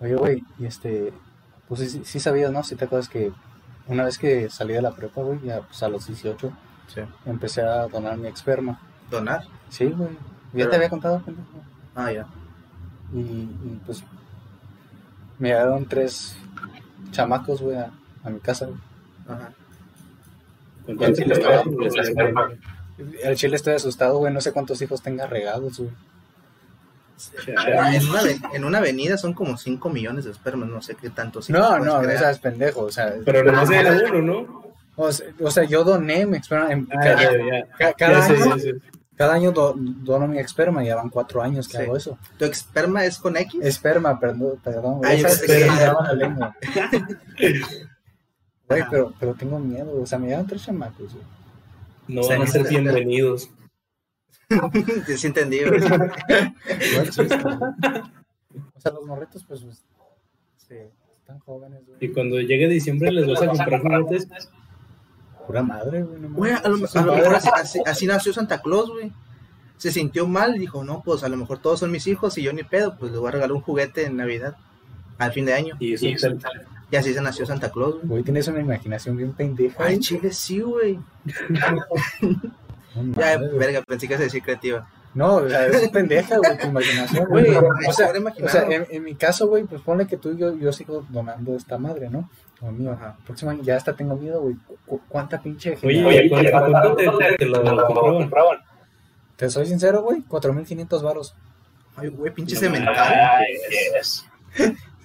Oye, güey, y este, pues sí, sí sabías, ¿no? Si te acuerdas que una vez que salí de la prepa, güey, ya pues a los 18, Sí. empecé a donar mi esperma. ¿Donar? Sí, güey. Ya Pero- te había contado, pendejo. Ah, ya. Y, y, pues me llegaron tres chamacos, güey, a, a mi casa, güey. Ajá. ¿Con cuántos le estaba- le estaba- El chile estoy asustado, güey, no sé cuántos hijos tenga regados, güey. En una, en una avenida son como 5 millones de espermas, no sé qué tantos. hijos No, no, o crear. sea, es pendejo, o sea, Pero nomás era uno, ¿no? o sea, o sea, yo doné mi esperma, en- Ah, cada, ya, ya. ca- cada Ya sé, año, cada año do- dono mi esperma, ya van cuatro años que Sí. hago eso. ¿Tu esperma es con X? Esperma, perdón, perdón, güey, Ah. Güey, pero, pero tengo miedo, o sea, me llegan tres chamacos, güey. No van a ser bienvenidos. sí, entendí. güey. O sea, los morritos, pues, pues, sí, están jóvenes, Y güey. cuando llegue diciembre les vas a comprar juguetes. Pura madre, güey. no Güey, a lo, a mejor así, así- así nació Santa Claus, güey. Se sintió mal y dijo, no, pues a lo mejor todos son mis hijos y yo ni pedo, pues le voy a regalar un juguete en Navidad, al fin de año. Y eso es el- Y así se nació Santa Claus, güey. Güey, tienes una imaginación bien pendeja. Ay, chile, sí, güey. No, Ya, verga, pensé que ibas a decir creativa. No, o sea, es pendeja, güey, tu imaginación, güey. O sea, o sea en, en mi caso, güey, pues ponle que tú y yo, yo sigo donando esta madre, ¿no? Como mío. Ajá. Próximo año ya hasta tengo miedo, güey. Cu- ¿Cuánta pinche Oye, generación? oye, ¿cuánto, cuánto te, te, te lo compraban? Te soy sincero, güey, 4.500 varos. Ay, güey, pinche No cemental. Ay, yes.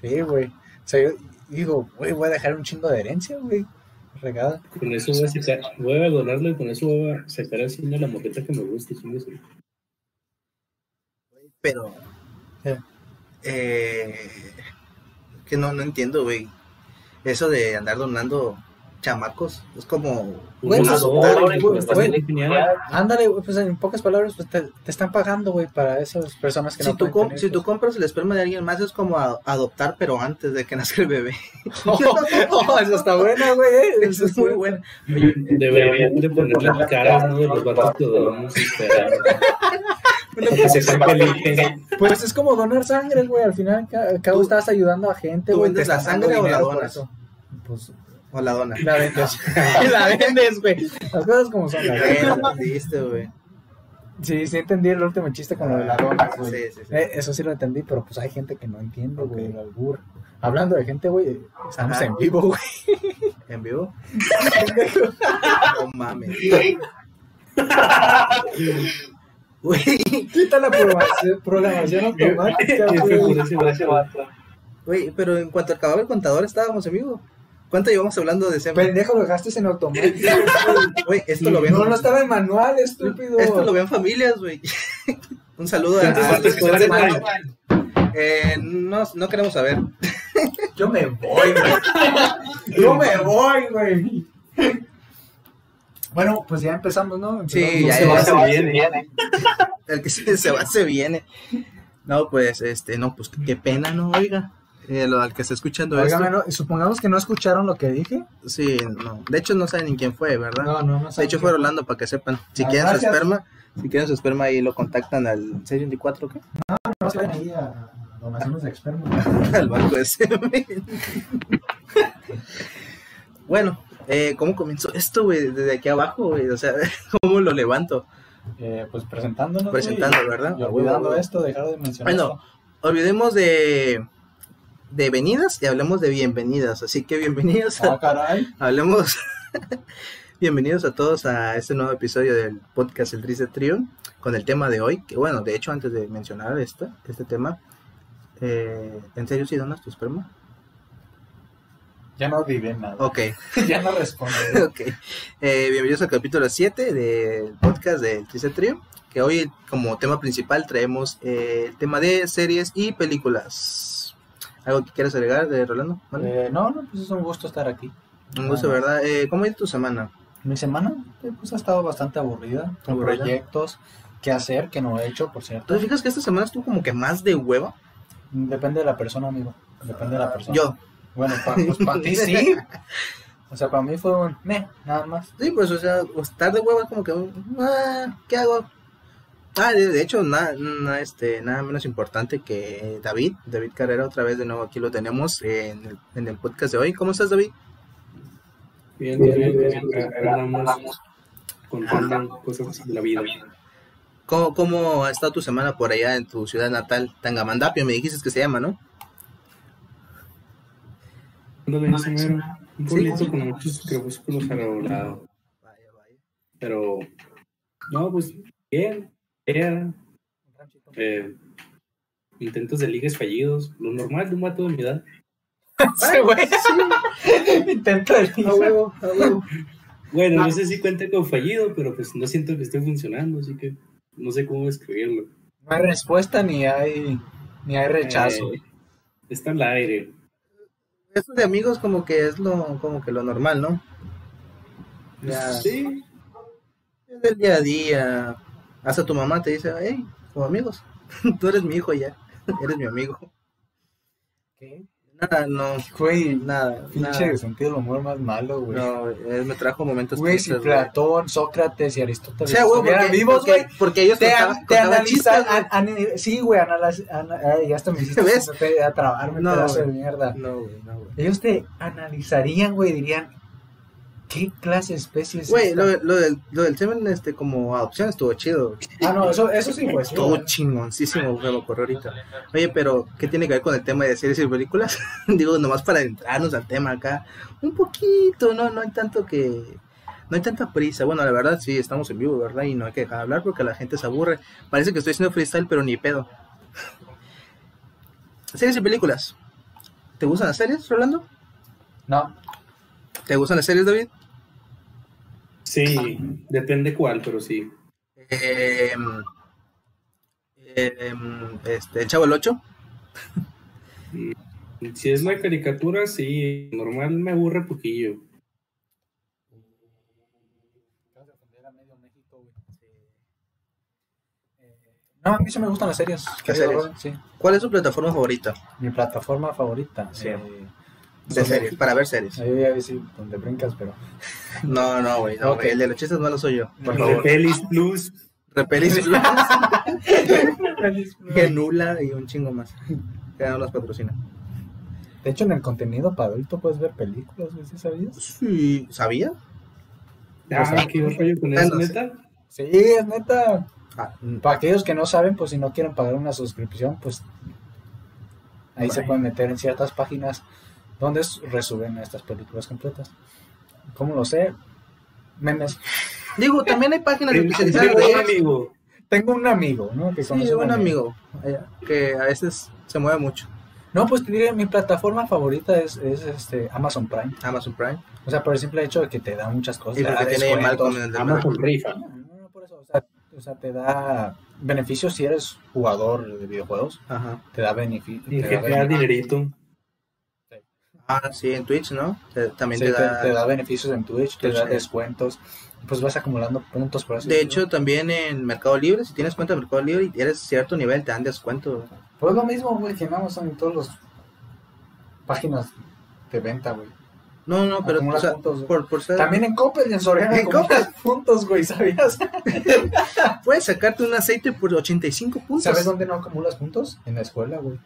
Sí, güey. O sea, yo digo, güey, voy a dejar un chingo de herencia, güey. Regada. Con eso voy a sacar, voy a donarlo y con eso voy a sacar así una la moqueta que me gusta. chingue su- Pero. Eh, que no, no entiendo, güey. Eso de andar donando chamacos. Es como. Güey, pues. Ándale, pues en pocas palabras, pues te, te están pagando, güey, para esas personas que Si, no tú, tener si tú hijos. compras el esperma de alguien más, es como a- adoptar, pero antes de que nazca el bebé. Oh, eso está buena, güey. eh. Eso es muy bueno. Deberían de ponerle las caras ¿no? de los vatos que donamos y esperar. El Pues es como donar sangre, güey. Al final, ca- al cabo ¿Tú- estás ayudando a gente, tú güey. vendes te la sangre o la donas? Pues O la dona. la vendes. la vendes, güey. Las cosas como son. la vendes. Eh, güey. Sí, sí entendí el último chiste con lo de la dona, güey. Sí, sí, sí. Eh, eso sí lo entendí, pero pues hay gente que no entiende, güey, el albur. Hablando de gente, güey, estamos Ajá. en vivo, güey. ¿En vivo? no mames. Güey, Quita la programación, programación automática, güey. güey, pero en cuanto acababa el contador, estábamos en vivo. ¿Cuánto llevamos hablando de semen? Pendejo, lo dejaste en automático. Güey, esto lo ven. No, no estaba en manual, estúpido. Esto lo ven familias, güey. Un saludo a ¿Cuántos a los que. Eh, no, no queremos saber. Yo me voy, güey. Yo me voy, güey. Bueno, pues ya empezamos, ¿no? Sí, Empezamos, ya, se ya, va, se va. El que se, se va, se viene. No, pues, este, no, pues qué pena, ¿no? Oiga. Eh, lo, al que está escuchando Óigame, esto. ¿no? supongamos que no escucharon lo que dije. Sí, no. De hecho, no saben ni quién fue, ¿verdad? No, no, no. De hecho, fue Orlando para que sepan. Si Ah, quieren su esperma, si quieren su esperma, ahí lo contactan al 624, ¿qué? No se ven ahí a donaciones de expertos. al banco de bueno, eh, ¿cómo comenzó esto, güey? Desde aquí abajo, güey. O sea, ¿cómo lo levanto? Eh, pues presentándonos. Presentando, ¿verdad? Y olvidando esto, dejar de mencionar. Bueno, olvidemos de, de venidas y hablemos de bienvenidas. Así que bienvenidos esto. a, Ah, caray. hablemos. Bienvenidos a todos a este nuevo episodio del podcast El Triste Trío con el tema de hoy, que bueno, de hecho antes de mencionar esto, este tema, eh, ¿en serio si donas tu esperma? Ya no vive nada. Ok, ya no responde. ok. Eh, bienvenidos al capítulo 7 del podcast del Triste Trío, que hoy como tema principal traemos eh, el tema de series y películas. ¿Algo que quieras agregar de Rolando? ¿Vale? Eh, no, no, pues es un gusto estar aquí. Un gusto. ¿verdad? Eh, ¿Cómo ha ido tu semana? Mi semana eh, pues ha estado bastante aburrida, con Aburrida. proyectos que hacer que no he hecho, por cierto. ¿Tú fijas que esta semana estuvo como que más de hueva? Depende de la persona, amigo. Depende de la persona. Yo, Bueno, pa- pues para ti sí. O sea, para mí fue un meh, nada más. Sí, pues, o sea, estar de hueva es como que, ah, ¿qué hago? Ah, de, de hecho, nada, nada, este, nada menos importante que David, David Carrera, otra vez de nuevo aquí lo tenemos en el, en el podcast de hoy. ¿Cómo estás, David? Bien, bien, bien. Acá andamos contando cosas de la vida. ¿Cómo, ¿Cómo ha estado tu semana por allá en tu ciudad natal, Tangamandapio? Me dijiste que se llama, ¿no? Un pueblito con muchos crepúsculos arrebolados. Vaya, vaya. Pero, no, pues, bien. Eh, intentos de ligues fallidos. Lo normal de un vato de mi edad. Sí, güey. Intenta el A huevo, a huevo. Bueno, no sé si cuenta con fallido, pero pues no siento que esté funcionando, así que no sé cómo escribirlo. No hay respuesta ni hay, ni hay rechazo. Eh, está al aire. Eso de amigos como que es lo, como que lo normal, ¿no? Ya. Sí, Es del día a día. Hasta tu mamá te dice, hey, como amigos, tú eres mi hijo ya, eres mi amigo. ¿Qué? Nada, no, Güey, nada, pinche nada. sentido del humor más malo, güey. No, él me trajo momentos Güey, si güey. Platón, Sócrates y Aristóteles O sea, güey, estuvieran porque, vivos, porque, güey, porque ellos te, contaban, te contaban analizan, chistes, an- an- sí, güey, analiz- ana- ay, ya hasta me hiciste ¿Ves? te- a trabarme No, pedazo de mierda. No, güey, no, güey. Ellos te analizarían, güey, dirían, ¿qué clase de especie es Güey, lo, lo, del, lo del semen este, como adopción estuvo chido. Ah, no, eso, eso sí, pues. Estuvo chingoncísimo, me lo ocurrió ahorita. Oye, pero, ¿qué tiene que ver con el tema de series y películas? Digo, nomás para adentrarnos al tema acá. Un poquito, no, no hay tanto que... No hay tanta prisa. Bueno, la verdad, sí, estamos en vivo, ¿verdad? Y no hay que dejar de hablar porque la gente se aburre. Parece que estoy haciendo freestyle, pero ni pedo. Series y películas. ¿Te gustan las series, Rolando? No, ¿Te gustan las series, David? Sí, depende cuál, pero sí. Eh, eh, este, el Chavo el 8. Si es la caricatura, sí, normal me aburre poquillo. no, a mí sí me gustan las series. ¿Qué series? Sí. ¿Cuál es tu plataforma favorita Mi plataforma favorita. Sí. eh, de series? Para ver series. Ahí ya vi si donde brincas, pero. No, no, güey. No, El de los chistes malos soy yo. Por De favor. Pelis Plus. Repelis Genula y un chingo más. Que no las patrocina. De hecho, en el contenido para adulto puedes ver películas, güey, ¿sí sabías? Sí, ¿sabía? Ah, qué rollo con Ah, eso, no sé. neta. Sí, es neta. Ah, Para aquellos que no saben, pues si no quieren pagar una suscripción, pues ahí se pueden meter en ciertas páginas donde resuben estas películas completas. ¿Cómo lo sé? Memes. Digo, también hay páginas Tengo especializadas un de eso. amigo. Tengo un amigo, ¿no? Que Sí, un amigo eh, que a veces se mueve mucho. No, pues te diré, mi plataforma favorita es, es este Amazon Prime. Amazon Prime. O sea, por el simple hecho de que te da muchas cosas. Y te da tiene. Malcolm en el Amazon rifa. No, no, no, por eso. O sea, o sea, te da beneficios si eres jugador de videojuegos. Ajá. Te da beneficios. Y que te da dinerito. Ah, sí, en Twitch, ¿no? Te- también Sí, te te, da... te da beneficios en Twitch, te Twitch, da eh. descuentos. Pues vas acumulando puntos por así De decirlo. hecho, también en Mercado Libre, si tienes cuenta de Mercado Libre y eres cierto nivel, te dan descuento. Pues lo mismo, güey, que en Amazon y todas las páginas de venta, güey. No, no, pero Acumulas o sea, puntos, güey. por, por ser... También en Coppel y en Soriana En acumulas puntos, güey, ¿sabías? Puedes sacarte un aceite por 85 puntos. ¿Sabes dónde no acumulas puntos? En la escuela, güey.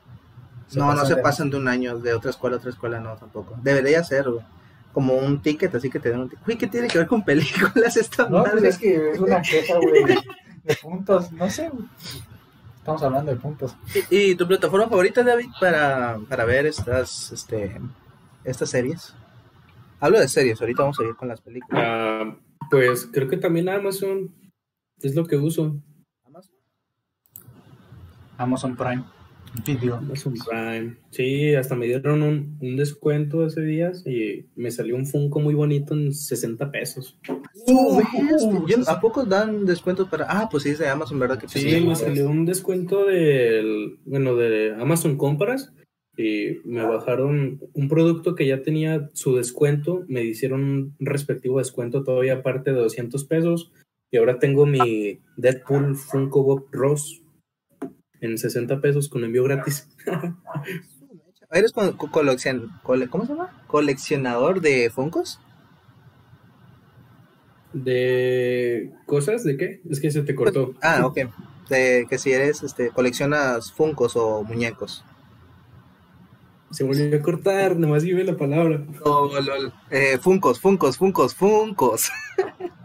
No, no se de- pasan de un año de otra escuela a otra escuela, no, tampoco. Debería ser, güey. Como un ticket, así que te dan un ticket. Uy, ¿qué tiene que ver con películas esta No, madre? pues es que es una queja, güey, de, puntos. No sé, güey. Estamos hablando de puntos. ¿Y, y tu plataforma favorita, David, para, para ver estas, este, estas series? Hablo de series, ahorita vamos a ir con las películas. Ah, pues creo que también Amazon es lo que uso. Amazon. Amazon Prime Video. Amazon Prime. Sí, hasta me dieron un, un descuento hace días y me salió un Funko muy bonito en 60 pesos. Uh, ¿A poco dan descuentos para.? Ah, pues sí, es de Amazon, ¿verdad? Que Sí, sí, me salió un descuento del, bueno, de Amazon Compras y me bajaron un producto que ya tenía su descuento, me hicieron un respectivo descuento todavía aparte de 200 pesos y ahora tengo mi Deadpool Funko Pop Ross en 60 pesos con envío gratis. ¿Eres co- co- coleccion- cole- ¿cómo se llama? coleccionador de Funkos? ¿De cosas? ¿De qué? Es que se te cortó. Ah, ok. De que si eres, este, coleccionas funcos o muñecos. Se volvió a cortar, nomás vive la palabra. Oh, lol. Eh, funcos, funcos, funcos, funcos.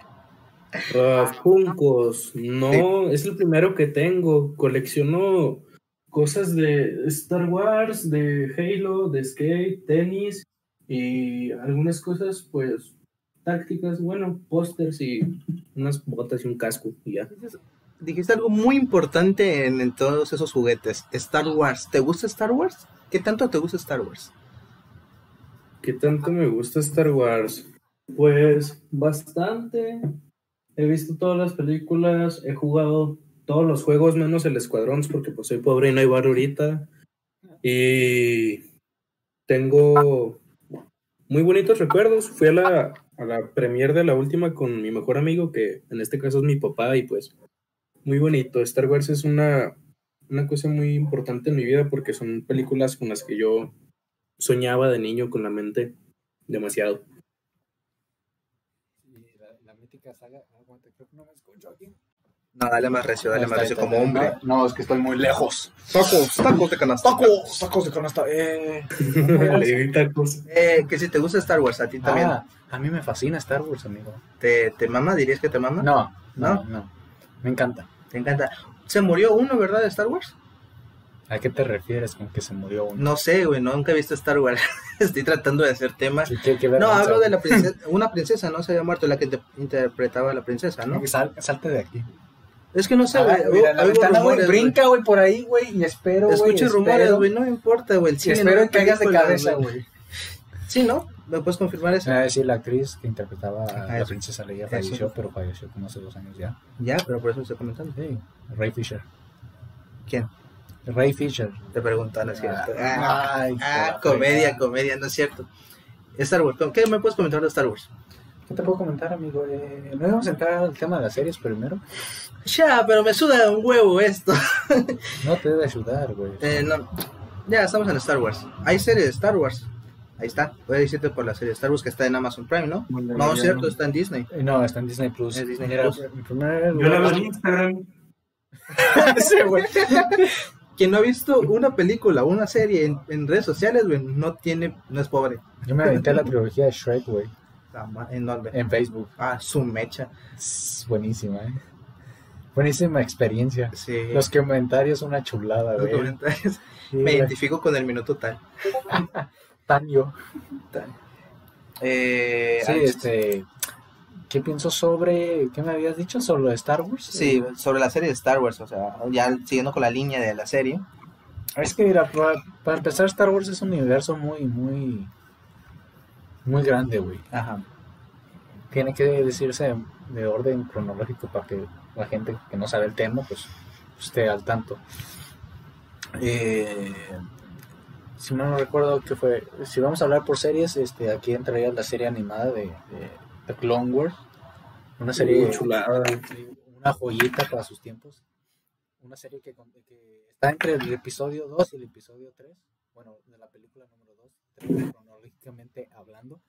Funkos, no, es el primero que tengo. Colecciono cosas de Star Wars, de Halo, de skate, tenis y algunas cosas, pues, tácticas, bueno, pósters y unas botas y un casco y ya. Dijiste algo muy importante en, en todos esos juguetes. Star Wars. ¿Te gusta Star Wars? ¿Qué tanto te gusta Star Wars? ¿Qué tanto me gusta Star Wars? Pues bastante. He visto todas las películas, he jugado todos los juegos menos el Escuadrón porque pues soy pobre y no hay bar ahorita. Y tengo muy bonitos recuerdos. Fui a la, a la premier de la última con mi mejor amigo, que en este caso es mi papá, y pues muy bonito. Star Wars es una, una cosa muy importante en mi vida porque son películas con las que yo soñaba de niño con la mente demasiado. Saga, aguanta, creo que no me escucho aquí. No, dale más recio, dale más recio como hombre. No, es que estoy muy lejos. Tacos, tacos de canasta. ¡Tacos! ¡Tacos de canasta! Eh. Eh, que si te gusta Star Wars, a ti también. Ah, a mí me fascina Star Wars, amigo. ¿Te, ¿Te mama? ¿Dirías que te mama? No, no, ¿No? no. Me encanta. Te encanta. Se murió uno, ¿verdad? De Star Wars. ¿A qué te refieres con que se murió uno? No sé, güey, nunca he visto Star Wars. Estoy tratando de hacer temas. Sí, qué- qué No, hablo de la princesa, una princesa, ¿no? Se había muerto, la que te- interpretaba a la princesa, ¿no? Sal- salte de aquí. Es que no sé, Ah, güey. brinca, güey, por ahí, güey, y espero, güey. Escucho rumores, güey, no me importa, güey. Espero no que caigas de cabeza, güey. Sí, ¿no? ¿Me puedes confirmar eso? Ah, sí, la actriz que interpretaba a Ajá, la princesa Leia falleció, pero falleció como hace dos años ya. Ya, pero por eso estoy comentando. Sí, Ray Fisher. ¿Quién? Ray Fisher. Te preguntan, es cierto. Ah, Ah, ay, ah, comedia, comedia, no es cierto. Star Wars, ¿qué me puedes comentar de Star Wars? ¿Qué te puedo comentar, amigo? Eh, no íbamos a entrar al tema de las series primero. Ya, pero me suda un huevo esto. No te debe ayudar, güey. Eh, no. Ya, estamos en Star Wars. Hay serie de Star Wars. Ahí está. Voy a decirte por la serie de Star Wars que está en Amazon Prime, ¿no? No, es cierto, está en Disney. Eh, No, está en Disney Plus. Es Disney Plus. mi primer Yo la veo en Instagram. Sí, güey. Quien no ha visto una película una serie en, en redes sociales, güey, no tiene, no es pobre. Yo me aventé la trilogía de Shrek, güey, Ah, ¿En dónde? en Facebook. Ah, su mecha. Es buenísima, ¿eh? Buenísima experiencia. Sí. Los comentarios, una chulada, Los güey. comentarios. Sí, Me güey. identifico con el minuto tal. Tan yo. Eh, Sí, este. ¿Qué pienso sobre. ¿Qué me habías dicho? ¿Sobre lo de Star Wars? Sí, sobre la serie de Star Wars, o sea, ya siguiendo con la línea de la serie. Es que, mira, para, para empezar, Star Wars es un universo muy, muy. Muy grande, güey. Ajá. Tiene que decirse de orden cronológico para que la gente que no sabe el tema, pues esté al tanto. Eh, si no, no recuerdo qué fue. Si vamos a hablar por series, este, aquí entraría la serie animada de, de The Clone Wars. Una serie chulada. una joyita para sus tiempos. Una serie que, que está entre el episodio 2 y el episodio 3. Bueno, de la película número 2, cronológicamente hablando.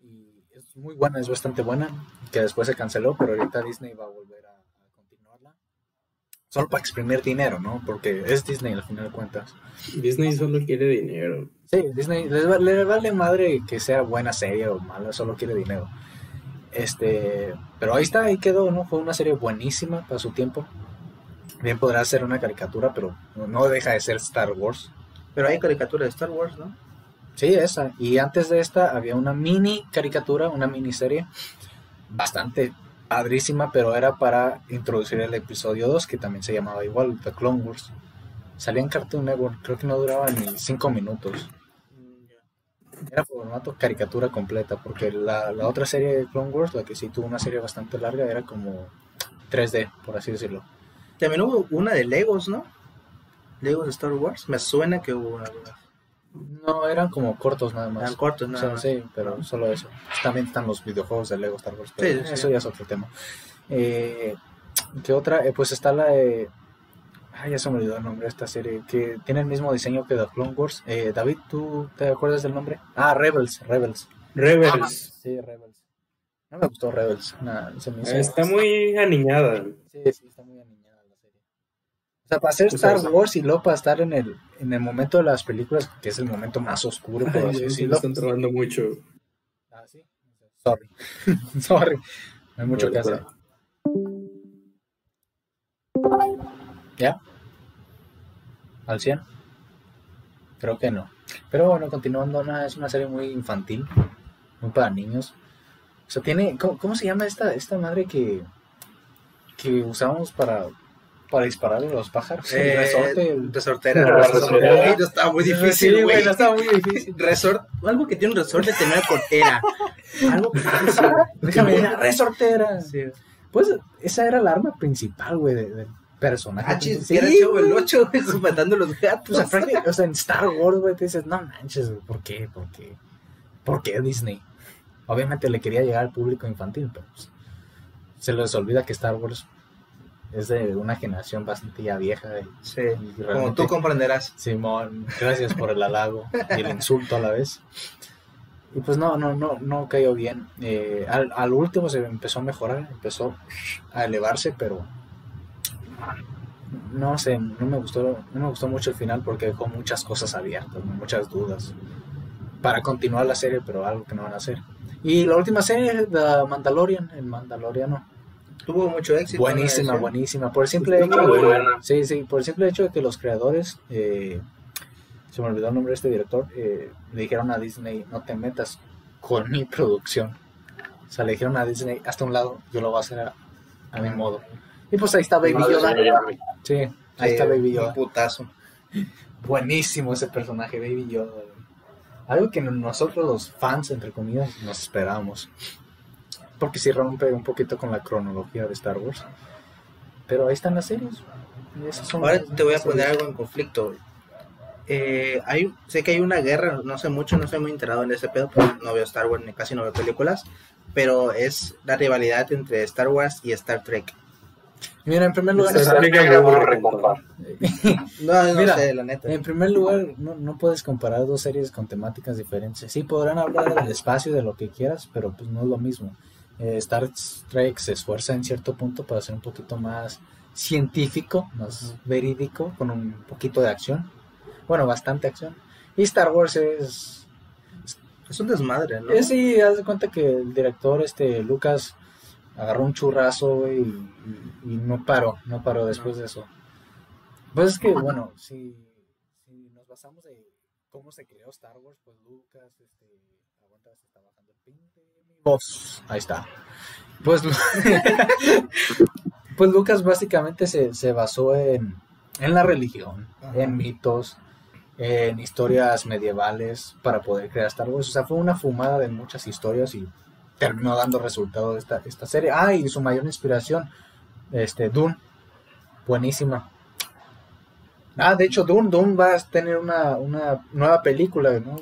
Y es muy buena, es bastante buena. Que después se canceló, pero ahorita Disney va a volver a, a continuarla. Solo para exprimir dinero, ¿no? Porque es Disney al final de cuentas. Disney solo quiere dinero. Sí, Disney les va- le vale madre que sea buena serie o mala, solo quiere dinero. Este, pero ahí está, ahí quedó, ¿no? Fue una serie buenísima para su tiempo. Bien podrá ser una caricatura, pero no- deja de ser Star Wars. Pero hay caricatura de Star Wars, ¿no? Sí, esa. Y antes de esta había una mini caricatura, una miniserie bastante padrísima, pero era para introducir el episodio 2, que también se llamaba igual, The Clone Wars. Salía en Cartoon Network, creo que no duraba ni 5 minutos. Era formato caricatura completa, porque la, la otra serie de Clone Wars, la que sí tuvo una serie bastante larga, era como 3D, por así decirlo. También hubo una de Legos, ¿no? Legos de Star Wars. Me suena que hubo una. No, eran como cortos nada más. Eran cortos, O nada sea, más. sí, pero solo eso. También están los videojuegos de Lego Star Wars, pero Sí, sí. eso ya es otro tema. Eh, ¿Qué otra? Eh, pues está la de... Ay, ya se me olvidó el nombre de esta serie, que tiene el mismo diseño que The Clone Wars. Eh, David, ¿tú te acuerdas del nombre? Ah, Rebels, Rebels. Rebels. Sí, Rebels. No me gustó Rebels. Nada, se me hizo- Está muy aniñada. Sí, sí, está muy aniñada la serie. sea, para hacer O Star Wars y luego para estar en el, en el momento de las películas, que es el momento más oscuro, por Ay, así sí, están trabando mucho. Ah, sí. Sorry. Sorry. No hay mucho que Pero- hacer. ¿Ya? ¿Al 100? Creo que no. Pero bueno, continuando, es una serie muy infantil, muy para niños. O sea, tiene. ¿Cómo, cómo se llama esta, esta madre que, que usamos para, para dispararle a los pájaros? El Eh, resorte. el- Resortera. No estaba muy Sí, difícil, güey. no estaba muy difícil. Resort, algo que tiene un resorte termina con era. Algo que difícil. Déjame ir a resortera. Sí. Pues esa era la arma principal, güey, de- del personaje. Ah, chis, Sí, era el chavo el güey. 8, güey, matando a los gatos. O sea, prácti- o sea, en Star Wars, güey, te dices, no manches, güey, ¿por qué? ¿Por qué? ¿Por qué Disney? Obviamente le quería llegar al público infantil, pero pues, se les olvida que Star Wars es de una generación bastante ya vieja. y- Sí, y como tú comprenderás. Simón, gracias por el halago y el insulto a la vez. Y pues no, no, no, no cayó bien. Eh, al, al último se empezó a mejorar, empezó a elevarse, pero no sé, no me gustó, no me gustó mucho el final porque dejó muchas cosas abiertas, muchas dudas para continuar la serie, pero algo que no van a hacer. Y la última serie, The Mandalorian, el Mandaloriano, Tuvo mucho éxito. buenísima, buenísima. Por el simple hecho, buena. Sí, sí, por el simple hecho de que los creadores, eh, se me olvidó el nombre de este director, eh, le dijeron a Disney, no te metas con mi producción. O sea, le dijeron a Disney, hasta un lado, yo lo voy a hacer a, a mi modo. Y pues ahí está Baby Yoda. Sí, ahí está Baby Un Yoda. putazo. Buenísimo ese personaje, Baby Yoda. güey. Algo que nosotros los fans, entre comillas, nos esperábamos. Porque sí rompe un poquito con la cronología de Star Wars. Pero ahí están las series. Son Ahora las- te voy a poner series. algo en conflicto. güey. Eh, hay, sé que hay una guerra, no sé mucho, no soy muy enterado en ese pedo, pero no veo Star Wars ni casi no veo películas, pero es la rivalidad entre Star Wars y Star Trek. Mira, en primer lugar, que. No, no Mira, sé, la neta. en primer lugar, no, no puedes comparar dos series con temáticas diferentes. Sí, podrán hablar del espacio, de lo que quieras, pero pues no es lo mismo. Eh, Star Trek se esfuerza en cierto punto para ser un poquito más científico, más verídico, con un poquito de acción. Bueno, bastante acción. Y Star Wars es... Es un desmadre, ¿no? es sí, haz de cuenta que el director, este, Lucas, agarró un churrazo güey, y, y- y no paró, no paró después de eso. Pues es que, bueno, si, si nos basamos de cómo se creó Star Wars, pues Lucas, este, aguanta, se está bajando el pin de mi voz. Ahí está. Pues, pues Lucas básicamente se, se basó en, en la religión, Ajá. en mitos, en historias medievales para poder crear Star Wars. O sea, fue una fumada de muchas historias y terminó dando resultado esta, esta serie. Ah, y su mayor inspiración, este, Dune. Buenísima. Ah, de hecho, Dune, Dune va a tener una, una nueva película, ¿no?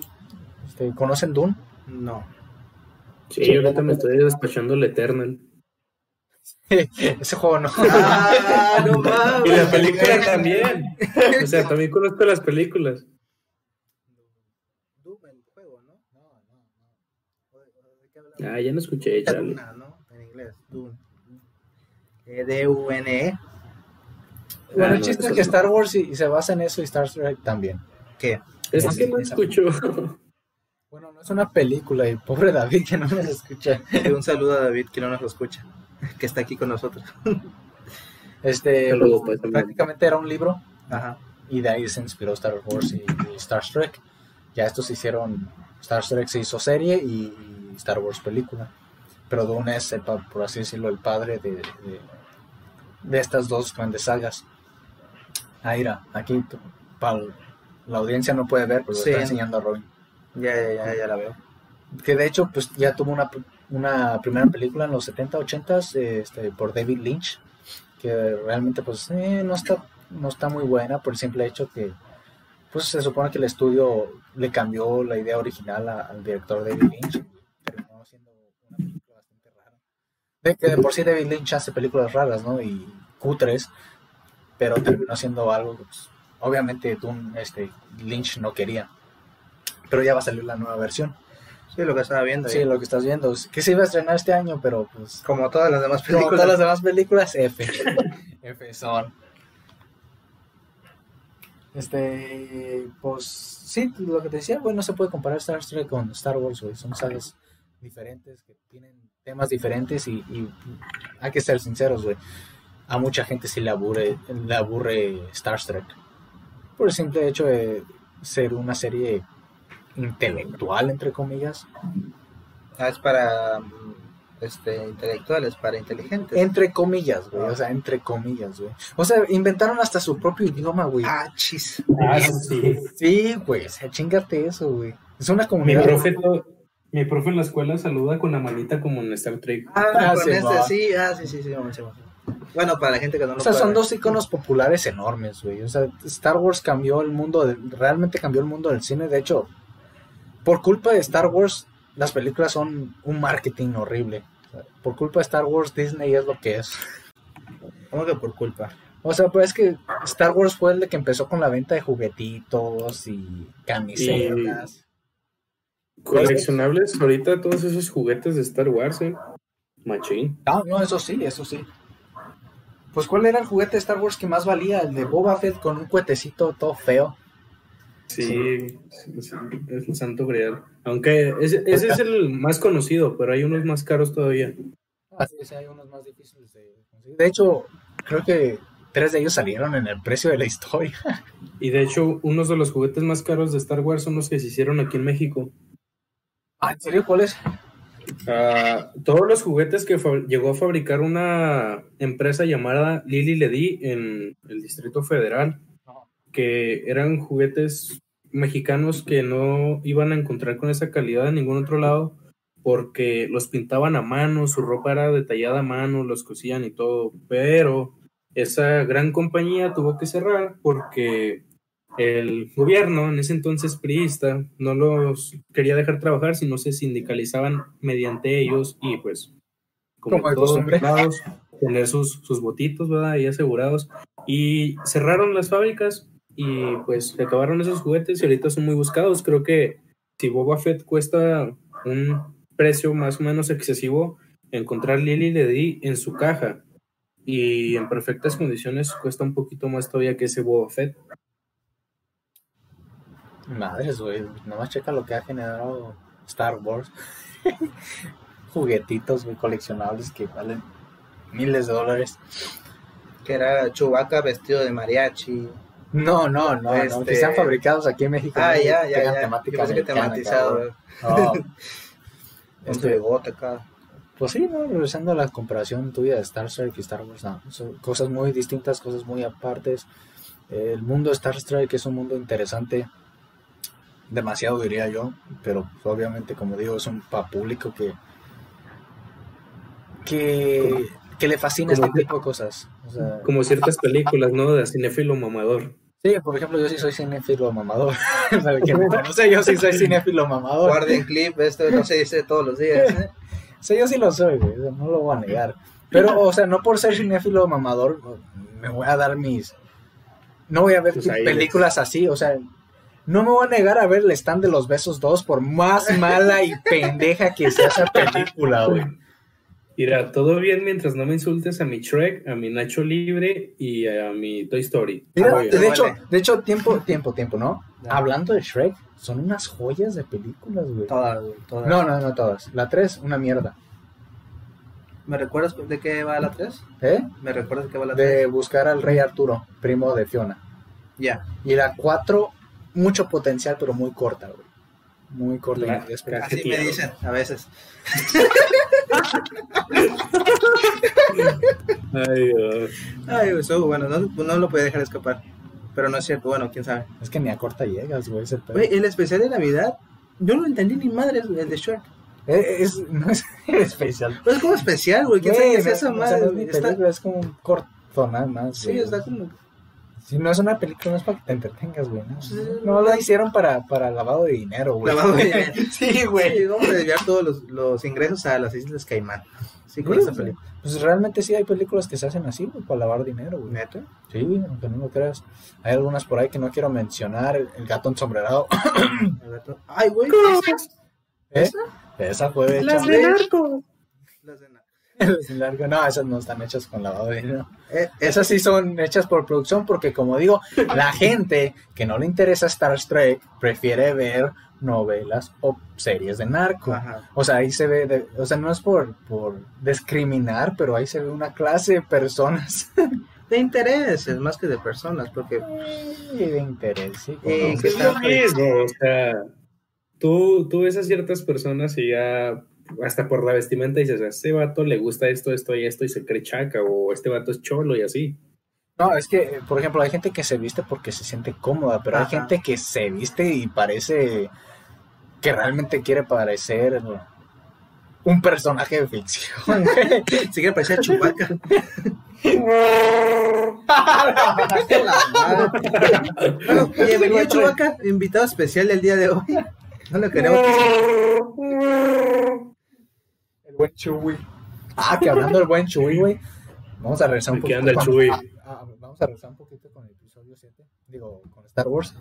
Este, ¿Conocen Dune? No. Sí, ahorita me estoy despachando el Eternal. Ese juego no. Ah, no mames. Y la película también. O sea, también conozco las películas. Doom, el juego, ¿no? Ah, ya no escuché. Duna, ¿no? En inglés, Doom. Eh, D-U-N-E. Bueno, Ah, el no, chiste es que. Star Wars y, y se basa en eso y Star Trek también. ¿Qué? Es Esa- que no escucho. Bueno, no es una película y pobre David que no nos escucha. Y un saludo a David que no nos escucha, que está aquí con nosotros. Este, Saludos, pues, prácticamente era un libro Ajá. y de ahí se inspiró Star Wars y, y Star Trek. Ya estos se hicieron, Star Trek se hizo serie y, y Star Wars película. Pero Dune es, el por así decirlo, el padre de, de, de estas dos grandes sagas. Mira, aquí para la audiencia no puede ver, pero Sí. lo está enseñando a Robin. Ya, ya, ya, ya la veo. Que de hecho, pues ya tuvo una, una primera película en los 70, 80 este, por David Lynch, que realmente pues eh, no, está, no está muy buena por el simple hecho que pues se supone que el estudio le cambió la idea original a- al director David Lynch, terminó siendo una película bastante rara. De que de por sí David Lynch hace películas raras, ¿no? Y cutres, pero terminó siendo algo que pues, obviamente Dune, este, Lynch no quería. Pero ya va a salir la nueva versión. Sí, lo que estaba viendo. Sí, lo que estás viendo. Que se iba a estrenar este año, pero pues. Como todas las demás Como películas. todas las demás películas, F. F son. Este, pues sí, lo que te decía, güey, no se puede comparar Star Trek con Star Wars, güey. Son sagas diferentes que tienen temas diferentes y, y hay que ser sinceros, güey. A mucha gente sí le aburre, le aburre Star Trek. Por el simple hecho de ser una serie intelectual, entre comillas. Ah, es para mm, este, intelectuales, para inteligentes. Entre comillas, güey. O sea, entre comillas, güey. O sea, inventaron hasta su propio idioma, güey. Ah, chis. Ah, sí. Sí, güey. O sea, chingate eso, güey. Es una Mi comunidad. profe, to- mi profe en la escuela saluda con la manita como en Star Trek. Ah, Ah, con sí, este, va. sí, ah, sí, sí, sí, vamos, sí, vamos. Bueno, para la gente que no lo O sea, son dos iconos populares enormes, güey. O sea, Star Wars cambió el mundo, de- realmente cambió el mundo del cine. De hecho, por culpa de Star Wars, las películas son un marketing horrible. Por culpa de Star Wars, Disney es lo que es. ¿Cómo que por culpa? O sea, pues es que Star Wars fue el de que empezó con la venta de juguetitos y camisetas. Coleccionables, ahorita todos esos juguetes de Star Wars, eh. Machín. No, no, eso sí, eso sí. Pues, ¿cuál era el juguete de Star Wars que más valía? El de Boba Fett con un cuetecito todo feo. Sí, sí, sí, es el santo grial. Aunque ese, ese es el más conocido, pero hay unos más caros todavía. Así es, hay unos más difíciles de conseguir. De hecho, creo que tres de ellos salieron en el precio de la historia. Y de hecho, unos de los juguetes más caros de Star Wars son los que se hicieron aquí en México. Ah, ¿en serio? ¿Cuál es? Ah, todos los juguetes que llegó a fabricar una empresa llamada Lili Ledy en el Distrito Federal, que eran juguetes mexicanos que no iban a encontrar con esa calidad en ningún otro lado, porque los pintaban a mano, su ropa era detallada a mano, los cosían y todo, pero esa gran compañía tuvo que cerrar porque el gobierno, en ese entonces priista, no los quería dejar trabajar si no se sindicalizaban mediante ellos y pues como, todos lados, tener sus, sus botitos, ¿verdad? Ahí asegurados. Y cerraron las fábricas y pues se acabaron esos juguetes y ahorita son muy buscados. Creo que si Boba Fett cuesta un precio más o menos excesivo, encontrar Lily Ledy en su caja y en perfectas condiciones cuesta un poquito más todavía que ese Boba Fett. Madres, güey. Nomás checa lo que ha generado Star Wars. Juguetitos, güey, coleccionables que valen miles de dólares. Que era Chewbacca vestido de mariachi. No, no, no, no, Este- que sean fabricados aquí en México. Ah, ¿no? ya, Que ya, tengan ya. temática que tematizado. Este, bigote acá. Pues sí, ¿no? Regresando a la comparación tuya de Star Trek y Star Wars, no, son cosas muy distintas, cosas muy apartes. El mundo de Star Trek es un mundo interesante, demasiado diría yo, pero pues, obviamente, como digo, es un público que, que, que le fascina Como este tipo de cosas. O sea, Como ciertas películas, ¿no? De cinéfilo mamador. sí, por ejemplo, yo sí soy cinéfilo mamador. Me conoce, yo sí soy cinéfilo mamador. Guarden clip, esto no se dice todos los días. ¿eh? Sí, yo sí lo soy, güey, o sea, no lo voy a negar. Pero, o sea, no por ser cinéfilo mamador, me voy a dar mis... No voy a ver aires. películas así, o sea, no me voy a negar a ver el stand de los besos 2 por más mala y pendeja que sea esa película, güey. Mira, todo bien mientras no me insultes a mi Shrek, a mi Nacho Libre y a mi Toy Story. Mira, Oye, de hecho, vale. de hecho, tiempo, tiempo, tiempo, ¿no? Ya. Hablando de Shrek, son unas joyas de películas, güey. Todas, güey, todas. No, no, no todas. La 3, una mierda. ¿Me recuerdas de qué va la 3? ¿Eh? ¿Me recuerdas de qué va la 3? De buscar al rey Arturo, primo de Fiona. Ya. Y la 4, mucho potencial, pero muy corta, güey. Muy corta. La-. Así me dicen a veces. Ay, Dios. Ay, eso, bueno, no, no lo puede dejar escapar. Pero no es cierto, bueno, quién sabe. Es que ni a corta llegas, güey. ese pedo. Güey, el especial de Navidad, yo no entendí ni madres, güey, el de Shrek. Eh, es, no es especial. Es como especial, güey, quién sabe qué es esa no- o sea, madre. no es está- película, es como un corto nada más. Sí, güey. está como. Si no es una película, no es para que te entretengas, güey. No, no la hicieron para, para lavado de dinero, güey. Lavado de dinero. sí, güey. Sí, vamos a desviar todos los, los ingresos a las Islas Caimán. Sí, con Sí, esa película. Pues realmente sí hay películas que se hacen así, güey, para lavar dinero, güey. ¿Neta? Sí, aunque no lo creas. Hay algunas por ahí que no quiero mencionar. El, el gato ensombrerado. Ay, güey. ¿Eh? Esa fue hecha. Las de narco. No, esas no están hechas con lavado de dinero. Eh, Esas sí son hechas por producción porque, como digo, la gente que no le interesa Star Trek prefiere ver novelas o series de narco. Ajá. O sea, ahí se ve, de- o sea, no es por, por discriminar, pero ahí se ve una clase de personas De intereses más que de personas, porque de interés. ¿sí? Eh, Es lo mismo, o sea, tú, tú ves a ciertas personas y ya hasta por la vestimenta dices, a este vato le gusta esto, esto y esto y se cree chaca, o este vato es cholo y así. No, es que, por ejemplo, hay gente que se viste porque se siente cómoda, pero hay gente que se viste y parece que realmente quiere parecer un personaje de ficción. si quiere parecer Chubaca. bueno, bienvenido Chubaca, invitado especial del día de hoy. No lo queremos. Buen Chewie. Ah, que hablando del buen Chewie, güey. Vamos a regresar un poquito. con- Chewie. ah, ah, vamos a regresar un poquito con el episodio 7. Digo, con Star Wars.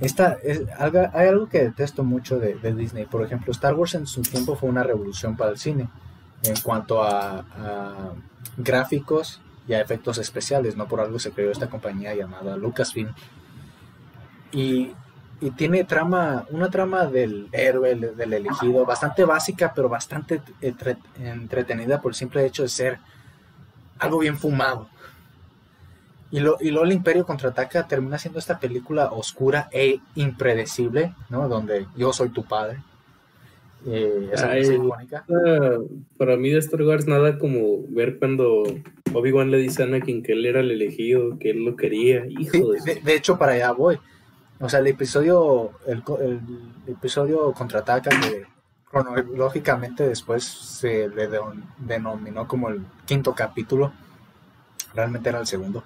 Esta es, hay algo que detesto mucho de, de Disney. Por ejemplo, Star Wars en su tiempo fue una revolución para el cine en cuanto a, a gráficos y a efectos especiales. No por algo se creó esta compañía llamada Lucasfilm. Y, y tiene trama, una trama del héroe, el- del elegido, bastante básica, pero bastante entre- entretenida por el simple hecho de ser algo bien fumado. Y, lo, y luego el Imperio contraataca termina siendo esta película oscura e impredecible, ¿no? Donde yo soy tu padre. Eh, esa Ay. es icónica. Para mí de Star Wars nada como ver cuando Obi-Wan le dice a Anakin que él era el elegido, que él lo quería. Sí, Hijo de... de, de hecho, para allá voy. O sea, el episodio, el, el episodio contraataca que cronológicamente después se le de- denominó como el quinto capítulo. Realmente era el segundo.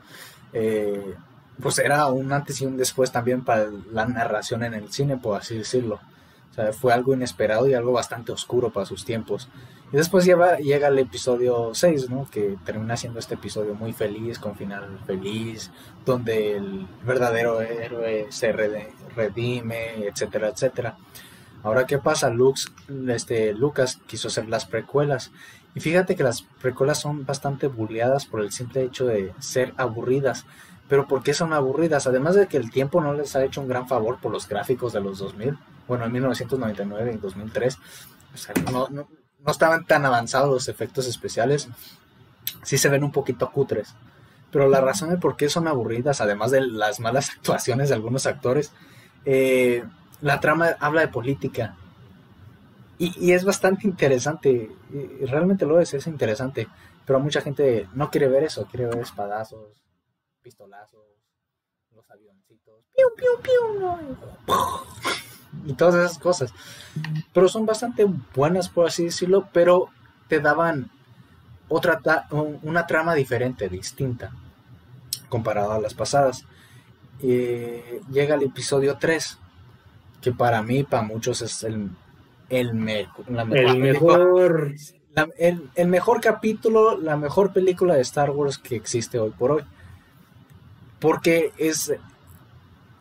Eh, pues era un antes y un después también para la narración en el cine, por así decirlo. Fue algo inesperado y algo bastante oscuro para sus tiempos. Y después llega el episodio 6, ¿no? Que termina siendo este episodio muy feliz, con final feliz, donde el verdadero héroe se redime, etcétera, etcétera. Ahora, ¿qué pasa? Lux, este, Lucas quiso hacer las precuelas. Y fíjate que las precuelas son bastante bulleadas por el simple hecho de ser aburridas. Pero ¿por qué son aburridas? Además de que el tiempo no les ha hecho un gran favor por los gráficos de los 2000. Bueno, en 1999 y 2003. O sea, no, no, no estaban tan avanzados los efectos especiales. Sí se ven un poquito cutres. Pero la razón de por qué son aburridas, además de las malas actuaciones de algunos actores, eh, la trama habla de política. Y, y es bastante interesante. y realmente lo es, es interesante. Pero mucha gente no quiere ver eso, quiere ver espadazos, pistolazos, los avioncitos, piu, piu, piu, y todas esas cosas. Pero son bastante buenas, por así decirlo, pero te daban otra ta- una trama diferente, distinta, comparada a las pasadas. Eh, llega el episodio 3, que para mí, para muchos es el, el, la mejor El mejor... la- el, el mejor capítulo, la mejor película de Star Wars que existe hoy por hoy. Porque es,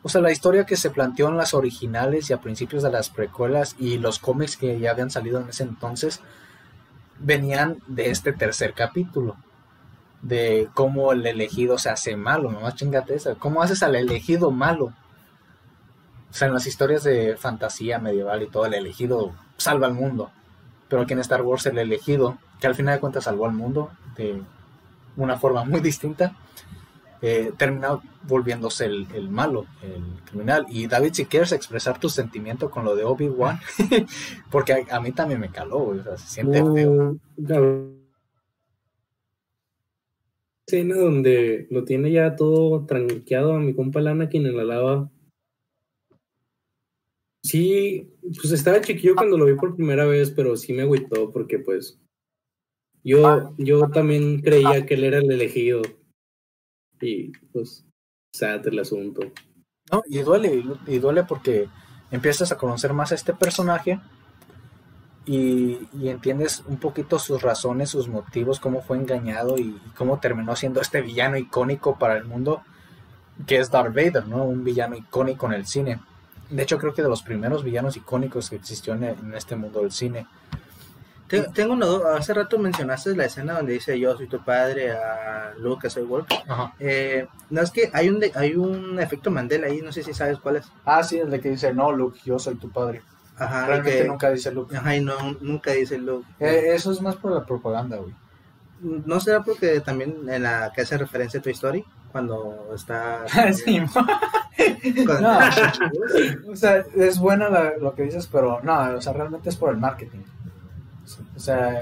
o sea, la historia que se planteó en las originales y a principios de las precuelas y los cómics que ya habían salido en ese entonces venían de este tercer capítulo. De cómo el elegido se hace malo, nomás chingate esa. ¿Cómo haces al elegido malo? O sea, en las historias de fantasía medieval y todo, el elegido salva al mundo. Pero aquí en Star Wars el elegido, que al final de cuentas salvó al mundo de una forma muy distinta, eh, volviéndose el, el malo, el criminal. Y David, si quieres expresar tu sentimiento con lo de Obi-Wan, porque a, a mí también me caló, güey, o sea, se siente feo. Uh, la escena donde lo tiene ya todo tranqueado a mi compa el Anakin en la lava. Sí, pues estaba chiquillo cuando lo vi por primera vez, pero sí me agüitó porque pues yo, yo también creía que él era el elegido. Y pues, sad el asunto. ¿no? Y duele, y, duele porque empiezas a conocer más a este personaje y, y entiendes un poquito sus razones, sus motivos, cómo fue engañado y, y cómo terminó siendo este villano icónico para el mundo, que es Darth Vader, ¿no? Un villano icónico en el cine. De hecho, creo que de los primeros villanos icónicos que existió en, en este mundo del cine. Te- Tengo una duda. Hace rato mencionaste la escena donde dice yo soy tu padre a Luke que soy Wolf. Ajá. Eh, no es que hay un de- hay un efecto Mandela ahí, no sé si sabes cuál es. Ah, sí, el de que dice, no, Luke, yo soy tu padre. Ajá, Realmente que- nunca dice Luke. Ajá, y no, nunca dice Luke. Eh, eso es más por la propaganda, güey. ¿No será porque también en la que hace referencia a tu Story? Cuando está... Sí, con- No. o sea, es buena la- lo que dices, pero no, o sea, realmente es por el marketing. O sea,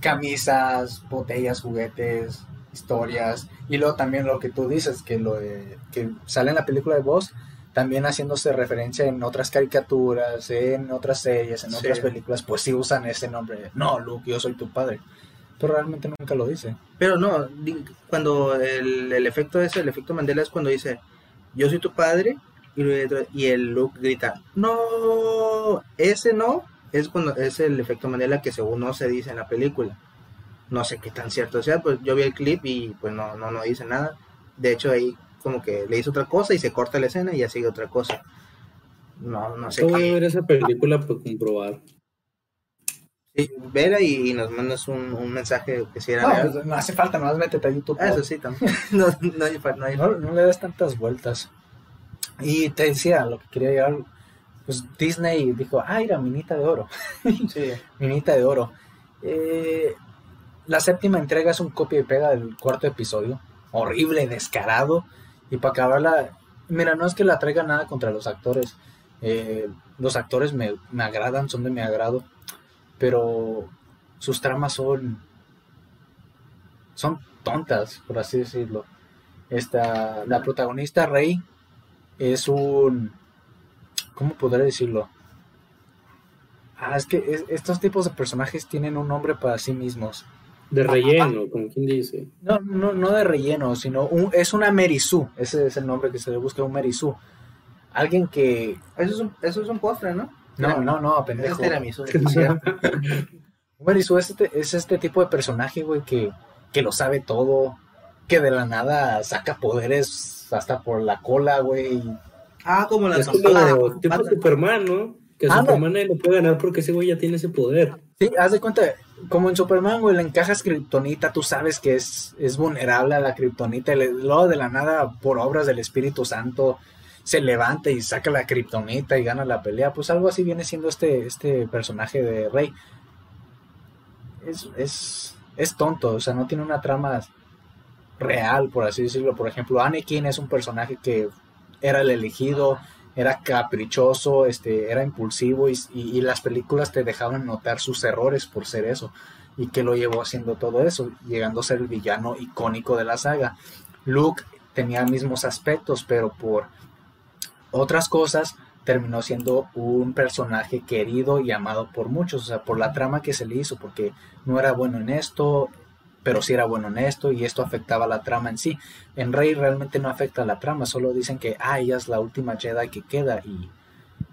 camisas, botellas, juguetes, historias. Y luego también lo que tú dices, que lo de- que sale en la película de Voz, también haciéndose referencia en otras caricaturas, en otras series, en Sí. otras películas, pues sí usan ese nombre. No, Luke, yo soy tu padre. Pero realmente nunca lo dice. Pero no, cuando el, el efecto es, el efecto Mandela es cuando dice, yo soy tu padre, y, y el Luke grita, no, ese no, es cuando es el efecto Mandela que según no se dice en la película. No sé qué tan cierto sea, pues yo vi el clip y pues no, no, no dice nada. De hecho ahí como que le hizo otra cosa y se corta la escena y ya sigue otra cosa. No, no sé Voy a qué. ver esa película para comprobar. Sí, Vera y, y nos mandas un, un mensaje que si era No, real. pues, no hace falta, más métete a YouTube. Ah, eso sí, también. no, no hay, no hay No, no le das tantas vueltas. Y te decía lo que quería llegar. Pues Disney dijo, ah, mira, minita de oro. Sí. minita de oro. Eh, la séptima entrega es un copia y pega del cuarto episodio. Horrible, descarado. Y para acabarla, mira, no es que la traiga nada contra los actores. Eh, los actores me, me agradan, son de mi agrado. Pero sus tramas son. son tontas, por así decirlo. Esta, la protagonista Rey es un. ¿Cómo podré decirlo? Ah, es que es- estos tipos de personajes tienen un nombre para sí mismos. De relleno, como quien dice. No, no, no de relleno, sino un- es una Merisú. Ese es el nombre que se le busca, un Merisú. Alguien que. Eso es un, eso es un postre, ¿no? No, no, no, pendejo. tiramisú, es cierto. Un Merisú es este, es este tipo de personaje, güey, que, que lo sabe todo. Que de la nada saca poderes hasta por la cola, güey. Ah, como la Es como tipo Superman, ¿no? Que Ah, no. Superman le puede ganar porque ese güey ya tiene ese poder. Sí, haz de cuenta, como en Superman, güey, le encajas kriptonita, tú sabes que es, es vulnerable a la kriptonita, y le- luego de la nada, por obras del Espíritu Santo, se levanta y saca la kriptonita y gana la pelea. Pues algo así viene siendo este, este personaje de Rey. Es, es, es tonto, o sea, no tiene una trama real, por así decirlo. Por ejemplo, Anakin es un personaje que era el elegido, era caprichoso, este, era impulsivo y, y- las películas te dejaban notar sus errores por ser eso y que lo llevó haciendo todo eso, llegando a ser el villano icónico de la saga. Luke tenía mismos aspectos, pero por otras cosas terminó siendo un personaje querido y amado por muchos, o sea, por la trama que se le hizo, porque no era bueno en esto, pero sí era bueno en esto y esto afectaba la trama en sí. En Rey realmente no afecta la trama, solo dicen que ah, ella es la última Jedi que queda y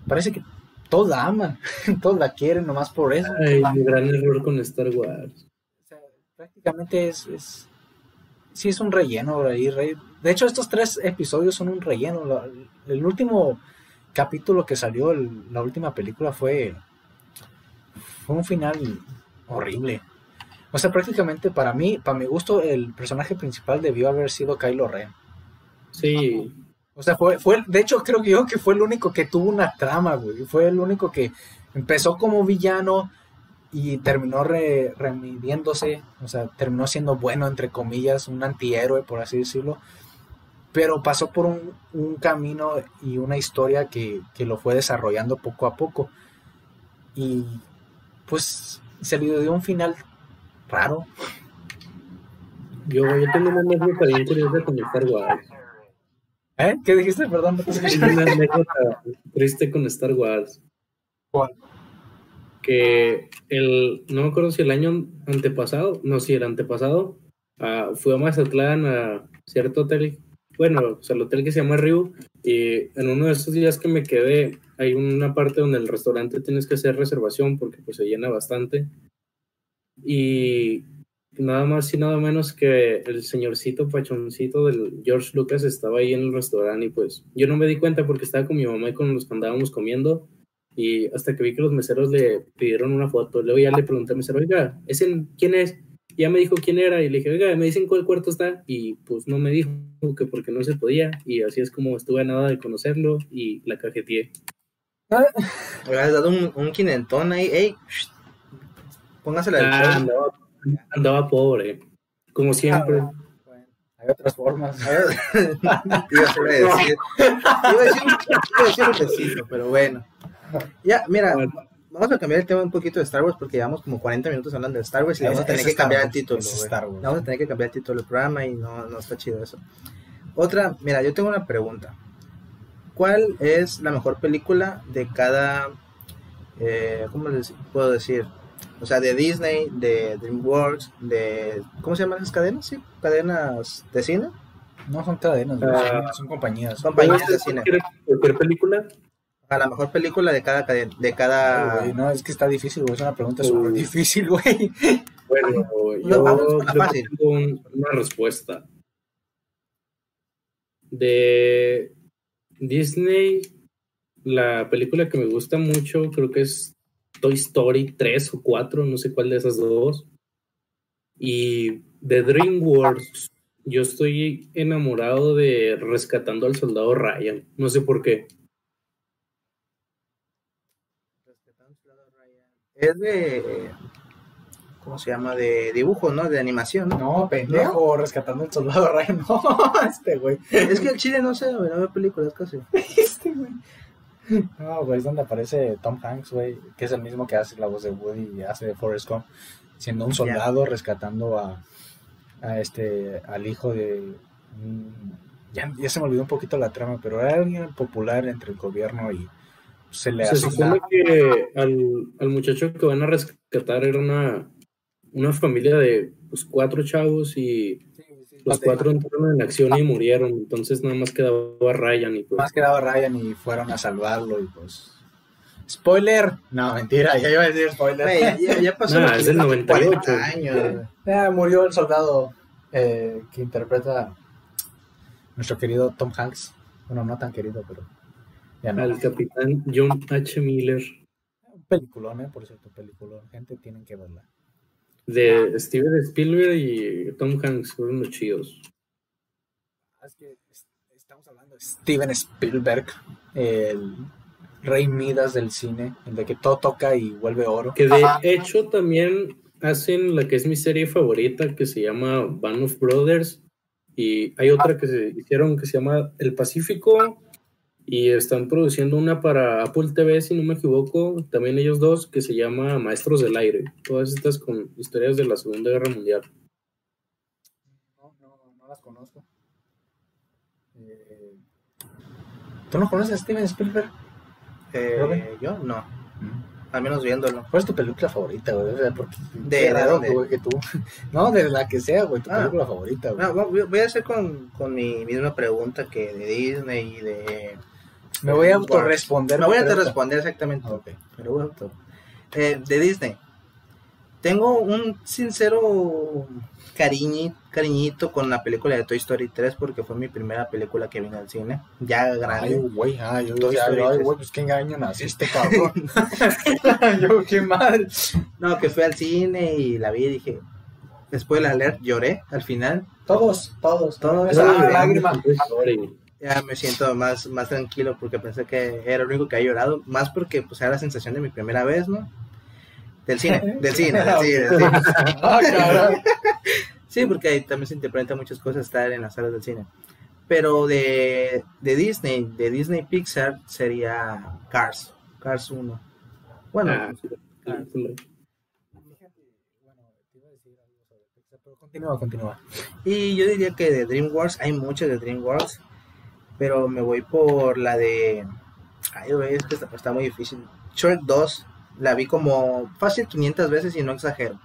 parece que todos la aman, todos la quieren nomás por eso. Ay, gran error con Star Wars. O sea, prácticamente es, es sí es un relleno ahí, Rey. De hecho, estos tres episodios son un relleno. La- el último capítulo que salió, el- la última película fue fue un final horrible. O sea, prácticamente para mí, para mi gusto, el personaje principal debió haber sido Kylo Ren. Sí, O sea, fue, fue, de hecho, creo que yo que fue el único que tuvo una trama, güey. Fue el único que empezó como villano y terminó re, remidiéndose, o sea, terminó siendo bueno, entre comillas, un antihéroe, por así decirlo. Pero pasó por un, un camino y una historia que, que lo fue desarrollando poco a poco. Y pues se le dio un final raro. yo, yo tengo una anécdota bien curiosa con Star Wars. ¿Eh? ¿Qué dijiste? Perdón. Tengo una anécdota triste con Star Wars. ¿Cuál? Que el, no me acuerdo si el año antepasado, no, si el antepasado, ah, fui a Mazatlán a cierto hotel, bueno, o sea, el hotel que se llama Ryu, y en uno de esos días que me quedé, hay una parte donde el restaurante tienes que hacer reservación porque pues se llena bastante. Y nada más y nada menos que el señorcito pachoncito del George Lucas estaba ahí en el restaurante y pues yo no me di cuenta porque estaba con mi mamá y con los que andábamos comiendo Y hasta que vi que los meseros le pidieron una foto, luego ya le pregunté al mesero, oiga, ¿ese quién es? Y ya me dijo quién era y le dije, oiga, me dicen cuál cuarto está y pues no me dijo que porque no se podía y así es como estuve a nada de conocerlo y la cajeteé. Le has dado un, un quinentón ahí, ey, póngasela del Ah, andaba, andaba pobre, como siempre. Ah, bueno, hay otras formas. Iba a decir, iba a decir, iba a decir un besito, pero bueno. Ya, mira, Bueno. vamos a cambiar el tema un poquito de Star Wars porque llevamos como 40 minutos hablando de Star Wars y vamos a tener que cambiar el título. Star Wars. Vamos a tener que cambiar el título del programa y no, no está chido eso. Otra, mira, yo tengo una pregunta. ¿Cuál es la mejor película de cada, eh, ¿cómo les puedo decir? O sea, de Disney, de DreamWorks, de, ¿cómo se llaman esas cadenas? Sí, cadenas de cine. No son cadenas, Ah. son- son compañías. Son ¿Puede compañías de cine. cualquier, película? A la mejor película de cada cadena, de Ay, cada... güey, no, es que está difícil, güey. Es una pregunta súper difícil, güey. Bueno, No, yo que fácil. tengo un- una respuesta. De Disney, la película que me gusta mucho creo que es Toy Story 3 o 4, no sé cuál de esas dos. Y de DreamWorks, yo estoy enamorado de Rescatando al Soldado Ryan, no sé por qué. Es de... ¿Cómo se llama? De dibujo, ¿no? De animación, ¿no? No, pendejo, rescatando el soldado Ryan. No, este güey. Es que el chile no sé, no veo películas casi. Este güey. No, güey, es donde aparece Tom Hanks, güey, que es el mismo que hace la voz de Woody y hace de Forrest Gump, siendo un soldado rescatando a, a este, al hijo de... mm, Ya, ya se me olvidó un poquito la trama, pero era alguien popular entre el gobierno y se le Se asigna... supone que al, al muchacho que van a rescatar era una, una familia de pues, cuatro chavos y los cuatro entraron en acción y murieron. Entonces nada más quedaba Ryan y pues, Más quedaba Ryan y fueron a salvarlo y pues... Spoiler. No, mentira, ya iba a decir spoiler. Güey, ya, ya pasó Nah, es del 40 98. años. güey. Ya murió el soldado eh, que interpreta nuestro querido Tom Hanks. Bueno, no tan querido, pero ya no. al capitán John H. Miller Un peliculón, ¿eh? Por cierto, peliculón. Gente, tienen que verla. De Steven Spielberg y Tom Hanks fueron los chidos. Es que es- estamos hablando de Steven Spielberg, el rey Midas del cine, el de que todo toca y vuelve oro. Que de Ajá. hecho también hacen la que es mi serie favorita que se llama Band of Brothers y hay otra que se hicieron que se llama El Pacífico y están produciendo una para Apple TV si no me equivoco, también ellos dos que se llama Maestros del Aire, todas estas con historias de la Segunda Guerra Mundial. No, no, no las conozco. Eh, ¿Tú no conoces a Steven Spielberg? Eh, yo no, al menos viéndolo. ¿Cuál es tu película favorita, güey? O sea, porque ¿De- qué de raro, dónde? güey, que tú. No, de la que sea, güey, tu Ah. película favorita, güey. No, voy a hacer con, con mi misma pregunta que de Disney y de... Me voy a autorresponder. Me voy a pero- responder exactamente. Ok. Pero bueno. Eh, de Disney. Tengo un sincero cariñi, cariñito con la película de Toy Story 3 porque fue mi primera película que vine al cine. Ya Ay, grande. güey, ay, yo Toy decía, Story ay, tres. güey, pues qué año naciste, cabrón. yo, qué mal. No, que fui al cine y la vi y dije, después de la alert lloré al final. Todos, todos, Todos. Esa lágrima. Ya me siento más, más tranquilo porque pensé que era el único que había llorado. Más porque pues era la sensación de mi primera vez, ¿no? Del cine, del cine, del cine, del cine. Ah. Sí, porque ahí también se interpretan muchas cosas estar en las salas del cine. Pero de, de Disney, de Disney Pixar sería Cars, Cars 1. Bueno, Ah, película. Continúa, continúa. y yo diría que de DreamWorks, hay muchas de DreamWorks, pero me voy por la de... Ay, güey, es que está, está muy difícil. Shrek 2, la vi como fácil 500 veces y no exagero.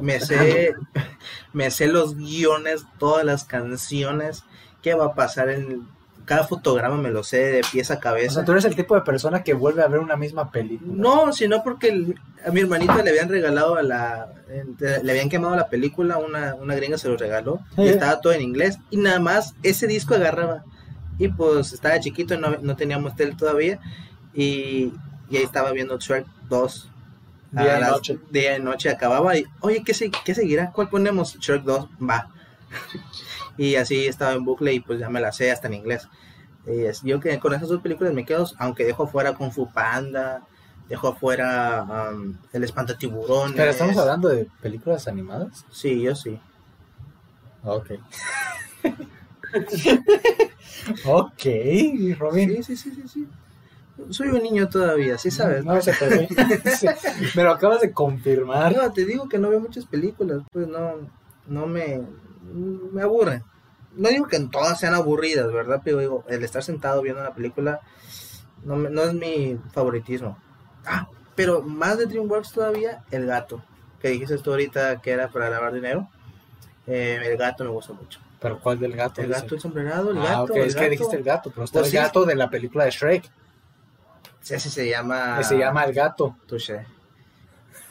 Me sé, me sé los guiones, todas las canciones, qué va a pasar en cada fotograma, me lo sé de pies a O cabeza. sea, tú eres el tipo de persona que vuelve a ver una misma película. No, sino porque el- a mi hermanito le habían regalado a la, le habían quemado la película, una, una gringa se lo regaló y estaba todo en inglés y nada más ese disco agarraba y pues estaba chiquito, no, no teníamos tele todavía y y ahí estaba viendo Shrek 2. Día A las- noche. Día y noche acababa y, oye, ¿qué, se- qué seguirá? ¿Cuál ponemos? Shrek 2, va. y así estaba en bucle y pues ya me la sé hasta en inglés. Y es- yo que con esas dos películas me quedo, aunque dejo fuera Kung Fu Panda, dejo fuera um, El Espantatiburones. Pero estamos hablando de películas animadas. Sí, yo sí. Ok. ok, Robin. Sí, sí, sí, sí, sí. Soy un niño todavía, sí sabes. No se te Me lo acabas de confirmar. No, te digo que no veo muchas películas, pues no, no me, me aburren. No digo que todas sean aburridas, ¿verdad? Pero digo, el estar sentado viendo una película no, me- no es mi favoritismo. Ah, pero más de DreamWorks todavía, El Gato, que dijiste tú ahorita que era para lavar dinero. Eh, el gato me gusta mucho. ¿Pero cuál del gato? El dice? gato, el sombrerado, el ah, gato. ok, el es que dijiste el gato, pero está Pues el sí. gato de la película de Shrek, Ese se llama... que se llama El Gato. Touché.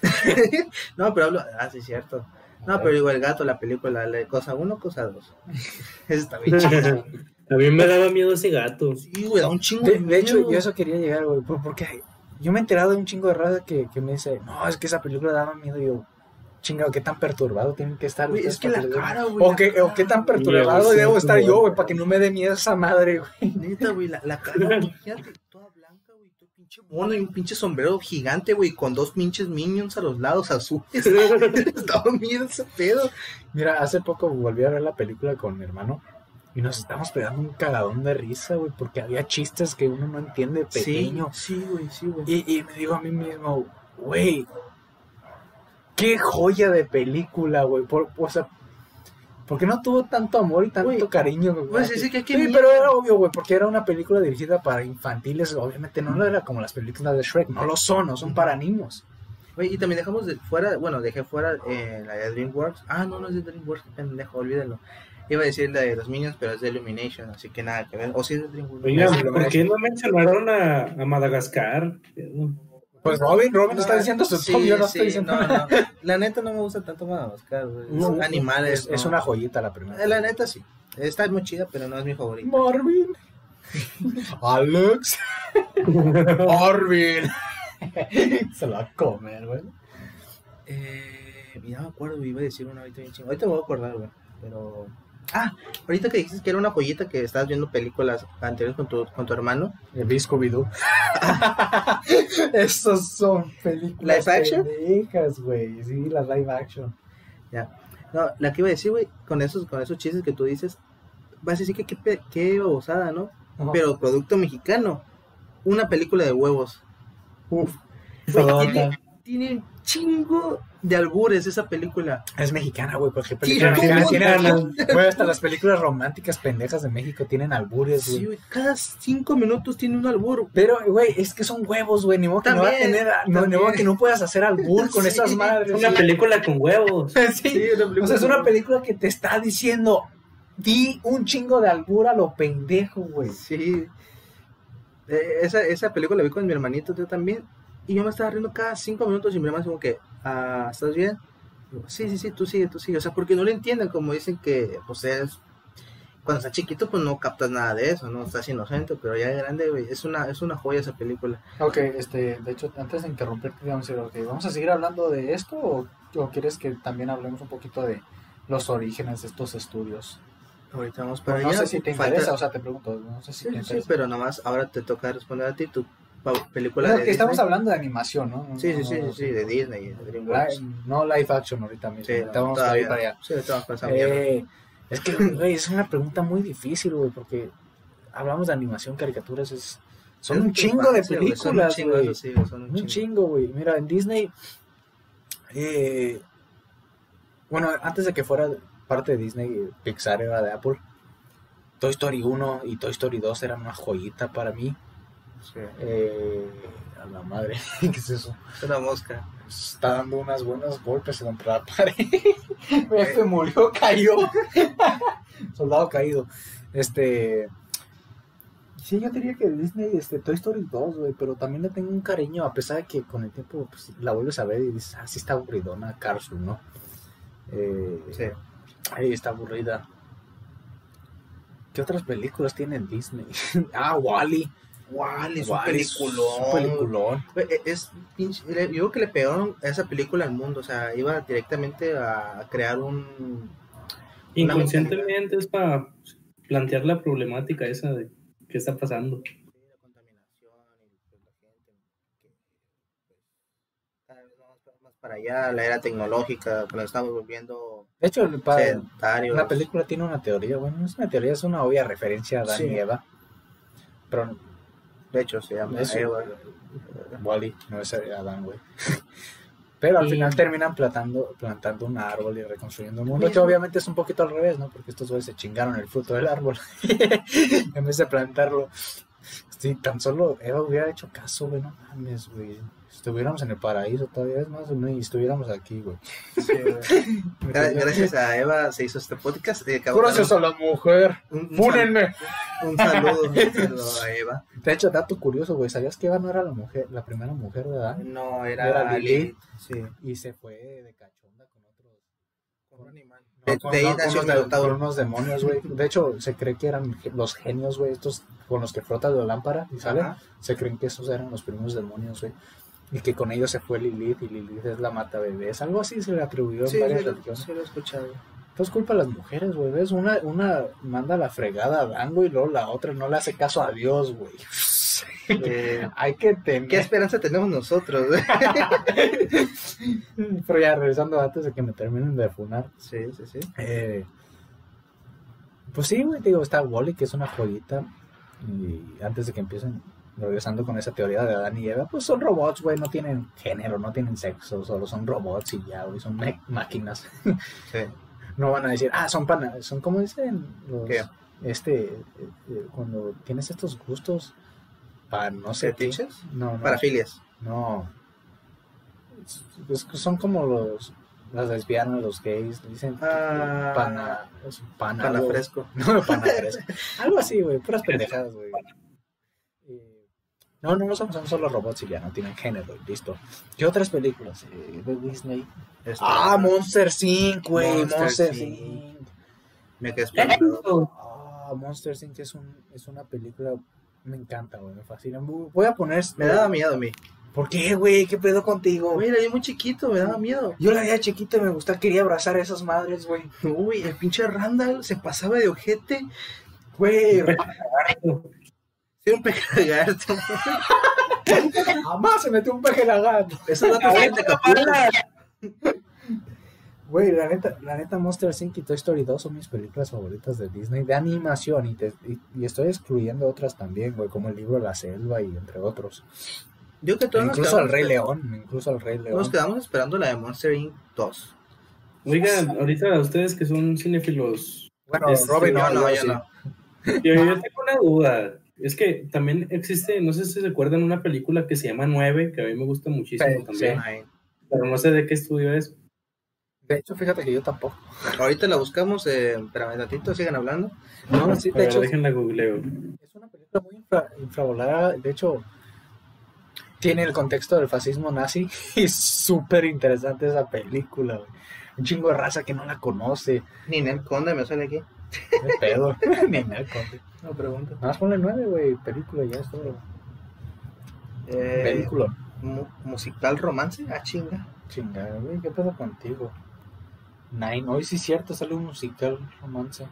no, pero hablo. Ah, sí, cierto. No, pero digo, el gato, la película, la de cosa 1, cosa 2. Eso está bien chido. A mí me daba miedo ese gato. Sí, güey, da un chingo De, de hecho, yo eso quería llegar, güey, por- porque yo me he enterado de un chingo de raza que, que me dice, no, es que esa película daba miedo. Y yo, chingado, qué tan perturbado tienen que estar. Güey, es que la cara, güey. O, cara. o qué tan perturbado debo sí, estar yo, güey, para que no me dé miedo esa madre, güey. Neta, güey, la, la cara, imagínate, toda blanca, güey, todo pinche mono y un pinche sombrero gigante, güey, con dos pinches minions a los lados azules. Estaba miedo ese pedo. Mira, hace poco volví a ver la película con mi hermano y nos estamos pegando un cagadón de risa, güey, porque había chistes que uno no entiende pequeño. Sí, sí, güey, sí, güey. Y, y me digo a mí mismo, güey, qué joya de película, güey. Por, o sea, porque no tuvo tanto amor y tanto cariño. pues, sí, sí, que Sí, pero era obvio, güey, porque era una película dirigida para infantiles. Obviamente no era como las películas de Shrek, no lo son, no son para niños. Güey, y también dejamos de fuera, bueno, dejé fuera eh, la de DreamWorks. Ah, no, no es de DreamWorks, pendejo, olvídalo. Iba a decir la de los Minions, pero es de Illumination, así que nada que ver. O sí es de DreamWorks. Oigan, ¿por qué no mencionaron a, a Madagascar? Pues Robin, Robin No, está diciendo su sí, top, yo no sí, estoy diciendo no, no. La neta no me gusta tanto Madagascar, güey. No, animales. Es, es una joyita la primera. Eh, La neta sí. Está muy chida, pero no es mi favorita. Marvin. Alex. Marvin. Se la va a comer, güey. Eh, ya me acuerdo, iba a decir una ahorita bien chingo. Ahorita me voy a acordar, güey. Pero. Ah, ahorita que dijiste que era una joyita que estabas viendo películas anteriores con tu, con tu hermano. El Scooby-Doo. Esos son películas ¿Live action? pendejas, güey. Sí, las live action. No, la que iba a decir, güey, con esos, con esos chistes que tú dices, vas a decir que qué, qué babosada, ¿no? Pero producto mexicano. Una película de huevos. Uf, Güey, tiene, tiene un chingo de albures esa película. es mexicana, güey. Sí, película ¿cómo mexicana tiene. Güey, hasta las películas románticas pendejas de México tienen albures, Sí, güey. güey, cada cinco minutos tiene un albur. Pero, güey, es que son huevos, güey. Ni modo que no va a tener. No, ni modo que no puedas hacer albur con Sí. esas madres. Es una película con huevos. Sí, o sea, es una película que te está diciendo, di un chingo de albur a lo pendejo, güey. Sí. Eh, esa, esa película la vi con mi hermanito, yo también. Y yo me estaba riendo cada cinco minutos y mi hermano como que, ah, ¿estás bien? Sí, sí, sí, tú sigue, tú sigue. O sea, porque no lo entienden, como dicen que, pues es... Cuando está chiquito, pues no captas nada de eso, ¿no? Estás inocente, pero ya de grande, güey, es una, es una joya esa película. Ok, este, de hecho, antes de interrumpirte, vamos a decir, ok, ¿vamos a seguir hablando de esto o, o quieres que también hablemos un poquito de los orígenes de estos estudios? Ahorita vamos para no allá. sé si te falta- interesa, o sea, te pregunto, no sé si Sí, te sí, sí, interesa. pero nomás ahora te toca responder a ti pa- película Bueno, de que estamos hablando de animación, ¿no? No, Sí, sí, sí, sí, sí, de Disney, de DreamWorks. No live action ahorita mismo, Sí, ir para allá. Sí. Eh, es que, güey, es una pregunta muy difícil, güey, porque hablamos de animación, caricaturas, es, son Es un chingo de películas, güey. sí, un chingo, güey. Mira, en Disney, eh, bueno, antes de que fuera parte de Disney, Pixar era de Apple. Toy Story 1 y Toy Story 2 eran una joyita para mí. Sí, Eh, a la madre, ¿qué es eso? es una mosca. Está dando unas buenos golpes contra la pared. Mi jefe murió, cayó. Soldado caído. Este. Sí, yo diría que Disney, este, Toy Story 2, güey, pero también le tengo un cariño, a pesar de que con el tiempo pues, la vuelves a ver y dices, ah, sí está aburridona, Cars 1. Eh, Sí. Ahí está aburrida. ¿Qué otras películas tiene Disney? ah, Wally. Wally es un Wall-E es un peliculón. peliculón. E- Es, le- yo creo que le pegaron a esa película al mundo, o sea, iba directamente a crear un... Inconscientemente es para plantear la problemática esa de qué está pasando. la contaminación y pues, la gente que pues, cada vez más, más para allá, la era tecnológica, nos estamos volviendo De hecho, el pa- sedentarios. la película tiene una teoría, bueno, no es una teoría, es una obvia referencia a Adán Sí. y Eva. Pero De hecho, se llama. Wally, no es Adán, güey. Pero al Y- final terminan plantando, plantando un árbol y reconstruyendo un mundo, que obviamente es un poquito al revés, ¿no? Porque estos güeyes se chingaron el fruto del árbol en vez de plantarlo. Sí, tan solo Eva hubiera hecho caso, güey, no mames, güey. Si estuviéramos en el paraíso todavía es más, güey, y estuviéramos aquí, güey. Gra- Gracias a Eva se hizo este podcast. eh, Gracias a la mujer. un, ¡Fúnenme! un saludo, un saludo a Eva. De hecho, dato curioso, güey. ¿Sabías que Eva no era la mujer, la primera mujer de Adán? No, era, Era. Lilith. Sí. Y se fue de cachonda con otros. Con un animal. De- con, de ahí no, con nació unos, con demonios, güey. De hecho, se cree que eran los genios, güey, estos con los que frotas la lámpara y sale. Ajá. Se creen que esos eran los primeros demonios, güey. Y que con ellos se fue Lilith y Lilith es la mata bebés. Algo así se le atribuyó en Sí, varias lo, religiones. sí lo he escuchado. Pues culpa a las mujeres, güey. ¿Ves? Una, una manda la fregada a Adán, güey, y luego la otra no le hace caso a Dios, güey. Eh, Hay que tener. ¿Qué esperanza tenemos nosotros? Pero ya regresando antes de que me terminen de funar. sí, sí, sí. Eh, pues sí, güey, digo, está Wally, que es una joyita. Y antes de que empiecen, regresando con esa teoría de Adán y Eva, pues son robots, güey, no tienen género, no tienen sexo, solo son robots y ya, güey, son máquinas. sí. No van a decir, ah, son pana, son como dicen los. ¿Qué? Este, eh, eh, cuando tienes estos gustos para no. No, no. Parafilias. No. Es- es que son como los las lesbianas, los gays, dicen Ah. pana, pana, Pana algo- fresco. No, pana fresco. Algo así, güey, puras pendejadas, güey. Eh, No, no, no son, son solo robots y ya no tienen género, listo. ¿Qué otras películas eh, de Disney? Este, Ah, Monster Inc, güey, Monster Monster, Inc. Inc. Me quedé esperando. Ah, Monster Inc es, un, es una película, me encanta, güey, me fascina. Voy a poner... Me daba miedo a mí. ¿Por qué, güey? ¿Qué pedo contigo? Era yo muy chiquito, me daba miedo. Yo la veía chiquito y me gustaba, quería abrazar a esas madres, güey. Uy, el pinche Randall se pasaba de ojete. Güey, Sí, un pecagarto. jamás se metió un peje lagarto. Datos salen de Acapulco. Güey, la neta, la neta Monster Inc. y Toy Story 2 son mis películas favoritas de Disney de animación y, te- y, y estoy excluyendo otras también, güey, como el libro La Selva y entre otros. Yo que todos nos incluso al quedamos- Rey León, incluso al Rey León. Nos quedamos esperando la de Monster Inc. 2. Oigan, ahorita ustedes que son cinéfilos, Bueno, Este, Robin no, yo no, yo no. yo, yo tengo una duda. Es que también existe, no sé si se acuerdan, una película que se llama Nueve, que a mí me gusta muchísimo Sí, también, pero no sé de qué estudio es. De hecho, fíjate que yo tampoco. Ahorita la buscamos, eh, espérame tantito, sigan hablando. No, sí, de hecho, déjenla googleo. es una película muy infra- infravalorada. De hecho, tiene el contexto del fascismo nazi y es súper interesante esa película, güey. Un chingo de raza que no la conoce. Ninel Conde me sale aquí. Qué pedo. Ni me conté. No pregunto. Nada más ponle nueve, güey. Película, ya es todo. Eh, Película. mu- musical romance, ah, chinga. Chingada, güey. ¿Qué pedo contigo? Nine. Hoy sí es cierto, sale un musical romance.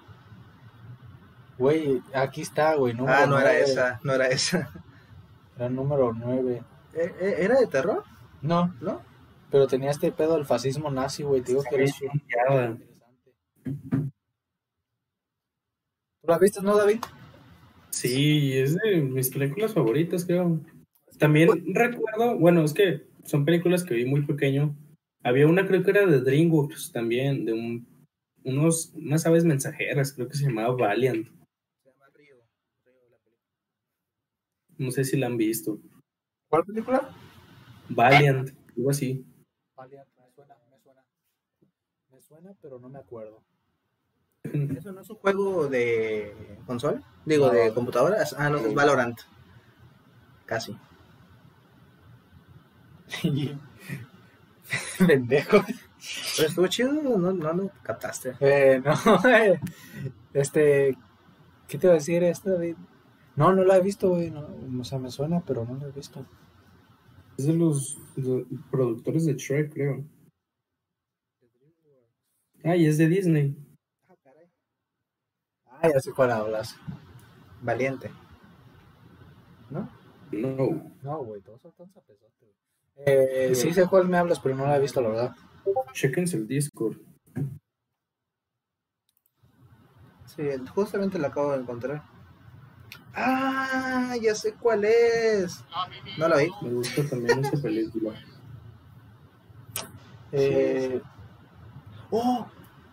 Güey, aquí está, güey. número ah, no era nueve. esa, no era esa. Era el número 9. Eh, eh, ¿Era de terror? No, ¿No? pero tenía este pedo del fascismo nazi, güey. Te digo que Sí, ya, interesante. ¿Tú la viste, no, David? Sí, es de mis películas favoritas, creo. También recuerdo, bueno, es que son películas que vi muy pequeño. Había una, creo que era de DreamWorks también, de un, unos, unas aves mensajeras, creo que se llamaba Valiant. Se llama Río. Río la película. No sé si la han visto. ¿Cuál película? Valiant, algo así. Valiant, me suena, me suena. Me suena, pero no me acuerdo. ¿Eso no es un juego de consola? Digo, de Valorant. computadora. Ah, no, es Valorant. Casi. Pendejo. Pero estuvo chido, no, no lo captaste. Eh, no, eh, este, ¿qué te iba a decir esto, David? No, no la he visto, güey. No, o sea, me suena, pero no la he visto. Es de los, de- productores de Shrek, creo. Ah, y es de Disney. Ah, ya sé cuál hablas. Valiente. ¿No? No. No, güey, todos son tan zapesotes, güey. Eh, sí sé cuál me hablas, pero no la he visto, la verdad. Chequense el Discord. Sí, justamente la acabo de encontrar. Ah, ya sé cuál es. No la vi. Me gusta también esa película. Eh, Oh,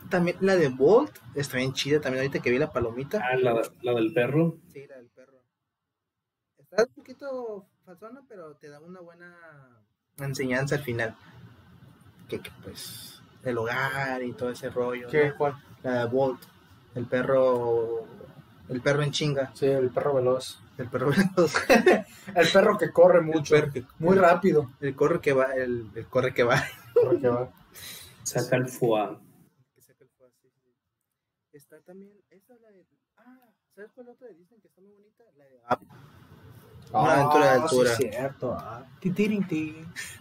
también la de Bolt está bien chida. También ahorita que vi la palomita. Ah, la, la del perro. Sí, la del perro. Está un poquito falsona, pero te da una buena enseñanza al final. Que, que, pues el hogar y todo ese rollo. ¿Qué? ¿no? ¿Cuál? La de Bolt, el perro, el perro en chinga, Sí, el perro veloz. el perro veloz, El perro que corre mucho, que- muy rápido. el corre que va, el, el corre que va. Corre que va. Saca el el sí. Está también, esa la de, ah, ¿sabes cuál otra de Disney que está muy bonita? La de Up. Una aventura de Ah, altura. Sí, cierto. Ah.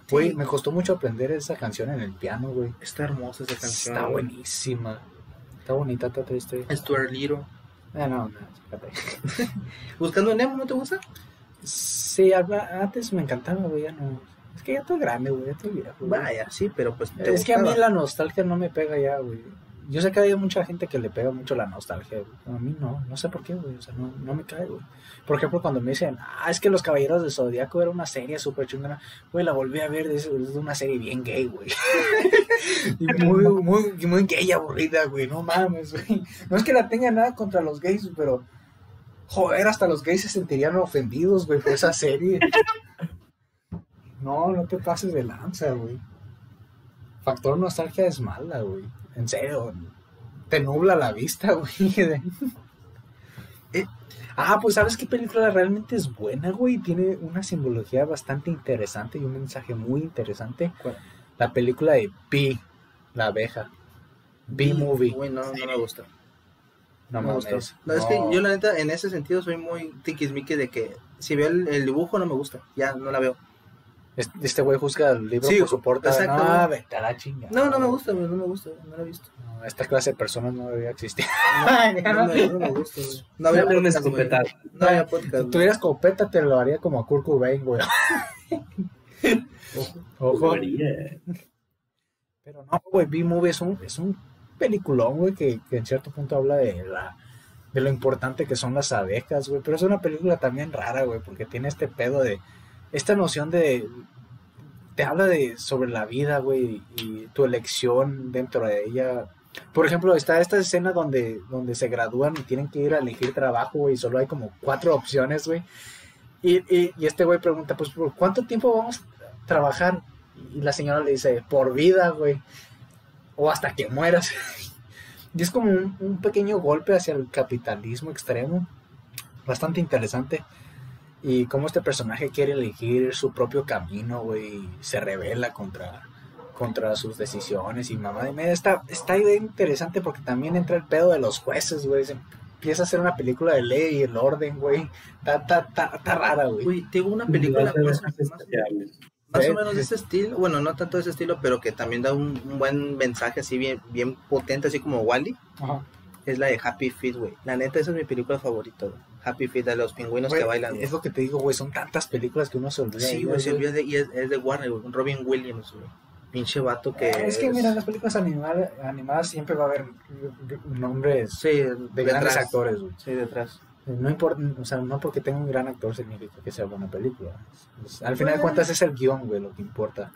Güey, me costó mucho aprender esa canción en el piano, güey. Está hermosa esa canción. Está buenísima. Está bonita, está triste. Stuart Little. Ah, no, no, fíjate. Buscando a Nemo, ¿no te gusta? Sí, antes me encantaba, güey, ya no. Es que ya estoy grande, güey, ya estoy viejo. güey. Vaya, sí, pero pues te Es que a mí gustaba. la nostalgia no me pega ya, güey. Yo sé que hay mucha gente que le pega mucho la nostalgia, güey. A mí no, no sé por qué, güey. O sea, no, no me cae, güey. Por ejemplo, cuando me dicen, ah, es que Los Caballeros del Zodíaco era una serie súper chingona. Güey, la volví a ver, es, es una serie bien gay, güey. y muy, muy, muy gay y aburrida, güey. No mames, güey. No es que la tenga nada contra los gays, pero... Joder, hasta los gays se sentirían ofendidos, güey, por esa serie. No, no te pases de lanza, güey. Factor nostalgia es mala, güey. En serio. Te nubla la vista, güey. Eh. Ah, pues ¿sabes qué película realmente es buena, güey? Tiene una simbología bastante interesante y un mensaje muy interesante. ¿Cuál? La película de Pi, la abeja. B-Movie. Güey, no, no me gusta. No No me gustó. No, es que yo la neta, en ese sentido, soy muy tiquismiqui de que si veo el, el dibujo no me gusta. Ya, no la veo. Este- Este güey juzga el libro Sí, por su portada. exacto, No, güey. vete a la chinga. No, no me gusta, güey, no me gusta, no la he visto. No, esta clase de personas no debería existir. No, no, me- no me gusta, güey. No había podcast, güey. escopetazo. No había podcast. Si tuvieras copeta, te lo haría como a Kurt Cobain, güey. Ojo. María. Pero no, güey, B-Movie es un, es un peliculón, güey, que, que en cierto punto habla de la de lo importante que son las abejas, güey. Pero es una película también rara, güey, porque tiene este pedo de... Esta noción de... Te habla de sobre la vida, güey, y tu elección dentro de ella. Por ejemplo, está esta escena donde, donde se gradúan y tienen que ir a elegir trabajo, güey, y solo hay como cuatro opciones, güey. Y, y, este güey pregunta, pues, ¿por cuánto tiempo vamos a trabajar? Y la señora le dice, por vida, güey. O hasta que mueras. y es como un, un pequeño golpe hacia el capitalismo extremo. Bastante interesante. Y cómo este personaje quiere elegir su propio camino, güey. Se revela contra, contra sus decisiones. Y mamá de media. Está, está interesante porque también entra el pedo de los jueces, güey. Empieza a hacer una película de ley y el orden, güey. Está, está, está, está rara, güey. Güey, tengo una película más, o menos de ese estilo. Bueno, no tanto de ese estilo, pero que también da un, un buen mensaje así bien, bien potente, así como Wally. Ajá. Es la de Happy Feet, güey. La neta, esa es mi película favorita, güey. Happy Feet, de los pingüinos que bailan. Es lo que te digo, güey. Son tantas películas que uno se olvida. Sí, güey, se olvida de, y es, es de Warner, un Robin Williams, güey. Pinche vato que. Eh, Es que, mira, en las películas animadas, animadas siempre va a haber nombres Sí, de grandes actores, güey. Sí, detrás. No importa, o sea, no porque tenga un gran actor significa que sea buena película. Al final de cuentas es el guion, güey, lo que importa.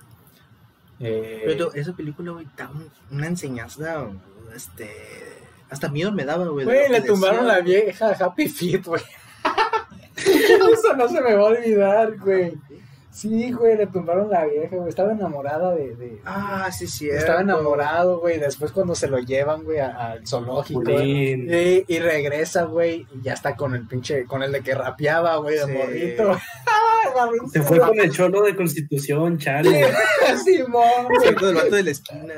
Eh, Pero esa película, güey, da un- una enseñanza, este... Hasta miedo me daba, güey. güey, le tumbaron la vieja a Happy Feet, güey. Eso no se me va a olvidar, güey. Sí, güey, le tumbaron la vieja, güey. Estaba enamorada de... de- Ah, sí, sí. Estaba enamorado, güey. Después cuando se lo llevan, güey, al zoológico. Y, y regresa, güey, y ya está con el pinche, con el de que rapeaba, güey, de Sí. morrito. Se fue con el cholo de Constitución, Charlie. Simón, güey. Sacó el vato de la esquina.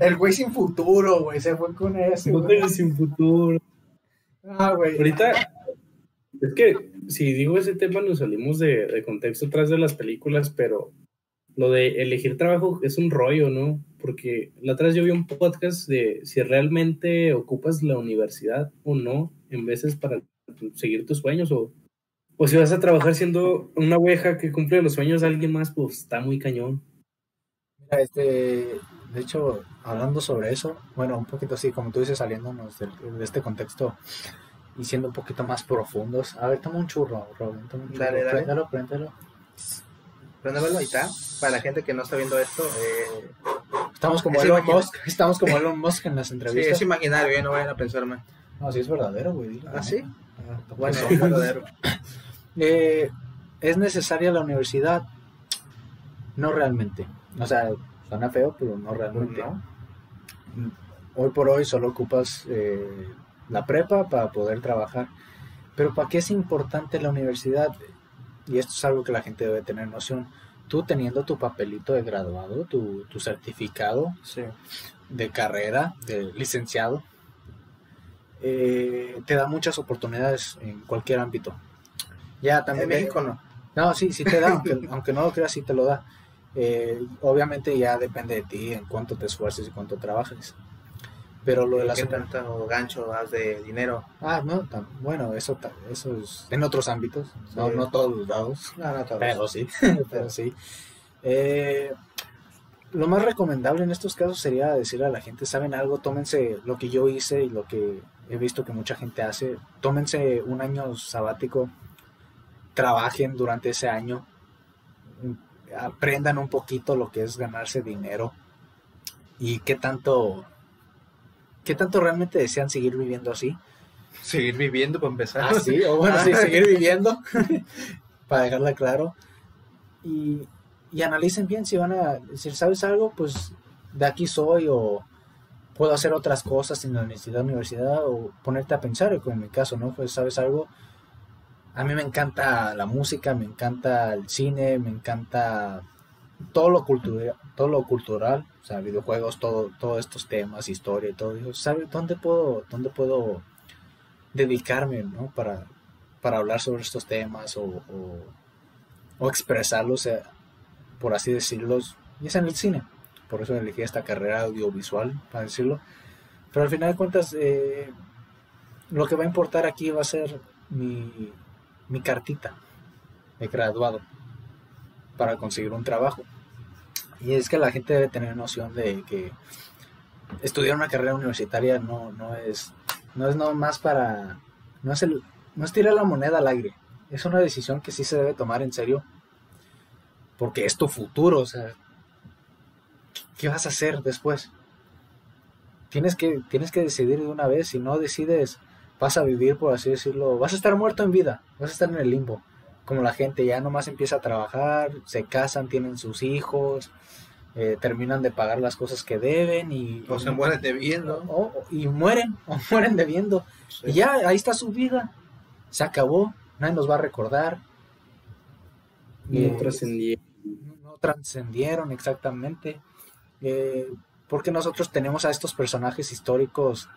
El güey sin futuro, güey, se fue con ese, güey. Mujeres sin futuro. Ah, güey. Ahorita, es que si digo ese tema nos salimos de, de contexto atrás de las películas, pero lo de elegir trabajo es un rollo, ¿no? Porque la vez yo vi un podcast de si realmente ocupas la universidad o no, en veces para seguir tus sueños o, o si vas a trabajar siendo una oveja que cumple los sueños de alguien más, pues está muy cañón. Mira, este, de hecho, hablando sobre eso, bueno, un poquito así, como tú dices, saliéndonos del- de, este contexto y siendo un poquito más profundos. A ver, toma un churro, Robin, toma un churro. Dale, dale. Préndelo, ahí está. Para la gente que no está viendo esto, eh, Estamos como Es Elon Musk, estamos como Elon Musk en las sí, entrevistas. es imaginario, eh, no vayan a pensar mal. No, sí es verdadero, güey. dilo, ¿Ah, sí? Ah, Bueno, pues, verdadero. Eh, ¿Es necesaria la universidad? No realmente. O sea, suena feo, pero no realmente. No. Hoy por hoy solo ocupas eh, la prepa para poder trabajar. Pero ¿para qué es importante la universidad? Y esto es algo que la gente debe tener noción. Tú teniendo tu papelito de graduado, tu, tu certificado Sí. de carrera, de licenciado, eh, te da muchas oportunidades en cualquier ámbito. Ya En también México no. no, sí, sí te da, aunque, aunque no lo creas, sí te lo da. Eh, obviamente ya depende de ti en cuánto te esfuerces y cuánto trabajes. Pero lo de la ¿Qué tanto gancho das de dinero? Ah, no, bueno, eso, eso es en otros ámbitos, no, Sí. no todos los lados, No, no, todo. pero sí, pero sí. Eh, lo más recomendable en estos casos sería decirle a la gente, ¿saben algo? Tómense lo que yo hice y lo que he visto que mucha gente hace, tómense un año sabático, trabajen durante ese año, aprendan un poquito lo que es ganarse dinero y qué tanto, qué tanto realmente desean seguir viviendo así. Seguir viviendo para empezar. Ah, sí, o bueno, sí, seguir viviendo, para dejarla claro. Y, y analicen bien si van a decir, ¿sabes algo? Pues de aquí soy o puedo hacer otras cosas en la universidad, universidad o ponerte a pensar, como en mi caso, ¿no? Pues, ¿sabes algo? A mí me encanta la música, me encanta el cine, me encanta todo lo cultural, todo lo cultural, o sea, videojuegos, todo, todos estos temas, historia y todo. Digo, ¿sabes dónde puedo, dónde puedo dedicarme, ¿no? Para, para hablar sobre estos temas o, o, o expresarlos, eh, por así decirlos, y es en el cine. Por eso elegí esta carrera audiovisual, para decirlo. Pero al final de cuentas, eh, lo que va a importar aquí va a ser mi, mi cartita de graduado para conseguir un trabajo. Y es que la gente debe tener noción de que estudiar una carrera universitaria no, no es no es más para no es el no es tirar la moneda al aire. Es una decisión que sí se debe tomar en serio porque es tu futuro o sea qué vas a hacer después tienes que tienes que decidir de una vez. Si no decides vas a vivir por así decirlo vas a estar muerto en vida vas a estar en el limbo como la gente ya nomás empieza a trabajar se casan tienen sus hijos eh, terminan de pagar las cosas que deben y O se mueren debiendo. o- o- y mueren o mueren debiendo Sí. y ya ahí está su vida se acabó nadie nos va a recordar No Eh, trascendí. no, no trascendieron exactamente Eh, porque nosotros tenemos a estos personajes históricos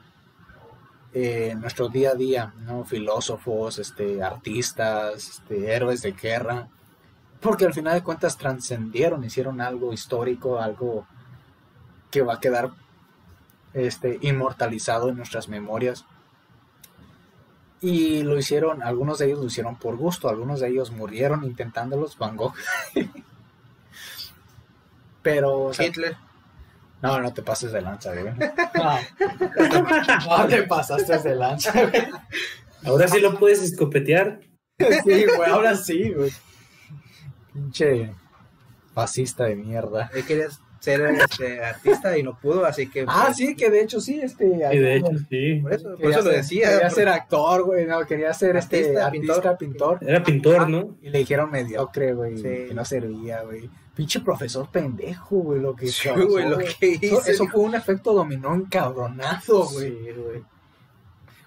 eh, nuestro día a día no filósofos este artistas este, héroes de guerra. Porque al final de cuentas trascendieron hicieron algo histórico algo que va a quedar este inmortalizado en nuestras memorias. Y lo hicieron algunos de ellos lo hicieron por gusto algunos de ellos murieron intentándolos Van Gogh. Pero Hitler. No, no te pases de lanza, güey. No, no te pasaste de lanza, güey. Ahora sí lo puedes escopetear. Sí, güey, ahora sí, güey. Pinche fascista de mierda. Él quería ser este, artista y no pudo, así que. Ah, pues, sí, que de hecho sí, este. Y de hecho, sí. Por eso, por lo decía. Quería ser actor, güey, no, quería ser este Artista, pintor. Era pintor, ¿no? Y le dijeron mediocre, güey, Sí. que no servía, güey. Pinche profesor pendejo, güey, lo que Sí, causó, güey, lo güey. que Eso, hizo. eso fue un efecto dominó encabronado, güey. Sí, güey.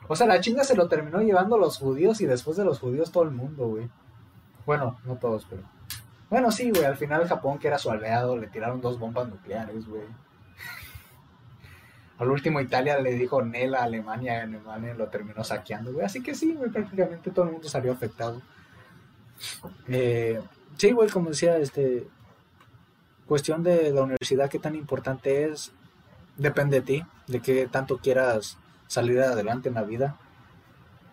O sea, la chinga se lo terminó llevando los judíos y después de los judíos todo el mundo, güey. Bueno, no todos, pero. Bueno, sí, güey. Al final Japón, que era su aliado, le tiraron dos bombas nucleares, güey. Al último Italia le dijo Nel a Alemania, Alemania lo terminó saqueando, güey. Así que sí, güey, prácticamente todo el mundo salió afectado. Eh, sí, güey, como decía, este, cuestión de la universidad, qué tan importante es, depende de ti, de qué tanto quieras salir adelante en la vida.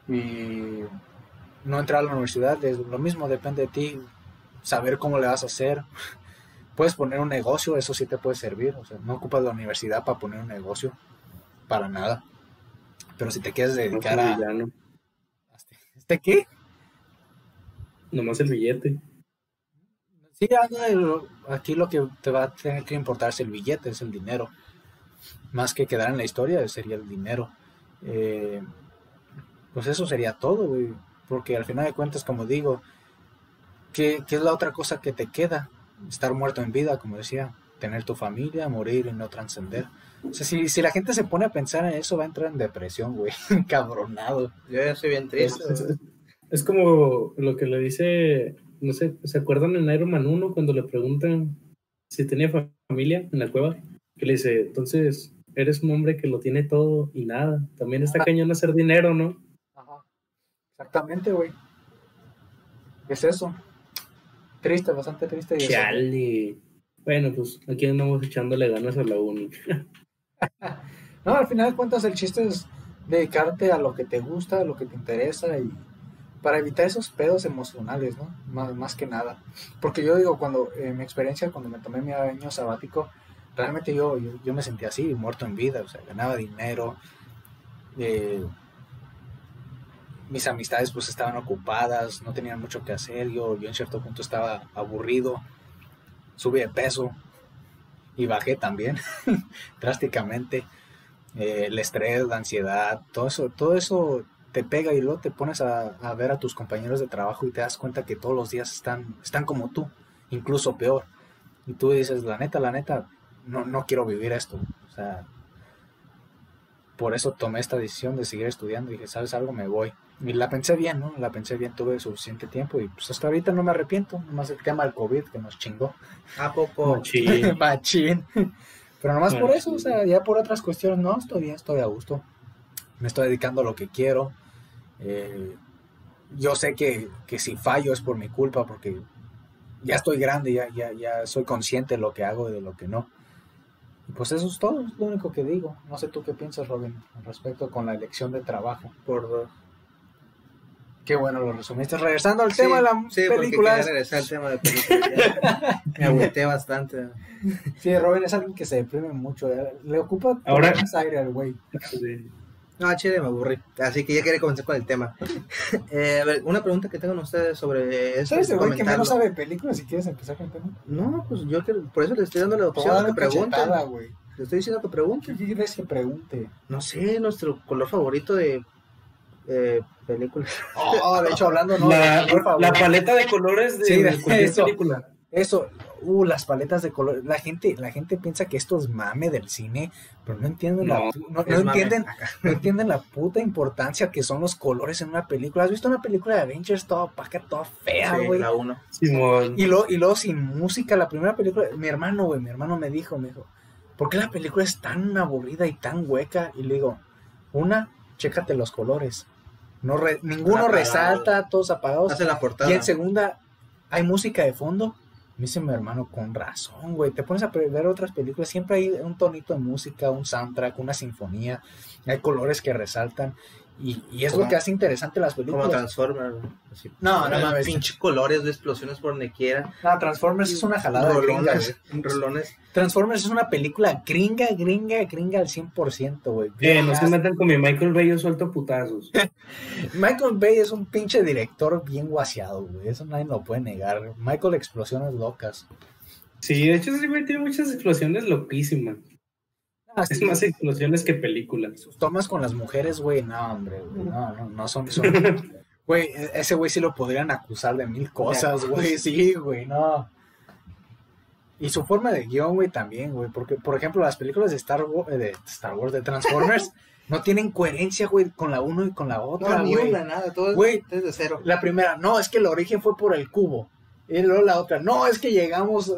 Y no entrar a la universidad es lo mismo, depende de ti, saber cómo le vas a hacer. Puedes poner un negocio, eso sí te puede servir. O sea, no ocupas la universidad para poner un negocio, para nada. Pero si te quieres dedicar a... Villano. ¿Este qué? Nomás el billete. Sí, algo de lo- aquí lo que te va a tener que importar es el billete, es el dinero. Más que quedar en la historia, sería el dinero. Eh, pues eso sería todo, güey. Porque al final de cuentas, como digo, ¿qué, qué es la otra cosa que te queda? Estar muerto en vida, como decía. Tener tu familia, morir y no trascender. O sea, si, si la gente se pone a pensar en eso, va a entrar en depresión, güey. Cabronado. Yo ya estoy bien triste. Es, es- es como lo que le dice, no sé, ¿se acuerdan en Iron Man 1 cuando le preguntan si tenía fa- familia en la cueva? Que le dice, entonces, eres un hombre que lo tiene todo y nada. También está cañón hacer dinero, ¿no? Exactamente, güey. ¿Qué es eso? Triste, bastante triste. Chale. Bueno, pues aquí andamos echándole ganas a la uni. No, al final de cuentas el chiste es dedicarte a lo que te gusta, a lo que te interesa y para evitar esos pedos emocionales, ¿no? Más, más que nada. Porque yo digo, cuando, en mi experiencia, cuando me tomé mi año sabático, realmente yo, yo, yo me sentía así, muerto en vida, o sea, ganaba dinero, eh, mis amistades pues estaban ocupadas, no tenían mucho que hacer, yo, yo en cierto punto estaba aburrido, subí de peso y bajé también drásticamente eh, el estrés, la ansiedad, todo eso, todo eso te pega y luego te pones a, a ver a tus compañeros de trabajo y te das cuenta que todos los días están, están como tú, incluso peor. Y tú dices, la neta, la neta, no, no quiero vivir esto. O sea, por eso tomé esta decisión de seguir estudiando. Dije, ¿sabes algo? Me voy. Y la pensé bien, ¿no? La pensé bien, tuve suficiente tiempo y pues hasta ahorita no me arrepiento. Nomás el tema del COVID que nos chingó. ¿A poco? Machín. Machín. Pero nomás por eso, o sea, ya por otras cuestiones, no, estoy bien, estoy a gusto. Me estoy dedicando a lo que quiero. Eh, yo sé que, que si fallo es por mi culpa, porque ya estoy grande, ya, ya, ya soy consciente de lo que hago y de lo que no. Y pues eso es todo, es lo único que digo. No sé tú qué piensas, Robin, al respecto con la elección de trabajo. Por dos. Qué bueno, lo resumiste. Regresando al Sí, tema de la sí, película. quería regresar al tema de películas. ya. Me agüité bastante. Sí, Robin es alguien que se deprime mucho. eh, Le ocupa Ahora- más aire al güey. Sí. No, chile, me aburrí. Así que ya quería comenzar con el tema. Eh, a ver, una pregunta que tengan ustedes sobre eso. ¿Sabes el güey que menos sabe de películas si quieres empezar con el tema? No, pues yo que, por eso le estoy dando la opción a que pregunten. güey. Le estoy diciendo que pregunten. ¿Qué quieres que pregunte? No sé, nuestro color favorito de eh, películas. Oh, de hecho, hablando, ¿no? La, paleta de colores de, Sí, de de cualquier eso. película. Eso, uh, las paletas de color. La gente, la gente piensa que esto es mame del cine, pero no entienden la, No, mame. entienden, no entienden la puta importancia que son los colores en una película. ¿Has visto una película de Avengers toda opaca, toda fea, Sí, güey? la uno. Y luego, y luego sin música, la primera película, mi hermano, güey, mi hermano me dijo, me dijo, ¿por qué la película es tan aburrida y tan hueca? Y le digo, una, chécate los colores. No re- ninguno Apagado. resalta, todos apagados. Hace la portada. Y en segunda, hay música de fondo. Me dice mi hermano, con razón, güey. Te pones a ver otras películas, siempre hay un tonito de música, un soundtrack, una sinfonía. Hay colores que resaltan. Y, y es Como- lo que hace interesante las Como películas. Transformers. güey. Así. No, no mames. Pinche colores de explosiones por donde quiera. No, Transformers es una jalada de gringa, Rolones. Rolones. Transformers es una película gringa, gringa, gringa al 100%, güey. Eh, no se metan con mi Michael Bay, yo suelto putazos. Michael Bay es un pinche director bien guaseado, güey. Eso nadie lo puede negar. Michael explosiones locas. Sí, de hecho, sí, güey, tiene muchas explosiones loquísimas. Ah, Es sí, más explosiones que películas. sus tomas con las mujeres, güey, no, hombre, güey, no, no, no son, son- güey, e- ese güey sí lo podrían acusar de mil cosas, güey, sí, güey, no. Y su forma de guion, güey, también, güey, porque, por ejemplo, las películas de Star Wars, de Star Wars, de Transformers, no tienen coherencia, güey, con la uno y con la otra, No, ni una, nada. Todo es desde cero. La primera, no, es que el origen fue por el cubo. Y luego la otra, no, es que llegamos,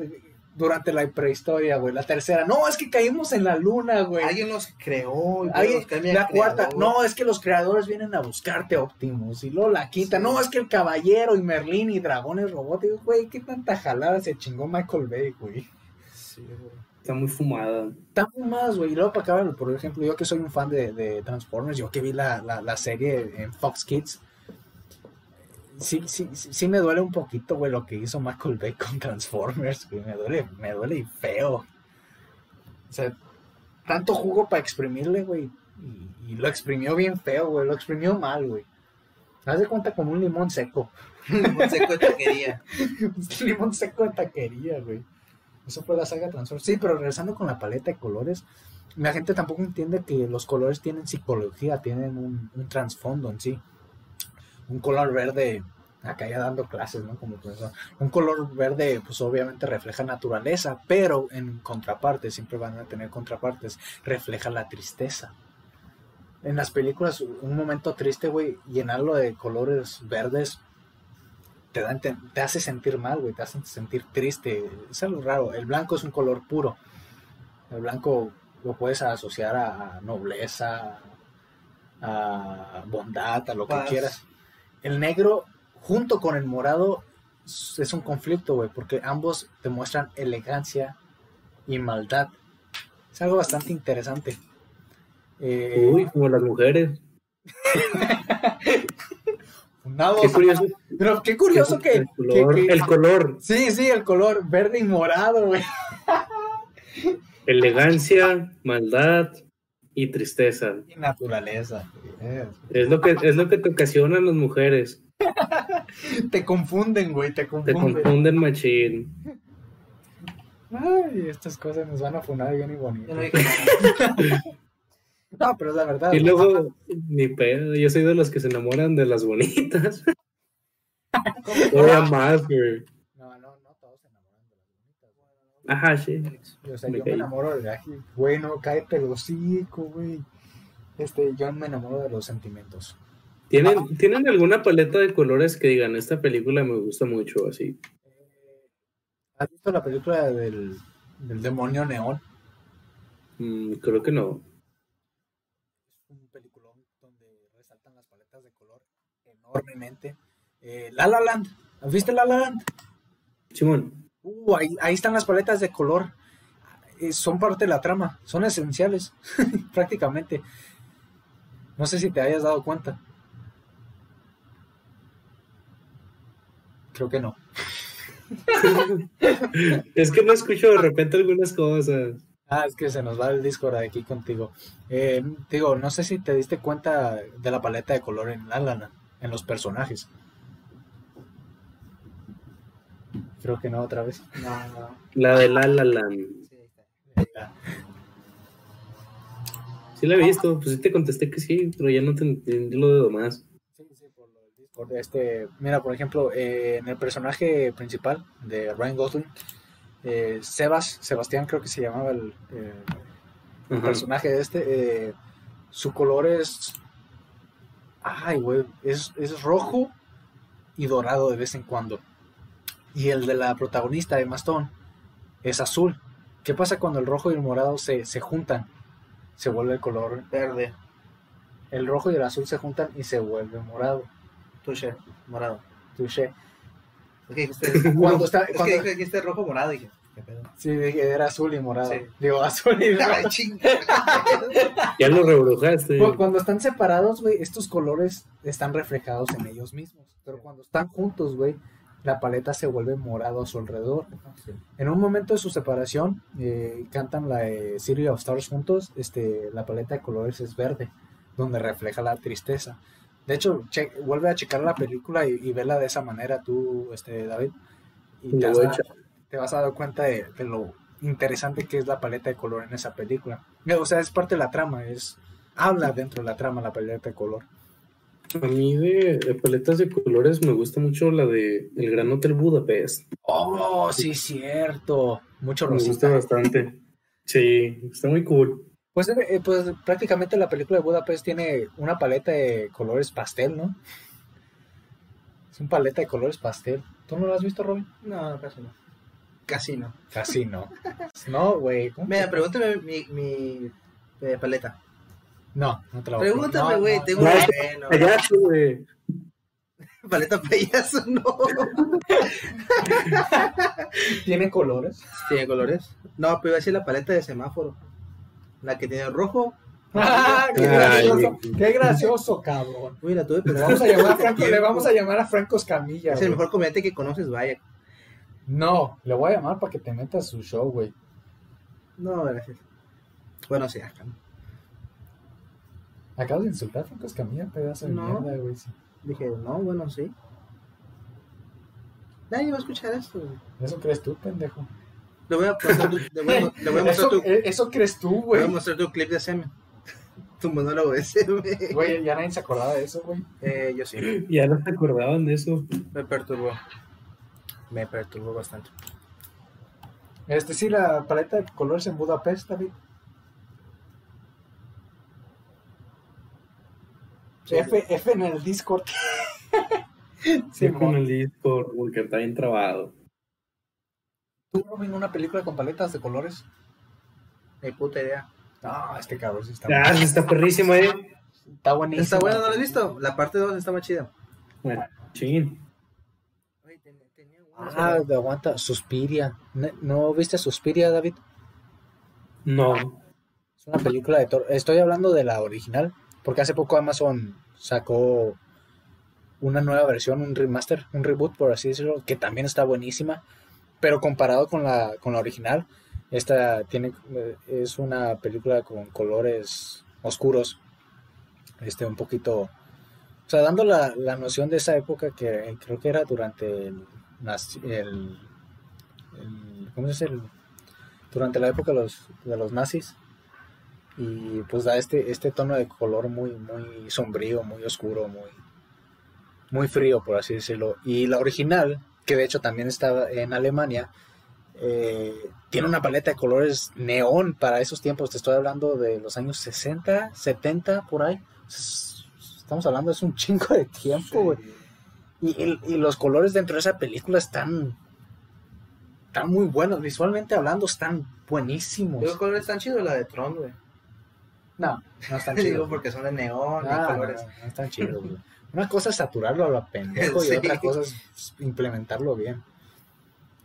durante la prehistoria, güey. La tercera, no, es que caímos en la luna, güey. Alguien los creó. y luego Alguien- los la cuarta, no, es que los creadores vienen a buscarte, Optimus. Y luego la quinta, Sí. no, es que el caballero y Merlín y dragones robóticos, güey, qué tanta jalada se chingó Michael Bay, güey. Sí, güey. Está muy fumada. Muy más, güey. Y luego para acabar, por ejemplo, yo que soy un fan de, de Transformers, yo que vi la, la, la serie en Fox Kids, sí, sí, sí, sí me duele un poquito, güey, lo que hizo Michael Bay con Transformers, güey. Me duele, me duele y feo. O sea, tanto jugo para exprimirle, güey. Y, y lo exprimió bien feo, güey. Lo exprimió mal, güey. Haz de cuenta como un limón seco. Un seco de taquería. Un limón seco de taquería, güey. Eso fue la saga Transformers. Sí, pero regresando con la paleta de colores, la gente tampoco entiende que los colores tienen psicología, tienen un, un trasfondo en sí. Un color verde, acá ya dando clases, ¿no? Como profesor. Un color verde, pues obviamente refleja naturaleza, pero en contraparte, siempre van a tener contrapartes, refleja la tristeza. En las películas, un momento triste, güey, llenarlo de colores verdes te, da, te, te hace sentir mal, güey, te hace sentir triste. Es algo raro. El blanco es un color puro. El blanco lo puedes asociar a, nobleza, a bondad, a lo Paz. que quieras. El negro, junto con el morado, es un conflicto, güey, porque ambos demuestran elegancia y maldad. Es algo bastante interesante. Eh, Uy, como las mujeres. Qué curioso. Pero qué curioso que, el color, que- que- el color, Sí, sí, el color verde y morado, güey. elegancia, maldad y tristeza. Y naturaleza. Es lo que es lo que te ocasionan las mujeres. Te confunden, güey, te Te confunden. confunden machín. Ay, estas cosas nos van a funar bien y bonito. no pero es la verdad. Y luego, ni pedo, yo soy de los que se enamoran de las bonitas. Todavía más, güey. No, no, no, todos se enamoran de las bonitas. güey. Ajá, sí. O sea, Me yo me enamoro de la güey, no, cállate el hocico, güey. Este, yo me enamoro de los sentimientos. ¿Tienen, ¿Tienen alguna paleta de colores que digan, esta película me gusta mucho, así? ¿Has visto la película del, del demonio neón? Mm, creo que no. un peliculón donde resaltan las paletas de color enormemente. Eh, La La Land, ¿has visto La La Land? Simón, Uh, ahí, ahí están las paletas de color. Eh, son parte de la trama, son esenciales, prácticamente. No sé si te hayas dado cuenta. Creo que no. es que no escucho de repente algunas cosas. Ah, es que se nos va el Discord aquí contigo. Eh, digo, no sé si te diste cuenta de la paleta de color en La en los personajes. Creo que no, otra vez. No, no. La de La La Land. Sí, ahí está. Sí la he visto, pues sí te contesté que sí, pero ya no te entendí lo de demás. Sí, sí, por lo del Discord. Este, mira, por ejemplo, eh, en el personaje principal de Ryan Gosling, eh, Sebas, Sebastián creo que se llamaba el, eh, el personaje de este, eh, su color es, ay, güey, es, es rojo y dorado de vez en cuando. Y el de la protagonista, Emma Stone, es azul. ¿Qué pasa cuando el rojo y el morado se, se juntan? Se vuelve el color, Verde. el rojo y el azul se juntan y se vuelve morado. Touché. Morado. Touché. Es que dijiste, Cuando está, es cuando- que dijiste rojo morado dije, ¿qué pedo? sí, dije, era azul y morado. Sí. Digo, azul y morado. Ya lo rebrujaste. Cu- Cuando están separados, güey, estos colores están reflejados en ellos mismos. Pero cuando están juntos, güey, la paleta se vuelve morado a su alrededor. En un momento de su separación, eh, cantan la de City of Stars juntos, este, la paleta de colores es verde, donde refleja la tristeza. De hecho, che- vuelve a checar la película y, y vela de esa manera tú, este, David, y te echar. te vas a dar cuenta de, de lo interesante que es la paleta de color en esa película. Eh, O sea, es parte de la trama, es habla dentro de la trama la paleta de color. A mí de, de paletas de colores me gusta mucho la de El Gran Hotel Budapest. Oh, sí, cierto. Mucho Me gusta bastante. Sí, está muy cool. Pues, eh, pues prácticamente la película de Budapest tiene una paleta de colores pastel, ¿no? Es un paleta de colores pastel. ¿Tú no lo has visto, Robin? No, casi no. Casi no. Casi no. No, güey. ¿cómo Mira, pregúntame mi, mi eh, paleta. No, no te la voy a Pregúntame, güey. no, tengo no. bueno. Payaso, güey. Paleta payaso, no. ¿Tiene colores? ¿Tiene colores? No, pero iba a decir la paleta de semáforo. La que tiene rojo. ¡Ah, qué gracioso! ¡Qué gracioso, cabrón! Le pensando vamos a llamar a Franco, le vamos a llamar a Franco Escamilla. Es el mejor comediante que conoces, vaya. No, le voy a llamar para que te metas su show, güey. No, gracias. Bueno, sí, acá. Acabas de insultar a Franco Escamilla, pedazo de No. mierda, güey. sí. Dije, no, bueno, sí. Nadie va a escuchar esto. güey. Eso crees tú, pendejo. Le voy a mostrar tu, le voy a, le voy a mostrar Eso, tu, eh, eso crees tú, le voy a güey. mostrar tu clip de semen. Tu monólogo ese, güey. Güey, ya nadie se acordaba de eso, güey. Eh, yo sí. Ya no se acordaban de eso. Me perturbó. Me perturbó bastante. Este sí, la paleta de colores en Budapest, David. F, F en el Discord. Sí, con el Discord, porque está bien trabado. ¿Tú no ven una película con paletas de colores? Ni puta idea. No, este cabrón sí está Ah, está perrísimo, eh. Está buenísimo. ¿Está buena? ¿No la has visto? La parte 2 está más chida. Bueno, chin. Oye, ten- tenía una Ah, aguanta, Suspiria. ¿No, no viste Suspiria, David? No. Es una película de Thor. Estoy hablando de la original, porque hace poco Amazon sacó una nueva versión, un remaster, un reboot, por así decirlo, que también está buenísima. Pero comparado con la, con la original, esta tiene, eh, es una película con colores oscuros. Este, un poquito. O sea, dando la, la noción de esa época que eh, creo que era durante el. ¿Cómo se dice? Durante la época de los, de los nazis y pues da este, este tono de color muy, muy sombrío, muy oscuro, muy, muy frío, por así decirlo. Y la original, que de hecho también estaba en Alemania, eh, tiene una paleta de colores neón para esos tiempos. Te estoy hablando de los años 60, 70, por ahí. Es- Estamos hablando, es un chingo de tiempo, güey. Y, y- y los colores dentro de esa película están, están muy buenos. Visualmente hablando, están buenísimos. Digo, colores tan chidos la de Tron, güey. No, no están Digo, chidos. porque son de neón y Ah, colores. no, no están chidos, güey. Una cosa es saturarlo a lo pendejo y otra cosa es implementarlo bien.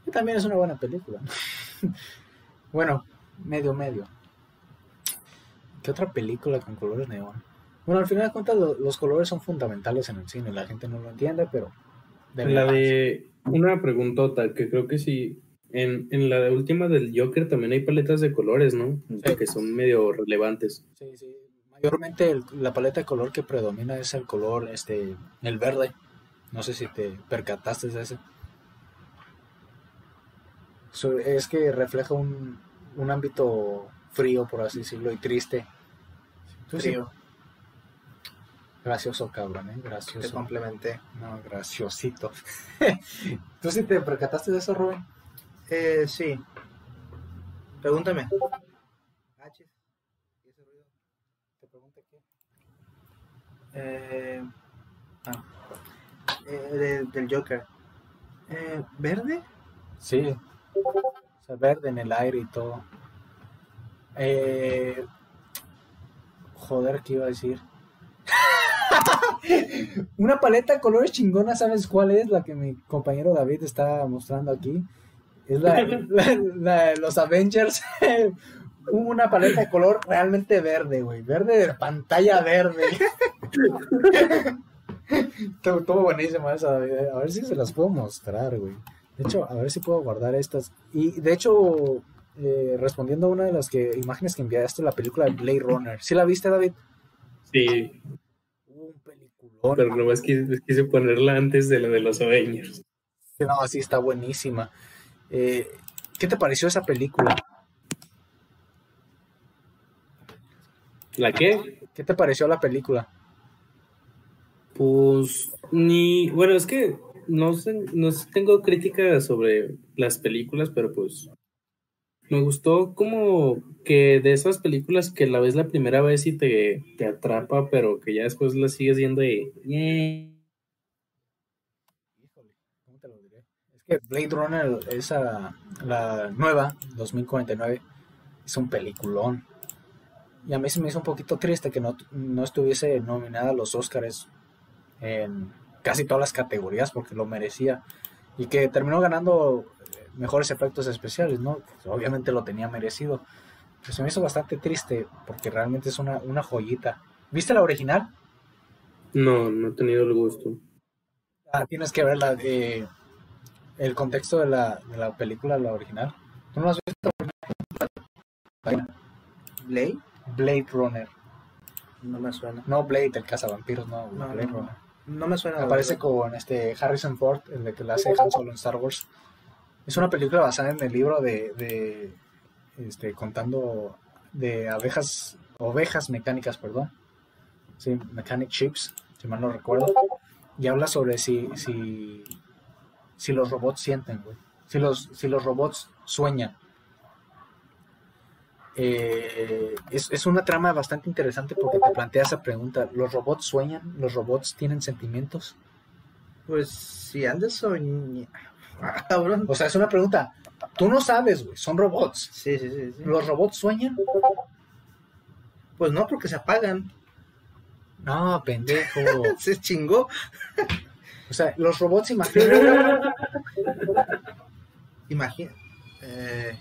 Y también es una buena película. bueno, medio, medio. ¿Qué otra película con colores neón? Bueno, al final de cuentas lo- los colores son fundamentales en el cine. La gente no lo entiende, pero... La de una preguntota que creo que sí. En, en la última del Joker también hay paletas de colores, ¿no? Sí. Que son medio relevantes. Sí, sí. Mayormente el- la paleta de color que predomina es el color, este, el verde. No sé si te percataste de ese. So, es que refleja un, un ámbito frío, por así decirlo, y triste. Tú sí- Frío. Gracioso, cabrón, ¿eh? Te Gracioso. complementé. No, graciosito. ¿Tú sí te percataste de eso, Rubén? Eh, sí. Pregúntame. Te pregunté qué. Eh, ah. Eh, de- del Joker. Eh, ¿Verde? Sí. O sea, verde en el aire y todo. Eh, joder, ¿qué iba a decir? Una paleta de colores chingona, ¿sabes cuál es? La que mi compañero David está mostrando aquí. Es la, la- los Avengers. Una paleta de color realmente verde, güey. Verde de pantalla verde. Estuvo buenísima esa, David. A ver si se las puedo mostrar, güey. De hecho, a ver si puedo guardar estas. Y de hecho, eh, respondiendo a una de las que, imágenes que enviaste, la película de Blade Runner. ¿Sí la viste, David? Sí, Un peliculón. pero nomás quise, quise ponerla antes de la de los Avengers. No, sí, está buenísima. Eh, ¿Qué te pareció esa película? ¿La qué? ¿Qué te pareció la película? Pues ni, bueno, es que no sé, no tengo críticas sobre las películas, pero pues me gustó como que de esas películas que la ves la primera vez y te, te atrapa, pero que ya después la sigues viendo y... "Eh". Híjole, ¿cómo te lo diré? Es que Blade Runner, esa, la nueva, 2049, es un peliculón. Y a mí se me hizo un poquito triste que no, no estuviese nominada a los Oscars en casi todas las categorías porque lo merecía. Y que terminó ganando mejores efectos especiales, ¿no? Pues, obviamente lo tenía merecido. Pero se me hizo bastante triste porque realmente es una, una joyita. ¿Viste la original? No, no he tenido el gusto. Ah, tienes que ver la de, el contexto de la, de la película, la original. ¿Tú no has visto? ¿Blade? Blade Runner. No me suena. No Blade, el cazavampiros, no, No, Blade no, Runner. No me suena. Aparece con este Harrison Ford, el de que la hace Han Solo en Star Wars. Es una película basada en el libro de, de este, contando de abejas, ovejas mecánicas, perdón. Sí, Mechanic Chips, si mal no recuerdo. Y habla sobre si, si, si los robots sienten, güey. Si los, si los robots sueñan. Eh, es, es una trama bastante interesante porque te plantea esa pregunta. ¿Los robots sueñan? ¿Los robots tienen sentimientos? Pues si andas soñando. Ah, cabrón. O sea, es una pregunta. Tú no sabes, güey. Son robots. Sí, sí, sí, sí. ¿Los robots sueñan? Pues no, porque se apagan. No, pendejo. Se chingó. O sea, los robots imaginan. Imagina. Eh,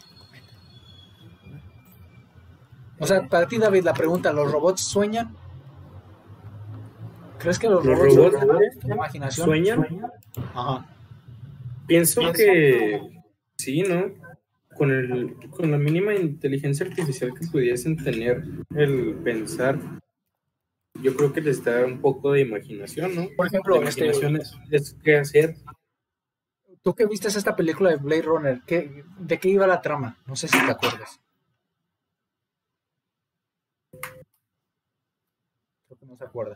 O sea, para ti, David, la pregunta: ¿los robots sueñan? ¿Crees que los ¿Los robots, imaginación? ¿Sueñan? Ajá. Pienso que sí, ¿no? Con, el, con la mínima inteligencia artificial que pudiesen tener el pensar, yo creo que les da un poco de imaginación, ¿no? Por ejemplo, este, imaginación es, es qué hacer. tú que viste esta película de Blade Runner, ¿qué, ¿de qué iba la trama? No sé si te acuerdas. Creo que no se acuerda.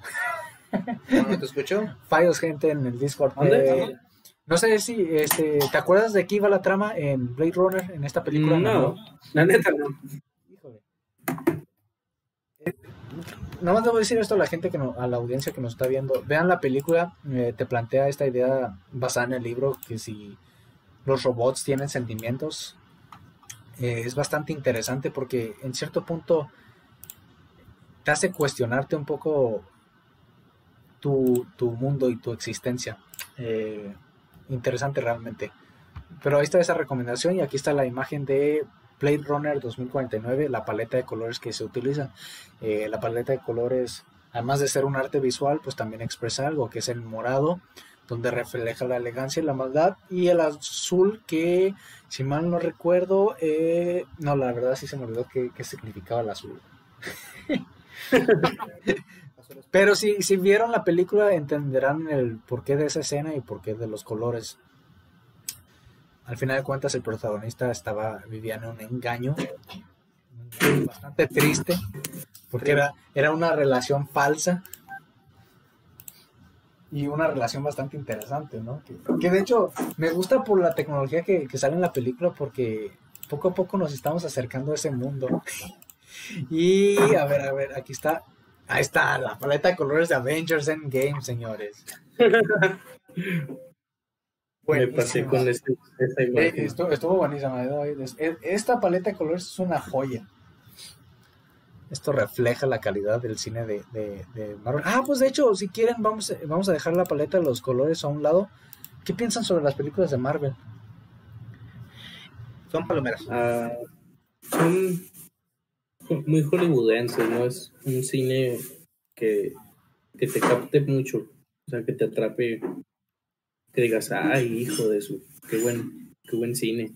¿No te escuchó? Fallos, gente, en el Discord. ¿Dónde? Eh, no sé si este, te acuerdas de qué iba la trama en Blade Runner, en esta película. No, la neta no. Híjole. Nada más debo decir esto a la gente que no, a la audiencia que nos está viendo. Vean la película, te plantea esta idea basada en el libro que si los robots tienen sentimientos. eh, es bastante interesante porque en cierto punto te hace cuestionarte un poco tu, tu mundo y tu existencia. Eh, interesante realmente. Pero ahí está esa recomendación y aquí está la imagen de Blade Runner 2049, la paleta de colores que se utiliza. Eh, la paleta de colores, además de ser un arte visual, pues también expresa algo, que es el morado, donde refleja la elegancia y la maldad, y el azul que, si mal no recuerdo, eh, no, la verdad sí se me olvidó qué, qué significaba el azul. Pero si, si vieron la película entenderán el porqué de esa escena y porqué de los colores. Al final de cuentas el protagonista estaba vivía en un engaño, un engaño bastante triste, porque era, era una relación falsa y una relación bastante interesante, ¿no? Que, que de hecho me gusta por la tecnología que, que sale en la película porque poco a poco nos estamos acercando a ese mundo. Y a ver, a ver, aquí está. Ahí está, la paleta de colores de Avengers Endgame, señores. Me pasé con este- esa Eh, imagen. estuvo, estuvo buenísima. eh, Esta paleta de colores es una joya. Esto refleja la calidad del cine de, de- de Marvel. Ah, pues de hecho, si quieren, vamos, a- vamos a dejar la paleta de los colores a un lado. ¿Qué piensan sobre las películas de Marvel? Son palomeras. Ah, son muy hollywoodenses, ¿no? Es un cine que, que te capte mucho, o sea, que te atrape, que digas, ay, hijo de su, qué buen, qué buen cine.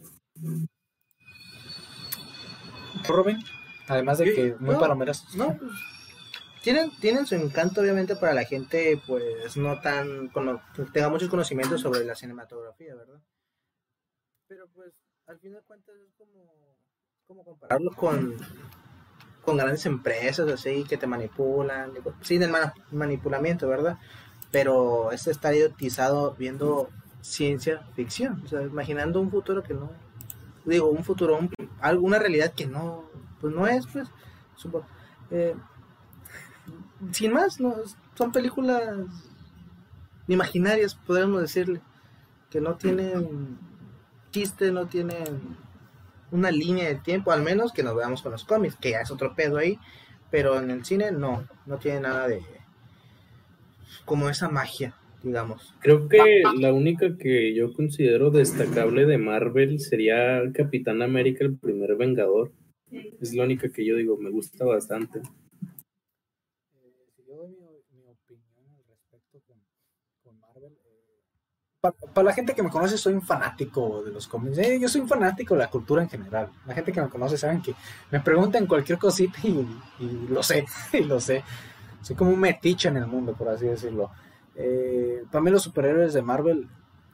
Robin, además de que muy no, palomeras. No, pues, tienen, tienen su encanto, obviamente, para la gente, pues, no tan, que tenga muchos conocimientos sobre la cinematografía, ¿verdad? Pero, pues, al fin de cuentas es como, como compararlo con, con grandes empresas, así, que te manipulan, del ma- manipulamiento, ¿verdad? Pero este está idiotizado viendo ciencia ficción, o sea, imaginando un futuro que no, digo, un futuro, un- alguna realidad que no, pues no es, pues, supo- eh, sin más, no, son películas imaginarias, podríamos decirle. que no tienen chiste, no tienen una línea de tiempo, al menos que nos veamos con los cómics, que ya es otro pedo ahí, pero en el cine no, no tiene nada de como esa magia, digamos. Creo que la única que yo considero destacable de Marvel sería Capitán América, el primer Vengador. Es la única que yo digo, me gusta bastante. si yo doy mi, mi opinión al respecto con, con Marvel, eh, pa- para la gente que me conoce, soy un fanático de los cómics. Eh, yo soy un fanático de la cultura en general. La gente que me conoce saben que me preguntan cualquier cosita y, y lo sé, y lo sé. Soy como un metiche en el mundo, por así decirlo. Eh, para mí los superhéroes de Marvel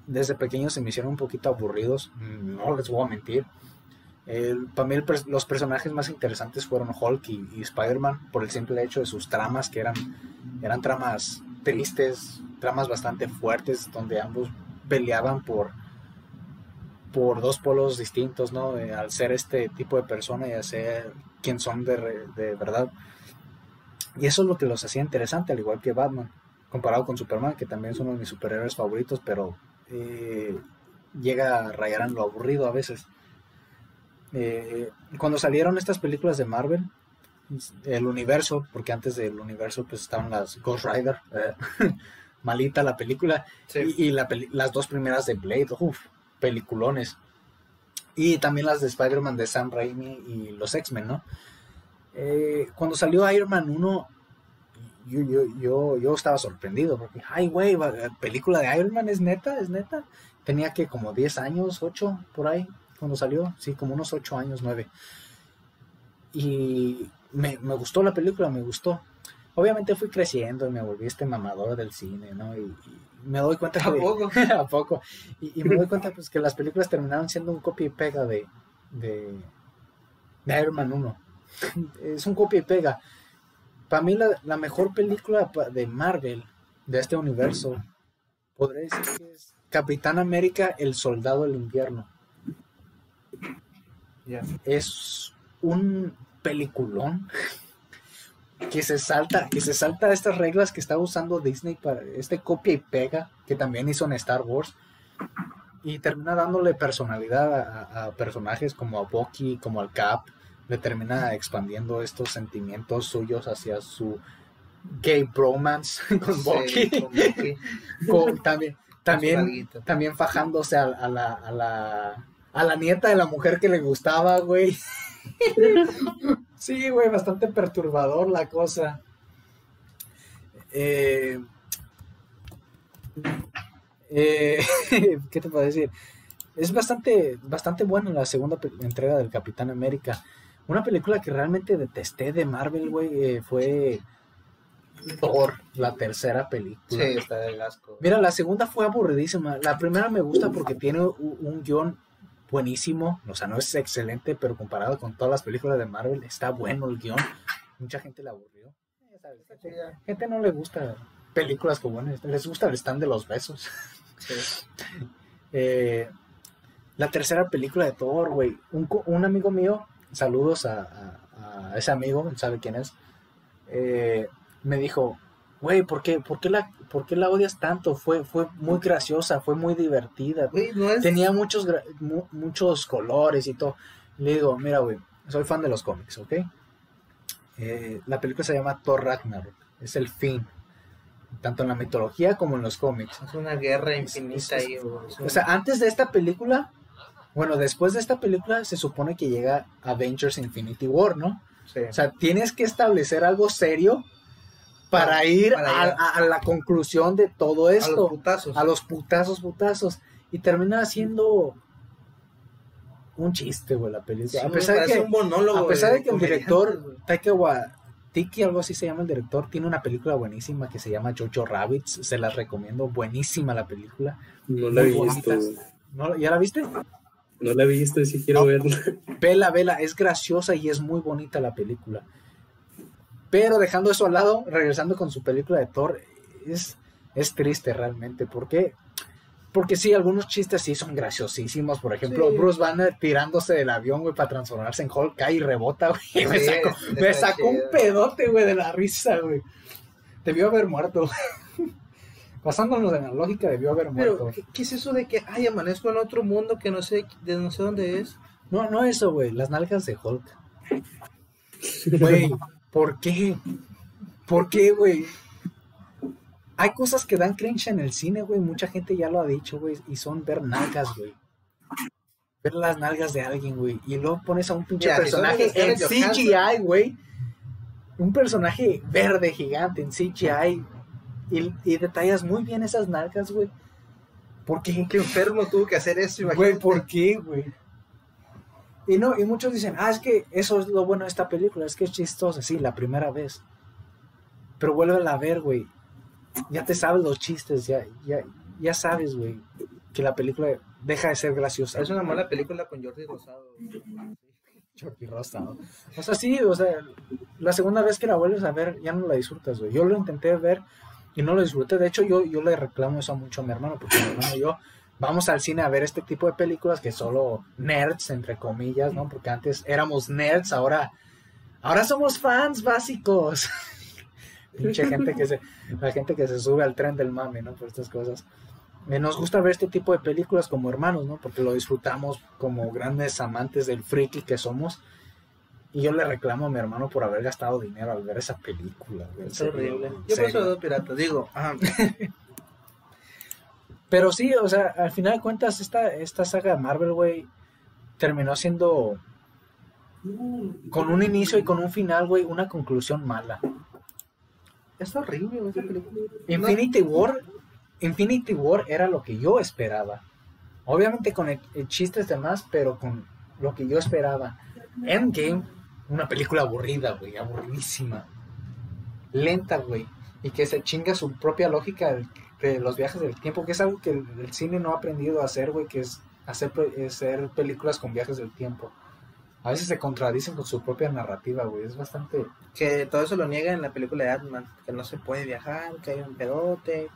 desde pequeños se me hicieron un poquito aburridos, no les voy a mentir. Para mí los personajes más interesantes fueron Hulk y, y Spider-Man por el simple hecho de sus tramas, que eran, eran tramas tristes, tramas bastante fuertes, donde ambos peleaban por, por dos polos distintos, ¿no? Eh, al ser este tipo de persona y al ser quien son de, de verdad. Y eso es lo que los hacía interesante, al igual que Batman, comparado con Superman, que también es uno de mis superhéroes favoritos, pero eh, llega a rayar en lo aburrido a veces. Eh, cuando salieron estas películas de Marvel, el universo, porque antes del universo pues estaban las Ghost Rider, eh, malita la película, y, y la peli- las dos primeras de Blade, uff, peliculones. Y también las de Spider-Man de Sam Raimi y los X-Men, ¿no? Eh, cuando salió Iron Man 1, yo, yo, yo, yo estaba sorprendido, porque, ay, güey, película de Iron Man, ¿es neta? ¿Es neta? Tenía que como 10 años, 8 por ahí, cuando salió, sí, como unos 8 años, 9. Y me, me gustó la película, me gustó. Obviamente fui creciendo y me volví este mamador del cine, ¿no? Y, y me doy cuenta que... Tampoco. ¿A poco? Y, y me doy cuenta pues que las películas terminaron siendo un copia y pega de, de, de Iron Man 1. Es un copia y pega. Para mí la, la mejor película de Marvel, de este universo, podría decir que es Capitán América, el Soldado del Invierno. Es un peliculón que se salta, que se salta estas reglas que está usando Disney para este copia y pega que también hizo en Star Wars y termina dándole personalidad a, a- a personajes como a Bucky, como al Cap, le termina expandiendo estos sentimientos suyos hacia su gay bromance con Bucky, Sí, con Bucky. también, también, también fajándose a, a la, a, la, a la nieta de la mujer que le gustaba, güey. sí, güey, bastante perturbador la cosa. Eh, eh, ¿Qué te puedo decir? Es bastante, bastante bueno la segunda entrega del Capitán América. Una película que realmente detesté de Marvel, güey, eh, fue Thor, la tercera película. Sí, está del asco. Mira, la segunda fue aburridísima. La primera me gusta porque tiene un guion buenísimo. O sea, no es excelente, pero comparado con todas las películas de Marvel, está bueno el guion. Mucha gente le aburrió. Gente, no le gusta películas como. Les gusta el stand de los besos. Eh, la tercera película de Thor, güey. Un, un amigo mío, saludos a, a- a ese amigo, sabe quién es, eh, me dijo, güey, ¿por qué, por, qué la, ¿por qué la odias tanto? Fue, fue muy graciosa, fue muy divertida. No es. Tenía muchos, mu- muchos colores y todo. Le digo, mira, güey, soy fan de los cómics, ¿ok? Eh, la película se llama Thor Ragnarok, es el fin, tanto en la mitología como en los cómics. Es una guerra infinita es- ahí, O sea, antes de esta película, bueno, después de esta película se supone que llega Avengers Infinity War, ¿no? sí. O sea, tienes que establecer algo serio para ir Para a, allá. a- a la conclusión de todo a los esto. putazos. A los putazos, putazos. Y termina siendo un chiste, güey, la película. Sí, a pesar de que, un monólogo a pesar de que el director. Taika Waititi, algo así se llama el director, tiene una película buenísima que se llama Jojo Rabbit. Se las recomiendo, buenísima la película. No la he. ¿Ya la viste? No la he visto y sí quiero No. verla. Vela, vela, es graciosa y es muy bonita la película. Pero dejando eso al lado, regresando con su película de Thor, es, es triste realmente. ¿Por qué? Porque sí, algunos chistes sí son graciosísimos. Por ejemplo, Sí. Bruce Banner tirándose del avión, güey, para transformarse en Hulk, cae y rebota, güey. me sacó, me sacó un pedote, güey, de la risa, güey. Debió haber muerto. Basándonos en la lógica, debió haber muerto. Pero, ¿qué, qué es eso de que, ay, amanezco en otro mundo que no sé, de no sé dónde es? No, no eso, güey. Las nalgas de Hulk. Güey, ¿por qué? ¿Por qué, güey? Hay cosas que dan cringe en el cine, güey. Mucha gente ya lo ha dicho, güey. Y son ver nalgas, güey. Ver las nalgas de alguien, güey. Y luego pones a un pinche Mira, personaje en CGI, güey. Un personaje verde gigante en CGI. Y, y detallas muy bien esas nalgas, güey. ¿Por qué? Qué enfermo tuvo que hacer eso, Güey, imagínate. ¿por qué, güey? Y no, y muchos dicen, ah, es que eso es lo bueno de esta película, es que es chistosa, sí, la primera vez. Pero vuélvela a ver, güey. Ya te sabes los chistes, ya, ya, ya sabes, güey, que la película deja de ser graciosa. Es una mala película con Jordi Rosado. Jordi Rosado. O sea, sí, o sea, la segunda vez que la vuelves a ver, ya no la disfrutas, güey. Yo lo intenté ver y no lo disfruté. De hecho, yo, yo le reclamo eso mucho a mi hermano, porque mi hermano y yo vamos al cine a ver este tipo de películas que solo nerds, entre comillas, ¿no? Porque antes éramos nerds, ahora, ahora somos fans básicos. Pinche gente que se, la gente que se sube al tren del mame, ¿no? Por estas cosas. Eh, nos gusta ver este tipo de películas como hermanos, ¿no? Porque lo disfrutamos como grandes amantes del friki que somos. Y yo le reclamo a mi hermano por haber gastado dinero al ver esa película. güey, Es horrible. Yo eso serio. veo piratas. Digo, ajá, Pero sí, o sea, al final de cuentas, esta, esta saga de Marvel, güey, terminó siendo con un inicio y con un final, güey, una conclusión mala. es horrible güey, esa película. Infinity War, Infinity War era lo que yo esperaba. Obviamente con el, el chistes de más, pero con lo que yo esperaba. Endgame, una película aburrida, güey, aburridísima. Lenta, güey. Y que se chinga su propia lógica de, los viajes del tiempo, que es algo que el, cine no ha aprendido a hacer, güey, que es hacer, hacer películas con viajes del tiempo. A veces se contradicen con su propia narrativa, güey. Es bastante... Que todo eso lo niega en la película de Ant-Man. Que no se puede viajar, que hay un pedote.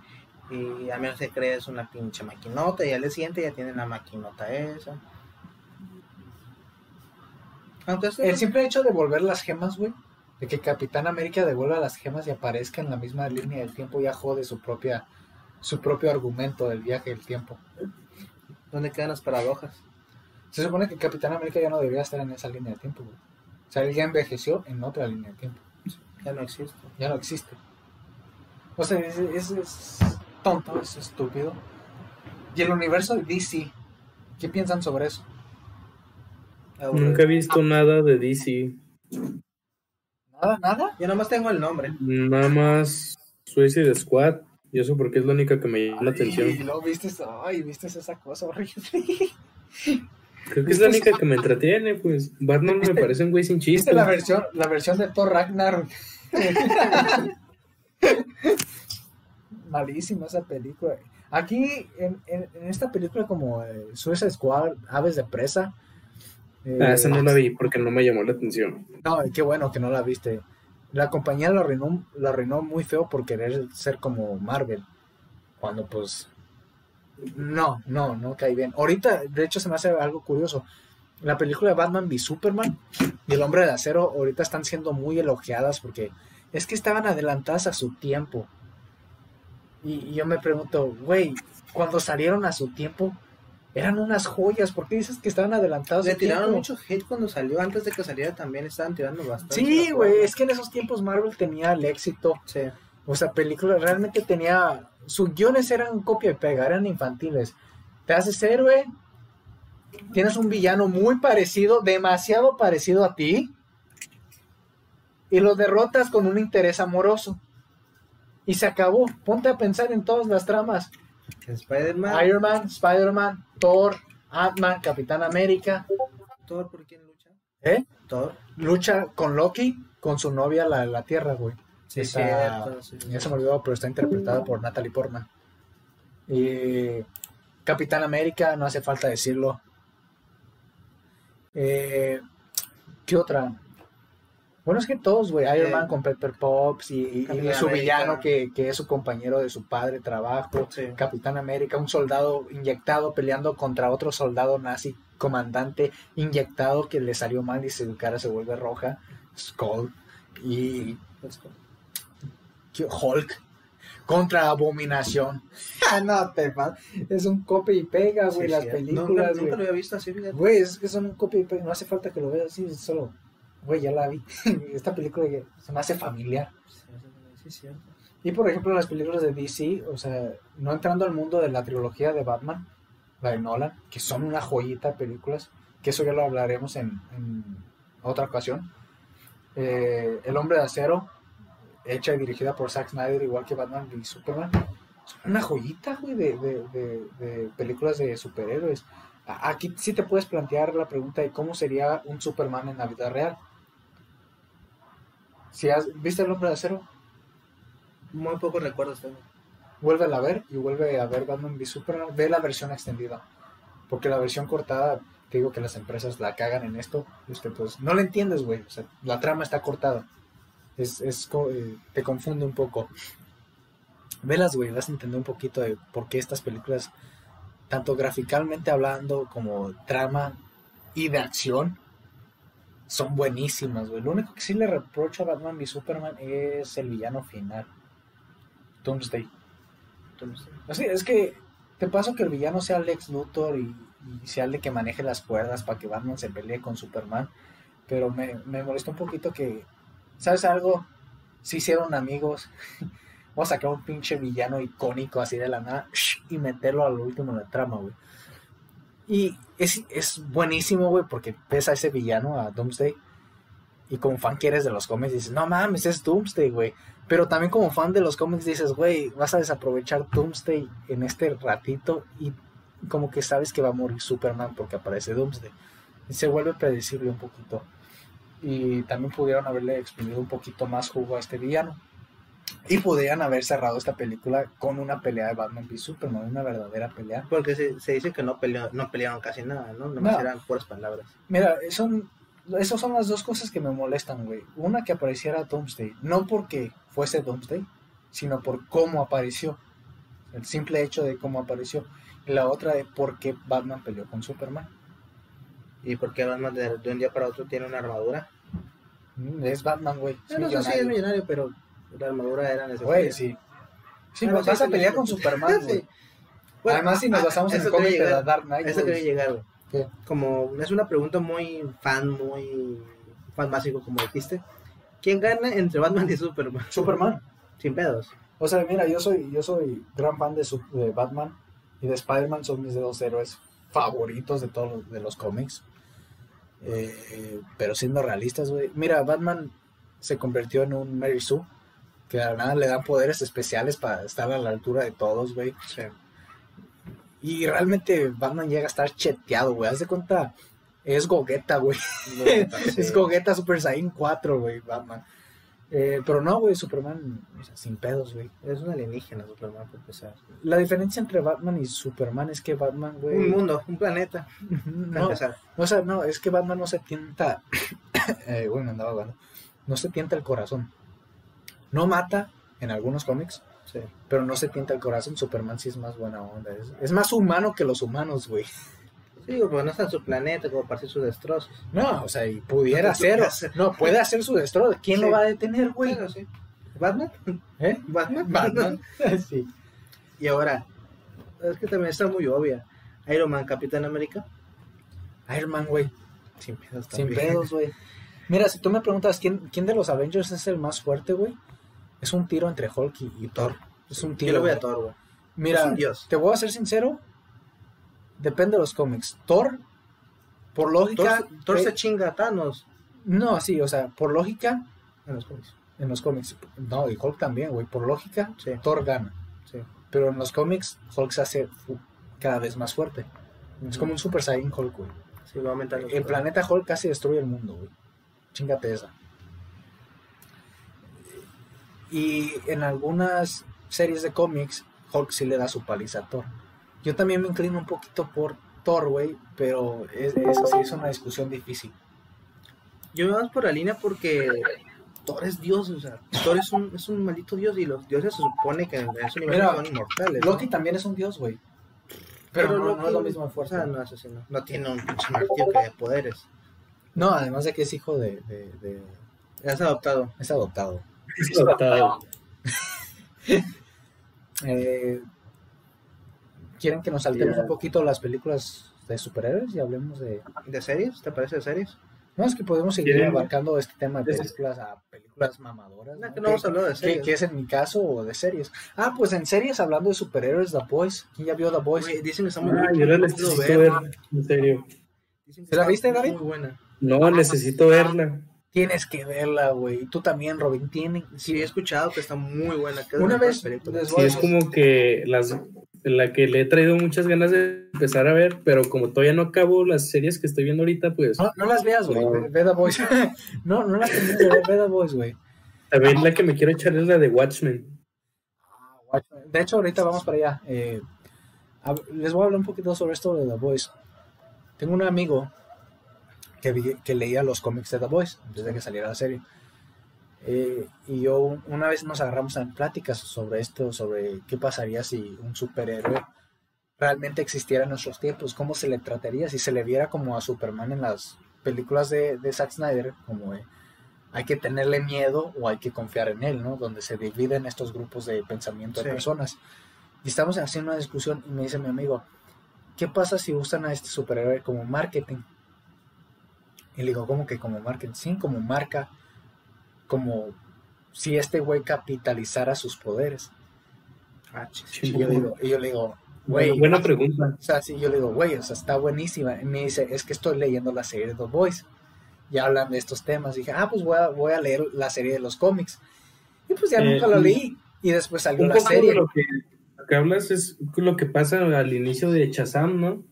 Y a menos que crees una pinche maquinota. Y al día siguiente ya tienen la maquinota esa. Esto El simple hecho de volver las gemas, güey, de que Capitán América devuelva las gemas y aparezca en la misma línea del tiempo, ya jode su propia su propio argumento del viaje del tiempo. ¿Dónde quedan las paradojas? Se supone que Capitán América ya no debería estar en esa línea de tiempo, güey. O sea, él ya envejeció en otra línea de tiempo. Ya no existe. Ya no existe. O sea, es, es- es tonto, es estúpido. Y el universo de DC, ¿qué piensan sobre eso? Nunca he visto nada de DC. Nada, nada. Yo nomás tengo el nombre. Nada más Suicide Squad. Y eso porque es la única que me llama la Y atención. luego viste, ay, viste esa cosa horrible. Creo que es la única que me entretiene, pues. Batman me parece un güey sin chiste. ¿Viste la versión, la versión de Thor Ragnar? Malísima esa película. Aquí, en, en- en esta película como eh, Suicide Squad, Aves de Presa. Eh, Ah, esa no la vi porque no me llamó la atención. No, qué bueno que no la viste. La compañía la arruinó, la arruinó muy feo por querer ser como Marvel. Cuando pues... No, no, no cae bien. Ahorita, de hecho, se me hace algo curioso. La película de Batman v Superman y El Hombre de Acero ahorita están siendo muy elogiadas porque es que estaban adelantadas a su tiempo. Y, y yo me pregunto, güey, cuando salieron a su tiempo, eran unas joyas. ¿Por qué dices que estaban adelantadas a Le tiraron tiempo? mucho hate cuando salió. Antes de que saliera también estaban tirando bastante. Sí, güey, es que en esos tiempos Marvel tenía el éxito. Sí. O sea, películas realmente tenía. Sus guiones eran copia y pega, eran infantiles. Te haces héroe, tienes un villano muy parecido, demasiado parecido a ti, y lo derrotas con un interés amoroso. Y se acabó. Ponte a pensar en todas las tramas: Spider-Man. Iron Man, Spider-Man, Thor, Ant-Man, Capitán América. Thor, ¿por quién lucha? ¿Eh? Thor. Lucha con Loki, con su novia, la, la Tierra, güey. Sí, Está- cierto, sí. Ya se me olvidó, pero está interpretada por Natalie Portman. Y Capitán América, no hace falta decirlo. Eh, ¿Qué otra? Bueno, es que todos, güey. Iron Eh, Man con Pepper Pops y, su villano que, que es su compañero de su padre trabajo. Sí. Capitán América, un soldado inyectado peleando contra otro soldado nazi, comandante inyectado que le salió mal y su cara se vuelve roja. Skull. Y Let's go. ¿Qué- Hulk. contra Abominación. Ah, no te Es un copia y pega, güey, Sí, las sí. películas, Nunca, güey. nunca lo había visto así. Güey, es que son un copia y pega. No hace falta que lo veas así, solo. Güey, ya la vi. Esta película se me hace familiar. Sí, es cierto. Y por ejemplo, las películas de DC, o sea, no entrando al mundo de la trilogía de Batman, la de Nolan, que son una joyita de películas, que eso ya lo hablaremos en, en otra ocasión. Eh, El Hombre de Acero, hecha y dirigida por Zack Snyder, igual que Batman y Superman, son una joyita, güey, de, de- de- de películas de superhéroes. Aquí sí te puedes plantear la pregunta de cómo sería un Superman en la vida real. Si has, ¿Viste El Hombre de Acero? Muy pocos recuerdos tengo. vuelve a ver y vuelve a ver Batman v Superman, ve la versión extendida. Porque la versión cortada, te digo que las empresas la cagan en esto, este, pues no la entiendes, güey. O sea, la trama está cortada. Es, es, eh, te confunde un poco. Velas, güey, vas a entender un poquito de por qué estas películas, tanto graficalmente hablando como trama y de acción, son buenísimas, güey. Lo único que sí le reprocho a Batman v Superman es el villano final. Doomsday. Entonces, Así, es que te paso que el villano sea Lex Luthor y, y sea el de que maneje las cuerdas para que Batman se pelee con Superman. Pero me, me molestó un poquito que, ¿sabes algo? Si hicieron amigos. Vamos a sacar un pinche villano icónico así de la nada y meterlo al último en la trama, güey. Y es, es buenísimo, güey, porque ves a ese villano, a Doomsday. Y como fan que eres de los cómics, dices, no mames, es Doomsday, güey. Pero también como fan de los cómics dices, güey, vas a desaprovechar Doomsday en este ratito y como que sabes que va a morir Superman porque aparece Doomsday. Y se vuelve predecible un poquito. Y también pudieron haberle exprimido un poquito más jugo a este villano. Y podrían haber cerrado esta película con una pelea de Batman v Superman, una verdadera pelea. Porque se, se dice que no, peleó, no pelearon casi nada, ¿no? Nomás No. eran puras palabras. Mira, son, esas son las dos cosas que me molestan, güey. Una que apareciera Doomsday, no porque fuese Doomsday, sino por cómo apareció. El simple hecho de cómo apareció. Y la otra de por qué Batman peleó con Superman. ¿Y por qué Batman de, de un día para otro tiene una armadura? Mm, Es Batman, güey. es Eh, no sé si es millonario, pero la armadura era necesaria. Güey, sí. Sí, Bueno, vas sí, a pelear con Superman, Sí. güey. Bueno, Además, si nos ah, basamos en el cómic quería de llegar. la Dark Knight, Eso quería llegar, güey. ¿Qué? Como es una pregunta muy fan, muy fan básico, como dijiste. ¿Quién gana entre Batman y Superman? Superman. Sin pedos. O sea, mira, yo soy, yo soy gran fan de, su- de Batman y de Spider-Man, son mis dos héroes favoritos de todos los, de los cómics. Eh, pero siendo realistas, güey. Mira, Batman se convirtió en un Mary Sue, que de la nada le dan poderes especiales para estar a la altura de todos, güey. Y realmente Batman llega a estar cheteado, güey. Haz de cuenta, es Gogeta, güey. Es Gogeta Super Saiyan 4, güey, Batman. Eh, pero no, güey, Superman, o sea, sin pedos, güey. Es un alienígena Superman, por empezar. La diferencia entre Batman y Superman es que Batman, güey. Un mundo, un planeta, No, o sea, no, es que Batman no se tienta. eh, güey, me andaba hablando. No se tienta el corazón. No mata en algunos cómics, Sí. pero no se tienta el corazón. Superman sí es más buena onda. Es, es más humano que los humanos, güey. Sí, pero no está en su planeta como para hacer sus destrozos. No, o sea, y pudiera No, hacerlo. hacer. No, puede hacer su destrozo. ¿Quién Sí. lo va a detener, güey? Bueno, sí. ¿Batman? ¿Eh? ¿Batman? Batman. sí. Y ahora, es que también está muy obvia. Iron Man, Capitán América. Iron Man, güey. Sin pedos Sin también. pedos, güey. Mira, si tú me preguntas quién, quién de los Avengers es el más fuerte, güey, es un tiro entre Hulk y, y Thor. Es un tiro. Yo lo voy a. Thor, güey. Mira, dios. te voy a ser sincero. Depende de los cómics. Thor, por lógica. Thor, Thor eh, se chinga a Thanos No, sí, o sea, por lógica, en los cómics. en los cómics. No, y Hulk también, güey. Por lógica, Sí. Thor gana. Sí. Pero en los cómics, Hulk se hace cada vez más fuerte. Es como un Super Saiyan Hulk, güey. Sí, va aumentando. El planeta Hulk casi destruye el mundo, güey. Chingate esa. Y en algunas series de cómics, Hulk sí le da su paliza a Thor. Yo también me inclino un poquito por Thor, güey, pero es, eso sí es una discusión difícil. Yo me voy por la línea porque Thor es dios, o sea, Thor es un, es un maldito dios y los dioses se supone que en ese universo son inmortales. ¿no? Loki también es un dios, güey. Pero, no, no es lo mismo de O fuerza. sea, no es así, no. No tiene un martillo que de poderes. No, además de que es hijo de... de- de- Es adoptado. es adoptado. Eh, ¿Quieren que nos saltemos un poquito las películas de superhéroes y hablemos de... ¿De series? ¿Te parece de series? No, es que podemos seguir ¿Quieren? abarcando este tema de películas a películas mamadoras. No, ¿no? que no vamos a hablar de series. que es en mi caso o de series. Ah, pues en series hablando de superhéroes, The Boys. ¿Quién ya vio The Boys? Güey, dicen que está muy Ah, buena. yo la no necesito ver, verla. en serio. Dicen que ¿Se la viste, David? Muy buena. No, necesito verla. Tienes que verla, güey. Tú también, Robin. Tienen. Sí, he escuchado que está muy buena. que Una vez Sí, es como que las la que le he traído muchas ganas de empezar a ver, pero como todavía no acabo las series que estoy viendo ahorita, pues No, no las veas, güey. No. Ve, ve The Boys. no, no las termines de ver. Ve The Boys, güey. la que me quiero echar es la de Watchmen. De hecho, ahorita vamos para allá. Eh, les voy a hablar un poquito sobre esto de The Boys. Tengo un amigo que, vi- que leía los cómics de The Boys antes de que saliera la serie. Eh, y yo un- una vez nos agarramos en pláticas sobre esto, sobre qué pasaría si un superhéroe realmente existiera en nuestros tiempos, cómo se le trataría, si se le viera como a Superman en las películas de, de Zack Snyder, como eh, hay que tenerle miedo o hay que confiar en él, ¿no? Donde se dividen estos grupos de pensamiento de personas. Y estamos haciendo una discusión y me dice mi amigo, ¿qué pasa si usan a este superhéroe como marketing? Y le digo, ¿cómo que como marketing? Sí, como marca, como si este güey capitalizara sus poderes. Ah. Y yo, digo, y yo le digo, Bueno, güey, buena pregunta. o sea, sí, yo le digo, güey, o sea, está buenísima. Y me dice, es que estoy leyendo la serie de The Boys. Y hablan de estos temas. Y dije, ah, pues voy a, voy a leer la serie de los cómics. Y pues ya Eh, nunca y- leí. Y después salió Un la poco serie. de lo que, lo que hablas es lo que pasa al inicio de Shazam, ¿no?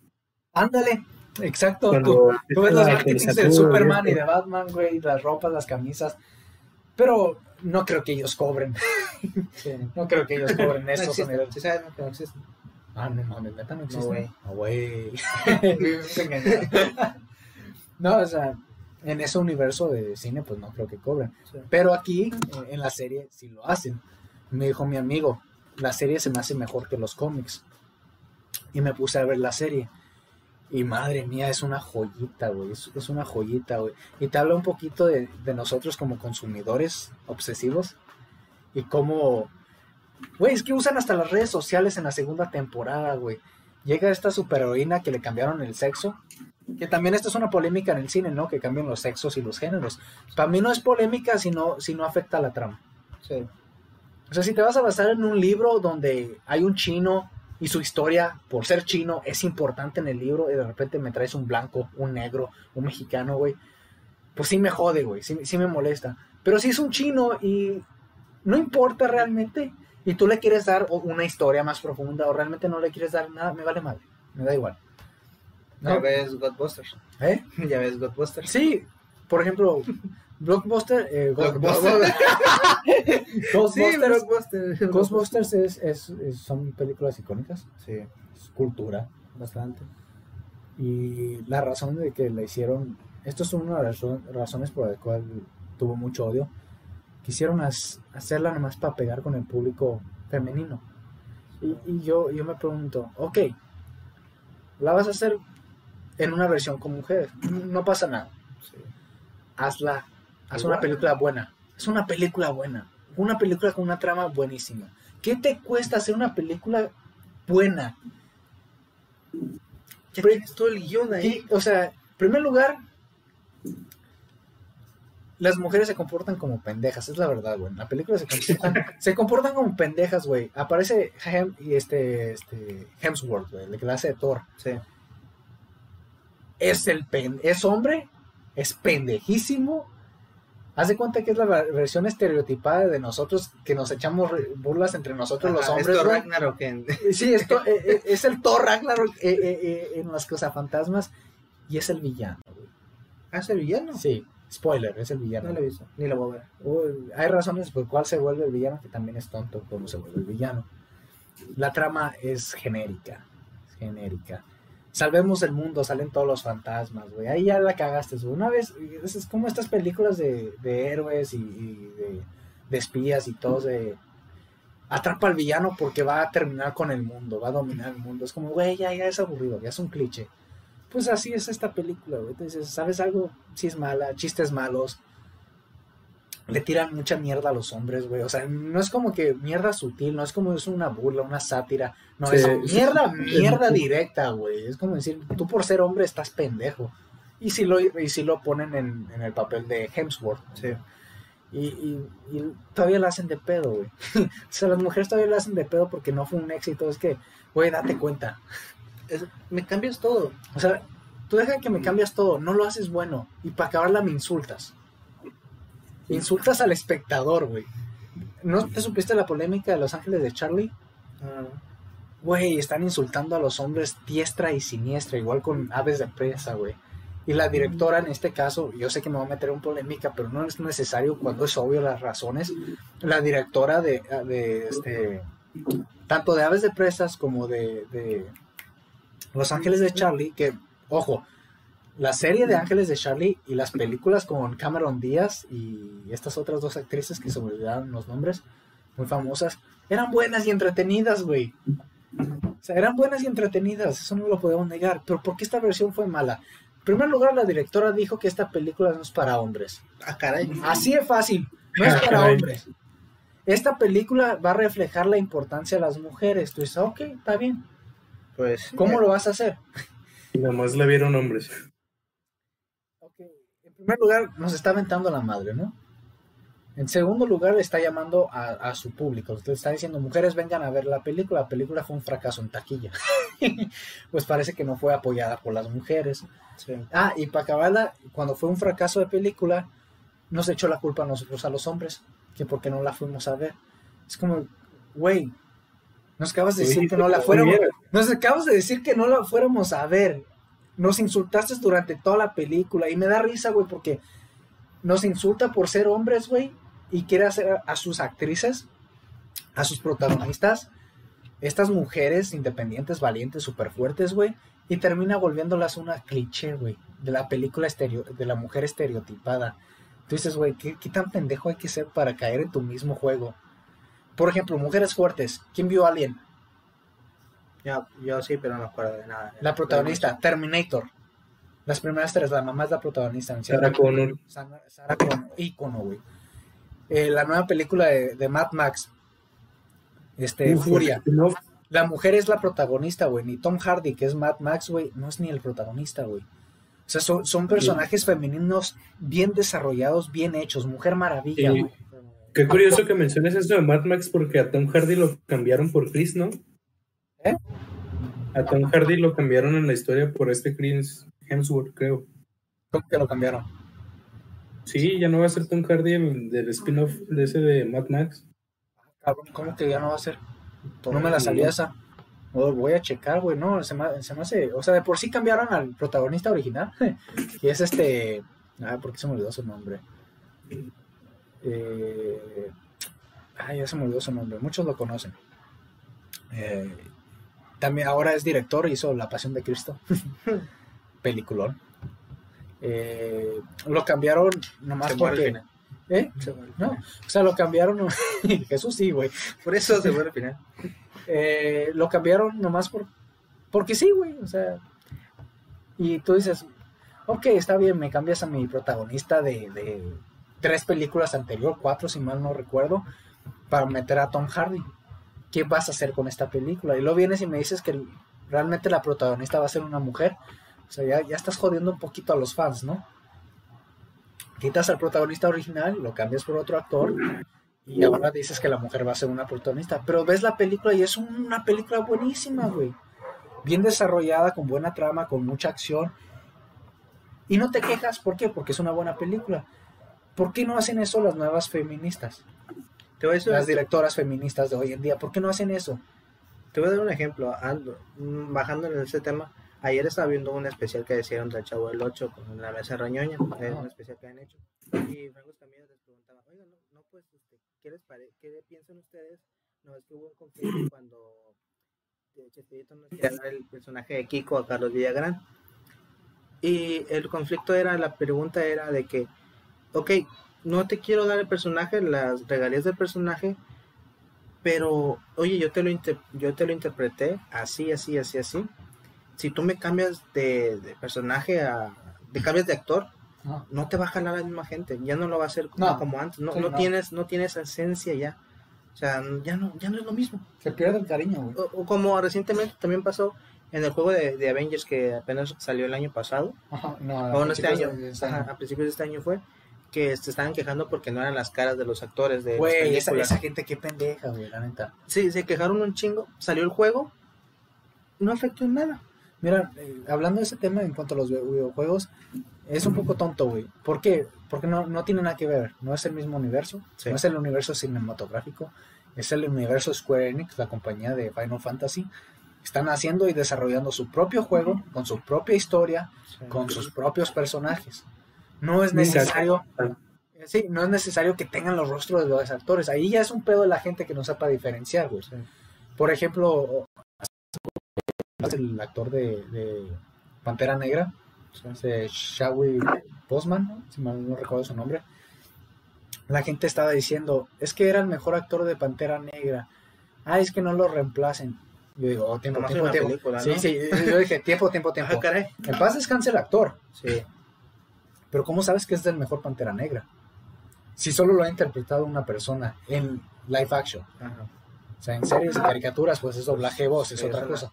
Ándale, exacto. Tú, tú ves los marketings de Superman ¿no? y de Batman, güey, las ropas, las camisas. Pero no creo que ellos cobren. Sí. No creo que ellos cobren No eso. no, no existe. Ah, no mames, neta no existe. güey. No, güey. Vivimos engañados. no, o sea, en ese universo de cine, pues no creo que cobren. Sí. Pero aquí, eh, en la serie, sí lo hacen. Me dijo mi amigo, la serie se me hace mejor que los cómics. Y me puse a ver la serie. Y madre mía, es una joyita, güey. Es, es una joyita, güey. Y te habla un poquito de, de nosotros como consumidores obsesivos. Y cómo... Güey, es que usan hasta las redes sociales en la segunda temporada, güey. Llega esta superheroína que le cambiaron el sexo. Que también esto es una polémica en el cine, ¿no? Que cambian los sexos y los géneros. Para mí no es polémica si no, si no afecta a la trama. Sí. O sea, si te vas a basar en un libro donde hay un chino y su historia, por ser chino, es importante en el libro y de repente me traes un blanco, un negro, un mexicano, güey, pues sí me jode, güey, sí, sí me molesta. Pero si es un chino y no importa realmente y tú le quieres dar una historia más profunda o realmente no le quieres dar nada, me vale madre, me da igual. ¿No? Ya ves Godbusters. ¿Eh? Ya ves Godbusters. Sí, por ejemplo, Blockbuster, eh, Blockbuster. Ghostbusters. Ghostbusters es, es- es- son películas icónicas, Sí. es cultura bastante. Y la razón de que la hicieron, esto es una de las razo- razones por la cual tuvo mucho odio, quisieron hacerla nomás para pegar con el público femenino. Y, y yo, yo me pregunto, ok, la vas a hacer en una versión con mujeres, no pasa nada, sí. hazla, haz una película buena, es una película buena, una película con una trama buenísima. ¿Qué te cuesta hacer una película buena? Ya tienes todo el guion ahí. O sea, en primer lugar, las mujeres se comportan como pendejas, es la verdad, güey. En la película se comportan, se comportan como pendejas, güey. Aparece Hem, y este, este Hemsworth, güey, el que la hace de Thor. Sí. Es el pen, es hombre, es pendejísimo. Haz de cuenta que es la versión estereotipada de nosotros, que nos echamos burlas entre nosotros los hombres, esto. Ragnarok en- Sí, esto eh, eh, es el Thor Ragnarok eh, eh, eh, en las cosas fantasmas y es el villano. Ah, ¿es el villano? Sí, spoiler, es el villano. No lo he visto. Ni lo voy a ver. Uy, hay razones por cuál se vuelve el villano, que también es tonto cómo se vuelve el villano. La trama es genérica, es genérica. Salvemos el mundo, salen todos los fantasmas, güey. Ahí ya la cagaste, güey. Una vez, es, como estas películas de, de héroes y, de, espías y todos de... Atrapa al villano porque va a terminar con el mundo, va a dominar el mundo. Es como, güey, ya, ya es aburrido, ya es un cliché. Pues así es esta película, güey. Entonces, ¿sabes algo? Sí es mala, chistes malos, le tiran mucha mierda a los hombres, güey. O sea, no es como que mierda sutil, no es como es una burla, una sátira. No, Sí, es mierda, sí. mierda directa, güey. Es como decir, tú por ser hombre estás pendejo. Y si lo, y si lo ponen en, en el papel de Hemsworth. Sí. Y, y, y todavía la hacen de pedo, güey. o sea, las mujeres todavía la hacen de pedo porque no fue un éxito. Es que, güey, date cuenta. Es- me cambias todo. O sea, tú deja que me cambias todo, no lo haces bueno. Y para acabarla me insultas. Insultas al espectador, güey. ¿No te supiste la polémica de Los Ángeles de Charlie? Ah, Güey, están insultando a los hombres diestra y siniestra, igual con aves de presa, güey. Y la directora en este caso, yo sé que me voy a meter en polémica, pero no es necesario cuando es obvio las razones. La directora de, de este, tanto de aves de presas como de, de Los Ángeles de Charlie, que, ojo, la serie de Ángeles de Charlie y las películas con Cameron Díaz y estas otras dos actrices que se me olvidaron los nombres, muy famosas, eran buenas y entretenidas, güey. O sea, eran buenas y entretenidas, eso no lo podemos negar. Pero ¿por qué esta versión fue mala? En primer lugar, la directora dijo que esta película no es para hombres. ah, caray. Así de fácil, no es Ah, para hombres. Esta película va a reflejar la importancia de las mujeres. Tú dices, ok, está bien. Pues. ¿Cómo lo vas a hacer? Y nada más la vieron hombres. En primer lugar, nos está aventando la madre, ¿no? En segundo lugar, le está llamando a, a su público. Le está diciendo, mujeres, vengan a ver la película. La película fue un fracaso en taquilla. pues parece que no fue apoyada por las mujeres. Sí. Ah, y para acabarla, cuando fue un fracaso de película, nos echó la culpa a nosotros, a los hombres, que porque no la fuimos a ver. Es como, güey, nos acabas de decir que no la fuéramos, nos acabas de decir que no la fuéramos a ver. Nos insultaste durante toda la película y me da risa, güey, porque nos insulta por ser hombres, güey, y quiere hacer a sus actrices, a sus protagonistas, estas mujeres independientes, valientes, súper fuertes, güey, y termina volviéndolas una cliché, güey, de la película estereo, de la mujer estereotipada. Tú dices, güey, ¿qué, ¿qué tan pendejo hay que ser para caer en tu mismo juego? Por ejemplo, mujeres fuertes. ¿Quién vio Alien? Ya, yo sí, pero no me acuerdo de nada. La protagonista, Terminator. Las primeras tres, la mamá es la protagonista. Sarah Connor. Sarah, Sarah Connor, ícono, güey. Eh, la nueva película de, de Mad Max. Este, Uf, Furia. no, La mujer es la protagonista, güey. Ni Tom Hardy, que es Mad Max, güey, no es ni el protagonista, güey. O sea, son, son personajes femeninos bien desarrollados, bien hechos. Mujer Maravilla, Sí. güey. Qué curioso que menciones eso de Mad Max porque a Tom Hardy lo cambiaron por Chris, ¿no? ¿Eh? A Tom Hardy lo cambiaron en la historia por este Chris Hemsworth, creo. ¿Cómo que lo cambiaron? Sí, ya no va a ser Tom Hardy el del spin-off de ese de Mad Max. Cabrón, ¿Cómo que ya no va a ser? No me la sabía esa. Oh, voy a checar, güey. No, se me, se me hace. O sea, de por sí cambiaron al protagonista original. y es este. Ah, ¿por qué se me olvidó su nombre? Eh, ah, ya se me olvidó su nombre. Muchos lo conocen. Eh, también ahora es director, hizo La Pasión de Cristo. Peliculón. Eh, lo cambiaron nomás Se porque. final. ¿Eh? Se No, o sea, lo cambiaron. Jesús sí, güey. Por eso se muere al final. Eh, lo cambiaron nomás por, porque sí, güey. O sea, y tú dices, ok, está bien, me cambias a mi protagonista de, de tres películas anterior, cuatro si mal no recuerdo, para meter a Tom Hardy. ¿Qué vas a hacer con esta película? Y luego vienes y me dices que realmente la protagonista va a ser una mujer. O sea, ya, ya estás jodiendo un poquito a los fans, ¿no? Quitas al protagonista original, lo cambias por otro actor y ahora dices que la mujer va a ser una protagonista. Pero ves la película y es una película buenísima, güey. Bien desarrollada, con buena trama, con mucha acción. Y no te quejas, ¿por qué? Porque es una buena película. ¿Por qué no hacen eso las nuevas feministas? Te voy, a decir, Las directoras feministas de hoy en día, ¿por qué no hacen eso? te voy a dar un ejemplo. Ando, mm, bajando en este tema, ayer estaba viendo un especial que decían del Chavo del 8 con la mesa rañoña. Es un especial que han hecho. Y Franco Escamilla les preguntaba, oigan, no, no pues, este, ¿qué les pare ¿Qué piensan ustedes? No, es que hubo un conflicto cuando Chespirito nos quería dar el personaje de Kiko a Carlos Villagrán. Y el conflicto era, la pregunta era de que, ok, no te quiero dar el personaje, las regalías del personaje, pero oye, yo te lo, inter- yo te lo interpreté así, así, así, así. Si tú me cambias de, de personaje a, te cambias de actor, No. no te va a jalar la misma gente, ya no lo va a hacer como, No. como antes, no, Sí, no tienes, no tienes esencia ya, o sea, ya no, ya no es lo mismo. Se pierde el cariño, güey. O, o como recientemente también pasó en el juego de, de Avengers que apenas salió el año pasado, Ajá, no, o este año, de este ajá, año. a principios de este año fue, que se estaban quejando porque no eran las caras de los actores de Güey, esa, gente qué pendeja, güey, la neta. Sí, se quejaron un chingo, salió el juego, no afectó en nada. Mira, eh, hablando de ese tema en cuanto a los vi- videojuegos, es un poco tonto, güey. ¿Por qué? Porque no, no tiene nada que ver. No es el mismo universo. Sí. No es el universo cinematográfico. Es el universo Square Enix, la compañía de Final Fantasy. Están haciendo y desarrollando su propio juego, con su propia historia, con sus propios personajes. No es necesario... Sí, no es necesario que tengan los rostros de los actores. Ahí ya es un pedo de la gente que no sepa diferenciar, güey. Por ejemplo, el actor de, de Pantera Negra, este Shawi Bosman, ¿no? si mal no recuerdo su nombre. La gente estaba diciendo, es que era el mejor actor de Pantera Negra. Ah, es que no lo reemplacen. Yo digo, oh, tiempo, tiempo, tiempo. película, Sí, sí, yo dije, tiempo, tiempo, tiempo. Ah, caray. En paz descanse el actor. Sí. Pero ¿cómo sabes que es el mejor Pantera Negra? Si solo lo ha interpretado una persona en live action. Ajá. O sea, en series y caricaturas, pues es doblaje de voz, es Sí, otra cosa.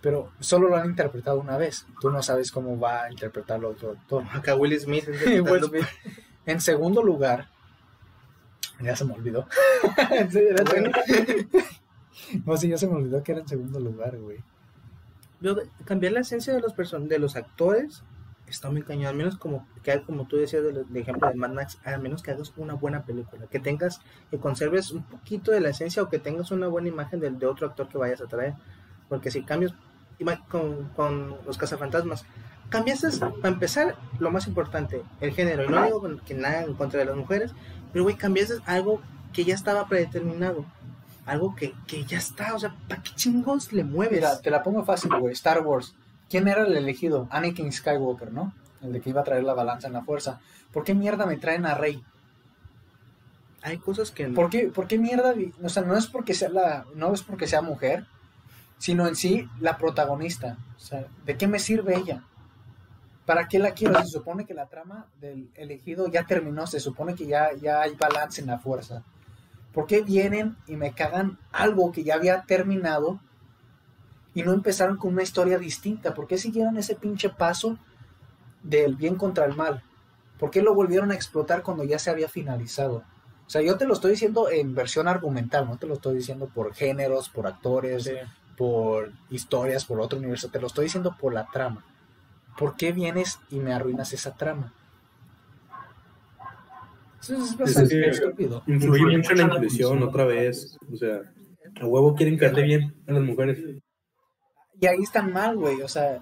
Pero solo lo han interpretado una vez. Tú no sabes cómo va a interpretarlo otro actor. Acá Will Smith. Will Smith. En segundo lugar, ya se me olvidó. Era no, sí, ya se me olvidó que era en segundo lugar, güey. Yo, cambiar la esencia de los person de los actores está muy cañón, al menos como que como tú decías de ejemplo de Mad Max, al menos que hagas una buena película, que tengas, que conserves un poquito de la esencia o que tengas una buena imagen del de otro actor que vayas a traer, porque si cambias con, con los cazafantasmas, cambiaste, para empezar, lo más importante, el género, y no digo que nada en contra de las mujeres, pero güey, cambiaste algo que ya estaba predeterminado, algo que, que ya está, o sea, ¿para qué chingos le mueves? Te la pongo fácil, güey. Star Wars. ¿Quién era el elegido? Anakin Skywalker, ¿no? El de que iba a traer la balanza en la fuerza. ¿Por qué mierda me traen a Rey? Hay cosas que no. ¿Por qué, por qué mierda? O sea, no es porque sea la, no es porque sea mujer, sino en sí la protagonista. O sea, ¿de qué me sirve ella? ¿Para qué la quiero? Se supone que la trama del elegido ya terminó, se supone que ya, ya hay balance en la fuerza. ¿Por qué vienen y me cagan algo que ya había terminado y no empezaron con una historia distinta? ¿Por qué siguieron ese pinche paso del bien contra el mal? ¿Por qué lo volvieron a explotar cuando ya se había finalizado? O sea, yo te lo estoy diciendo en versión argumental, no te lo estoy diciendo por géneros, por actores, por historias, por otro universo, te lo estoy diciendo por la trama. ¿Por qué vienes y me arruinas esa trama? Eso es bastante que- estúpido. Influye mucho en la inclusión otra vez. O sea, a huevo quieren caerle bien a las mujeres. Y ahí están mal, güey. O sea,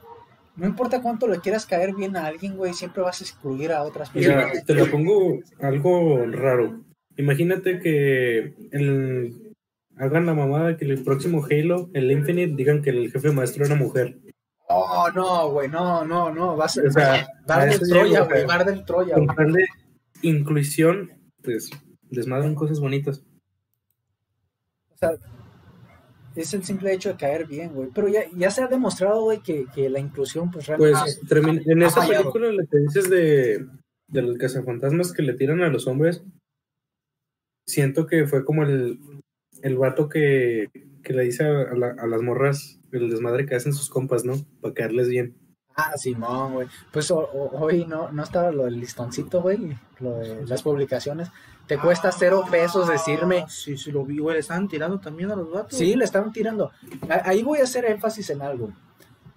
no importa cuánto le quieras caer bien a alguien, güey, siempre vas a excluir a otras Mira, personas. te lo pongo algo raro. Imagínate que el, hagan la mamada que el próximo Halo, el Infinite, digan que el jefe maestro era mujer. Oh, no, güey, no, no, no. Vas a O sea, Bar del Troya, güey. Bar del Troya, de inclusión, pues desmadran cosas bonitas. O sea, es el simple hecho de caer bien, güey. Pero ya, ya se ha demostrado, güey, que, que la inclusión, pues realmente. Pues termina- en esa película la que dices de, de los cazafantasmas que le tiran a los hombres, siento que fue como el, el vato que, que le dice a, la- a las morras el desmadre que hacen sus compas, ¿no? Para caerles bien. Ah, Simón, güey. Pues o- o- hoy no, no estaba lo del listoncito, güey. Lo de las publicaciones. Te cuesta cero pesos decirme. Ah, Sí, sí, lo vi, güey. Le estaban tirando también a los vatos. Sí, le estaban tirando. Ahí voy a hacer énfasis en algo.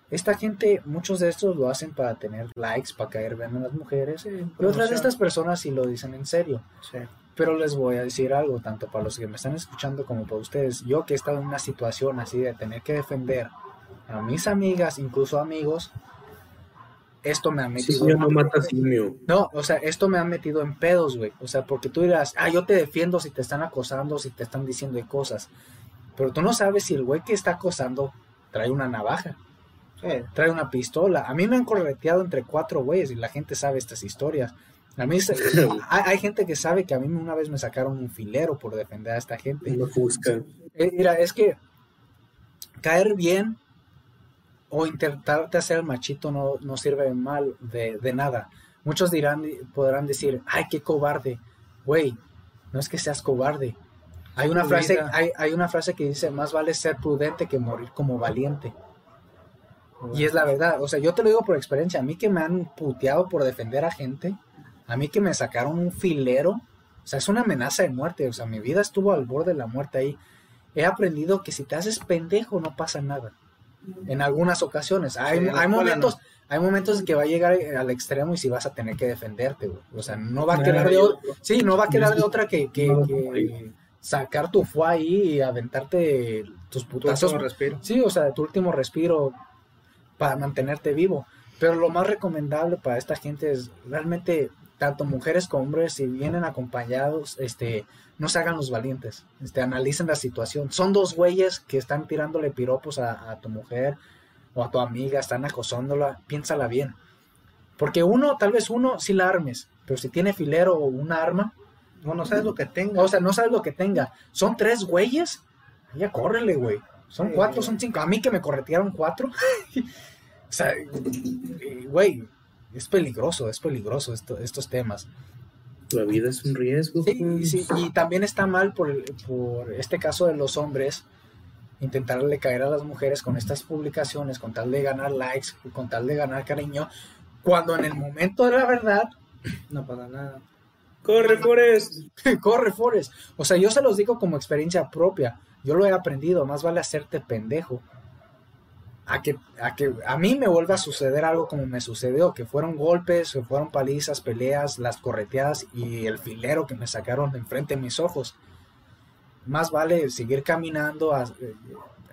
Esta gente, muchos de estos lo hacen para tener likes, para caer bien a las mujeres. Y otras de estas personas sí lo dicen en serio. Sí. Pero les voy a decir algo, tanto para los que me están escuchando como para ustedes. Yo que he estado en una situación así de tener que defender a mis amigas, incluso amigos, esto me ha metido. no mata simio. No, o sea, esto me ha metido en pedos, güey. O sea, porque tú dirás, ah, yo te defiendo si te están acosando, si te están diciendo de cosas. Pero tú no sabes si el güey que está acosando trae una navaja, Sí. trae una pistola. A mí me han correteado entre cuatro güeyes y la gente sabe estas historias. A mí se- hay, hay gente que sabe que a mí una vez me sacaron un filero por defender a esta gente. Lo busca. Eh, mira, es que caer bien o intentarte hacer el machito no, no sirve mal de, de nada. Muchos dirán, podrán decir, ay, qué cobarde. Güey, no es que seas cobarde. Hay una, frase, hay, hay una frase que dice, más vale ser prudente que morir como valiente. Y es la verdad, o sea, yo te lo digo por experiencia, a mí que me han puteado por defender a gente, a mí que me sacaron un filero, o sea, es una amenaza de muerte, o sea, mi vida estuvo al borde de la muerte ahí. He aprendido que si te haces pendejo no pasa nada. En algunas ocasiones. Hay, Sí, hay momentos, hay momentos en que va a llegar al extremo y si vas a tener que defenderte, güey. O sea, no va a quedar de. Sí, no va a quedar de otra que, que- No, que sacar tu fuá ahí y aventarte tus Tu putazos. respiro. Sí, o sea, tu último respiro para mantenerte vivo. Pero lo más recomendable para esta gente es realmente, tanto mujeres como hombres, si vienen acompañados, este, no se hagan los valientes, este, analicen la situación. Son dos güeyes que están tirándole piropos a, a tu mujer o a tu amiga, están acosándola, piénsala bien. Porque uno, tal vez uno, sí la armes, pero si tiene filero o un arma, No, no sabes lo que tenga. o sea, no sabes lo que tenga. Son tres güeyes. Ya córrele, güey. Son Sí, cuatro, güey. son cinco. A mí que me corretearon cuatro. o sea, güey, es peligroso, es peligroso esto- estos temas. La vida es un riesgo. Sí, sí, y también está mal por, por este caso de los hombres intentarle caer a las mujeres con estas publicaciones, con tal de ganar likes, con tal de ganar cariño, cuando en el momento de la verdad No pasa nada. Corre, Forrest. Corre, Forrest. O sea, yo se los digo como experiencia propia. Yo lo he aprendido. Más vale hacerte pendejo. A que, a que a mí me vuelva a suceder algo como me sucedió, que fueron golpes, que fueron palizas, peleas, las correteadas y el filero que me sacaron enfrente de mis ojos. Más vale seguir caminando. a- eh,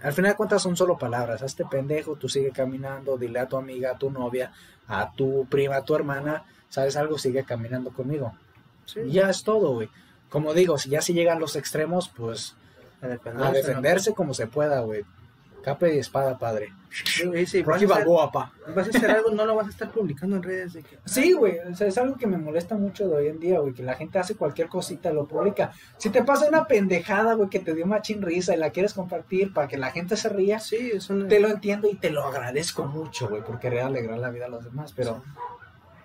al final de cuentas son solo palabras. Hazte pendejo, tú sigue caminando, dile a tu amiga, a tu novia, a tu prima, a tu hermana, ¿sabes algo? Sigue caminando conmigo. Sí. Y ya es todo, güey. Como digo, si ya si llegan los extremos, pues A a defenderse. defenderse como se pueda, güey. Capa y espada, padre. Rocky a hacer, Balboa, pa. vas a hacer algo, no lo vas a estar publicando en redes. De que, Sí, güey, o sea, es algo que me molesta mucho de hoy en día, güey, que la gente hace cualquier cosita, lo publica. Si te pasa una pendejada, güey, que te dio machín risa y la quieres compartir para que la gente se ría, Sí, es una... te lo entiendo y te lo agradezco mucho, güey, porque querer alegrar la vida a los demás, pero...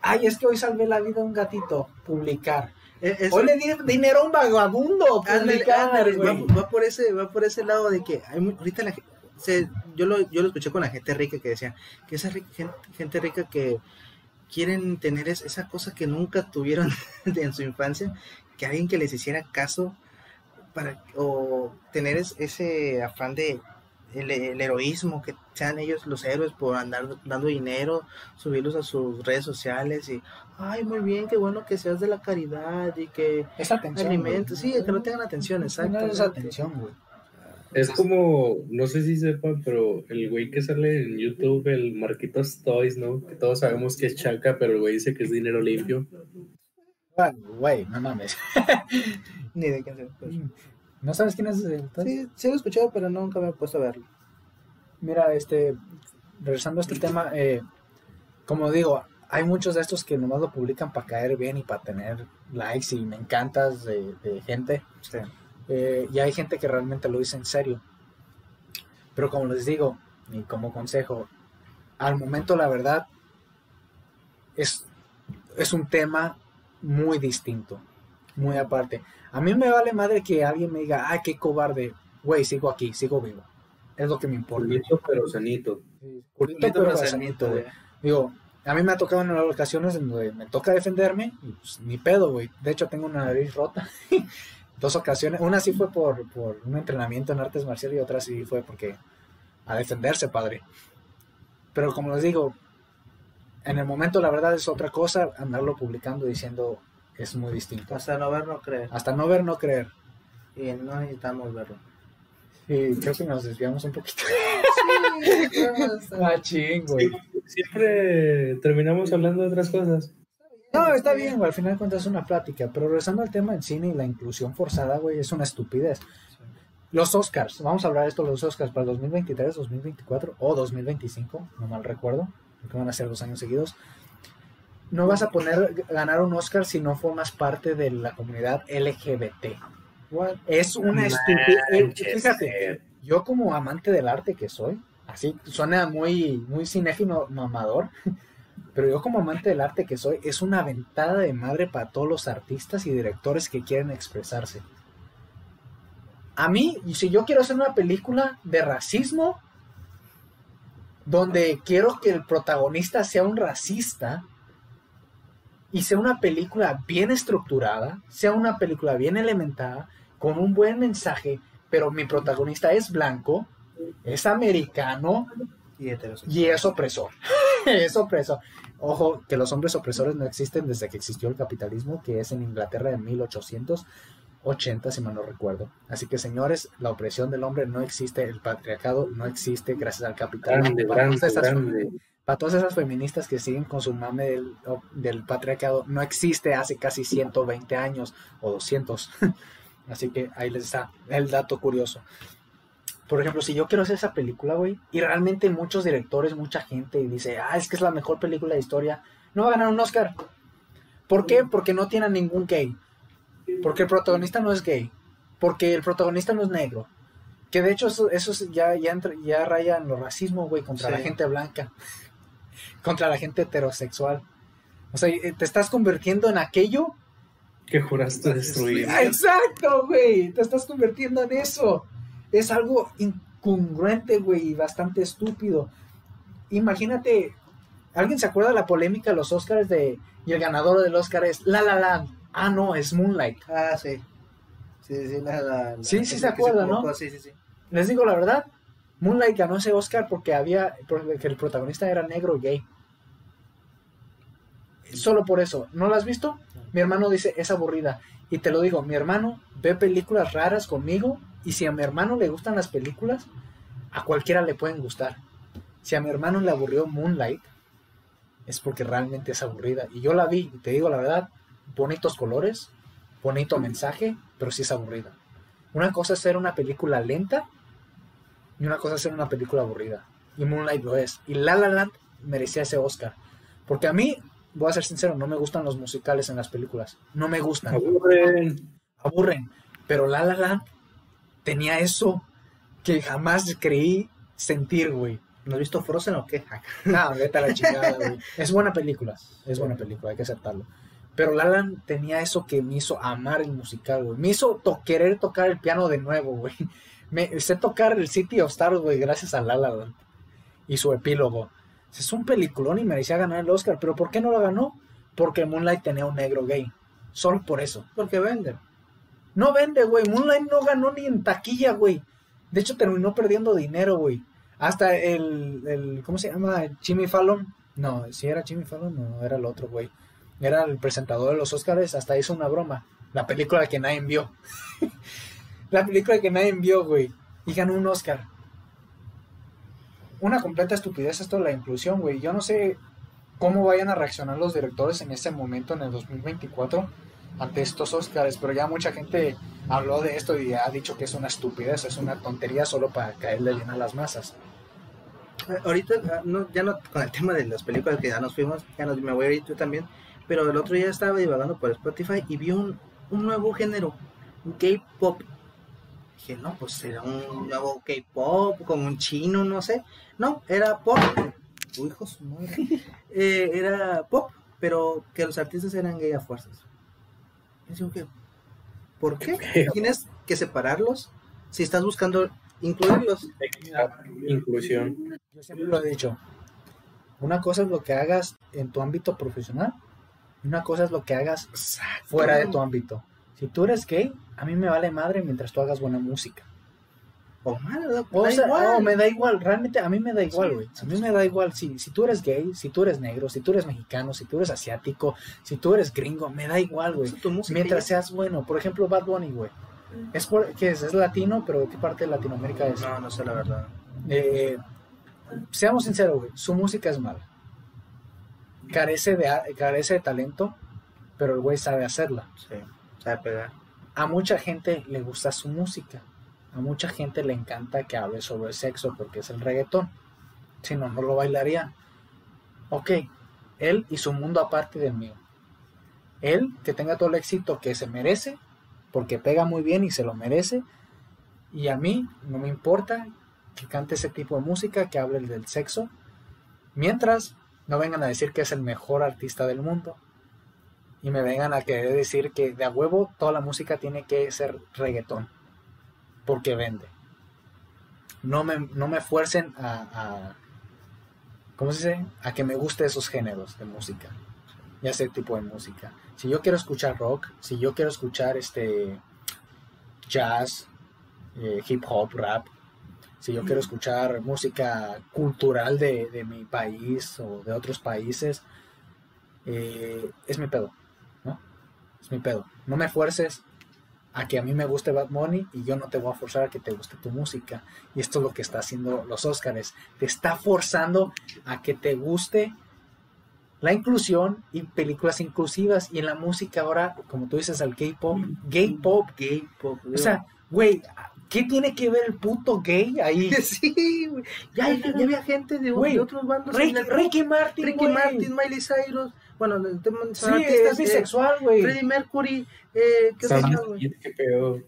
Ay, es que hoy salvé la vida a un gatito, publicar. es- Hoy le di dinero a un vagabundo, publicar, ándale, güey. va, va por ese va por ese lado de que hay ahorita la gente se- yo lo yo lo escuché con la gente rica que decía que esa gente, gente rica que quieren tener es- esa cosa que nunca tuvieron en su infancia que alguien que les hiciera caso para o tener es- ese afán de el, el heroísmo que sean ellos los héroes por andar dando dinero subirlos a sus redes sociales y ay muy bien qué bueno que seas de la caridad y que Esa atención. alimentos, sí, que no tengan atención, No exacto. esa atención, güey. Es como, no sé si sepan, pero el güey que sale en YouTube, el Marquitos Toys, ¿no? Que todos sabemos que es chaca, pero el güey dice que es dinero limpio. Ah, Güey, no mames. Ni de quién sea. pues. ¿No sabes quién es ese? Entonces, Sí, sí lo he escuchado, pero nunca me he puesto a verlo. Mira, este, regresando a este tema, eh, como digo, hay muchos de estos que nomás lo publican para caer bien y para tener likes y me encantas de, de gente. Sí. Eh, y hay gente que realmente lo dice en serio. Pero como les digo, y como consejo, al momento la verdad es, es un tema muy distinto, muy aparte. A mí me vale madre que alguien me diga, ay, qué cobarde, güey, sigo aquí, sigo vivo. Es lo que me importa. Culito, pero sanito. Culito, pero sanito, güey. Digo, a mí me ha tocado en ocasiones en donde me toca defenderme, y pues ni pedo, güey. De hecho, tengo una nariz rota. Dos ocasiones. Una sí fue por, por un entrenamiento en artes marciales y otra sí fue porque a defenderse, padre. Pero como les digo, en el momento la verdad es otra cosa, andarlo publicando diciendo es muy distinto. Hasta no ver, no creer. Hasta no ver, no creer. Y no necesitamos verlo. Y creo que nos desviamos un poquito. Sí, Machín, güey. Siempre terminamos hablando de otras cosas. No, está bien, güey. Al final de cuentas es una plática. Pero regresando al tema del cine y la inclusión forzada, güey, es una estupidez. Los Oscars, vamos a hablar de esto, los Oscars para el 2023, 2024 o 2025, no mal recuerdo, porque van a ser dos años seguidos. No vas a poner ganar un Oscar si no formas parte de la comunidad LGBT. Es una estupidez. Fíjate, yo como amante del arte que soy, así suena muy, muy cinéfilo mamador, Pero yo como amante del arte que soy, es una ventada de madre para todos los artistas y directores que quieren expresarse. A mí, si yo quiero hacer una película de racismo, donde quiero que el protagonista sea un racista, y sea una película bien estructurada, sea una película bien elementada, con un buen mensaje, pero mi protagonista es blanco, es americano Y y es opresor. es opresor. Ojo, que los hombres opresores no existen desde que existió el capitalismo, que es en Inglaterra en 1880, si mal no recuerdo. Así que, señores, la opresión del hombre no existe, el patriarcado no existe gracias al capitalismo. Grande, Para grande, todas esas- para todas esas feministas que siguen con su mame del, del patriarcado, no existe hace casi 120 años o 200. Así que ahí les está el dato curioso. Por ejemplo, si yo quiero hacer esa película, güey, y realmente muchos directores, mucha gente dice, ah, es que es la mejor película de historia, no va a ganar un Oscar. ¿Por qué? Porque no tiene ningún gay. Porque el protagonista no es gay. Porque el protagonista no es negro. Que de hecho eso, eso es- ya, ya, entra- ya raya en lo racismo, güey, contra la gente blanca. contra la gente heterosexual. O sea, eh, te estás convirtiendo en aquello. Que juraste destruir. Exacto, güey. Te estás convirtiendo en eso. Es algo incongruente, güey, y bastante estúpido. Imagínate, ¿alguien se acuerda de la polémica de los Oscars de y el ganador del Oscar es La La Land? Ah, no, es Moonlight. Ah, sí. Sí, sí, la, la- la- Sí, sí se se acuerda, ¿no? Sí, sí, sí. Les digo la verdad, Moonlight ganó ese Oscar porque había porque el protagonista era negro y gay. Solo por eso. ¿No lo has visto? Mi hermano dice, es aburrida. Y te lo digo, mi hermano ve películas raras conmigo y si a mi hermano le gustan las películas, a cualquiera le pueden gustar. Si a mi hermano le aburrió Moonlight, es porque realmente es aburrida. Y yo la vi, y te digo la verdad, bonitos colores, bonito mensaje, pero sí es aburrida. Una cosa es ser una película lenta y una cosa es ser una película aburrida. Y Moonlight lo es. Y La La Land merecía ese Oscar. Porque a mí, voy a ser sincero, no me gustan los musicales en las películas. No me gustan. Aburren. Aburren. Pero La La Land tenía eso que jamás creí sentir, güey. ¿No has visto Frozen o qué? No, vete a la chingada, güey. Es buena película. Es buena película, hay que aceptarlo. Pero La La Land tenía eso que me hizo amar el musical, güey. Me hizo to- querer tocar el piano de nuevo, güey. Me sé tocar el City of Stars, güey, gracias a La La Land. Y su epílogo. Es un peliculón y merecía ganar el Oscar. ¿Pero por qué no lo ganó? Porque Moonlight tenía un negro gay. Solo por eso. Porque venden. No vende, güey. Moonlight no ganó ni en taquilla, güey. De hecho, terminó perdiendo dinero, güey. Hasta el, el- ¿Cómo se llama? Jimmy Fallon. No, si era Jimmy Fallon, no, era el otro, güey. Era el presentador de los Oscars. Hasta hizo una broma. La película que nadie vio. la película que nadie vio, güey. Y ganó un Oscar. Una completa estupidez esto de la inclusión, güey. Yo no sé cómo vayan a reaccionar los directores en ese momento, en el 2024 ante estos Oscars, pero ya mucha gente habló de esto y ha dicho que es una estupidez, es una tontería solo para caerle bien a las masas. Ahorita, ah, no, ya no con el tema de las películas que ya nos fuimos, ya nos, me voy a ir tú también, pero el otro día estaba divagando por Spotify y vi un, un nuevo género, un K-pop. Dije, no, pues era un nuevo K-pop con un chino, no sé. No, era pop. Uy, hijo de su madre. Eh, era pop, pero que los artistas eran gay a fuerzas. Y digo que, ¿Por qué? Tienes que separarlos si estás buscando incluirlos. Inclusión. Yo siempre lo he dicho, una cosa es lo que hagas en tu ámbito profesional y una cosa es lo que hagas fuera de tu ámbito. Si tú eres gay, a mí me vale madre mientras tú hagas buena música. O mal, O da sea, igual. no, me da igual, realmente a mí me da igual, güey. sí, a mí me da igual si, si tú eres gay, si tú eres negro, si tú eres mexicano, si tú eres asiático, si tú eres gringo, me da igual, güey. Mientras seas bueno. Por ejemplo, Bad Bunny, güey. Es por, ¿qué es? Es latino, pero ¿de qué parte de Latinoamérica es? No, no sé la verdad. Eh, seamos sinceros, güey. Su música es mala. Carece de, carece de talento, pero el güey sabe hacerla. Sí, sabe pegar. A mucha gente le gusta su música. A mucha gente le encanta que hable sobre sexo porque es el reggaetón. Si no, no lo bailarían. Ok, él y su mundo aparte del mío. Él que tenga todo el éxito que se merece, porque pega muy bien y se lo merece. Y a mí no me importa que cante ese tipo de música, que hable del sexo. Mientras no vengan a decir que es el mejor artista del mundo y me vengan a querer decir que de a huevo toda la música tiene que ser reggaetón porque vende. No me, no me fuercen a, ¿cómo se dice? A que me guste esos géneros de música y ese tipo de música. Si yo quiero escuchar rock, si yo quiero escuchar este jazz, eh, hip hop, rap, si yo quiero escuchar música cultural de, de mi país o de otros países, eh, es mi pedo, ¿no? Es mi pedo. No me fuerces a que a mí me guste Bad Money y yo no te voy a forzar a que te guste tu música. Y esto es lo que está haciendo los Óscares. Te está forzando a que te guste la inclusión y películas inclusivas. Y en la música ahora, como tú dices, al K-pop, gay pop. Gay pop. O sea, güey, ¿qué tiene que ver el puto gay ahí? sí, güey. Ya, ya, ya había gente de, otros bandos. Ricky, Ricky Martin, Ricky. Martin, Miley Cyrus. Bueno, el tema Sí, artistas, es eh, bisexual, güey. Freddie Mercury. Eh, ¿Qué güey? Qué pedo.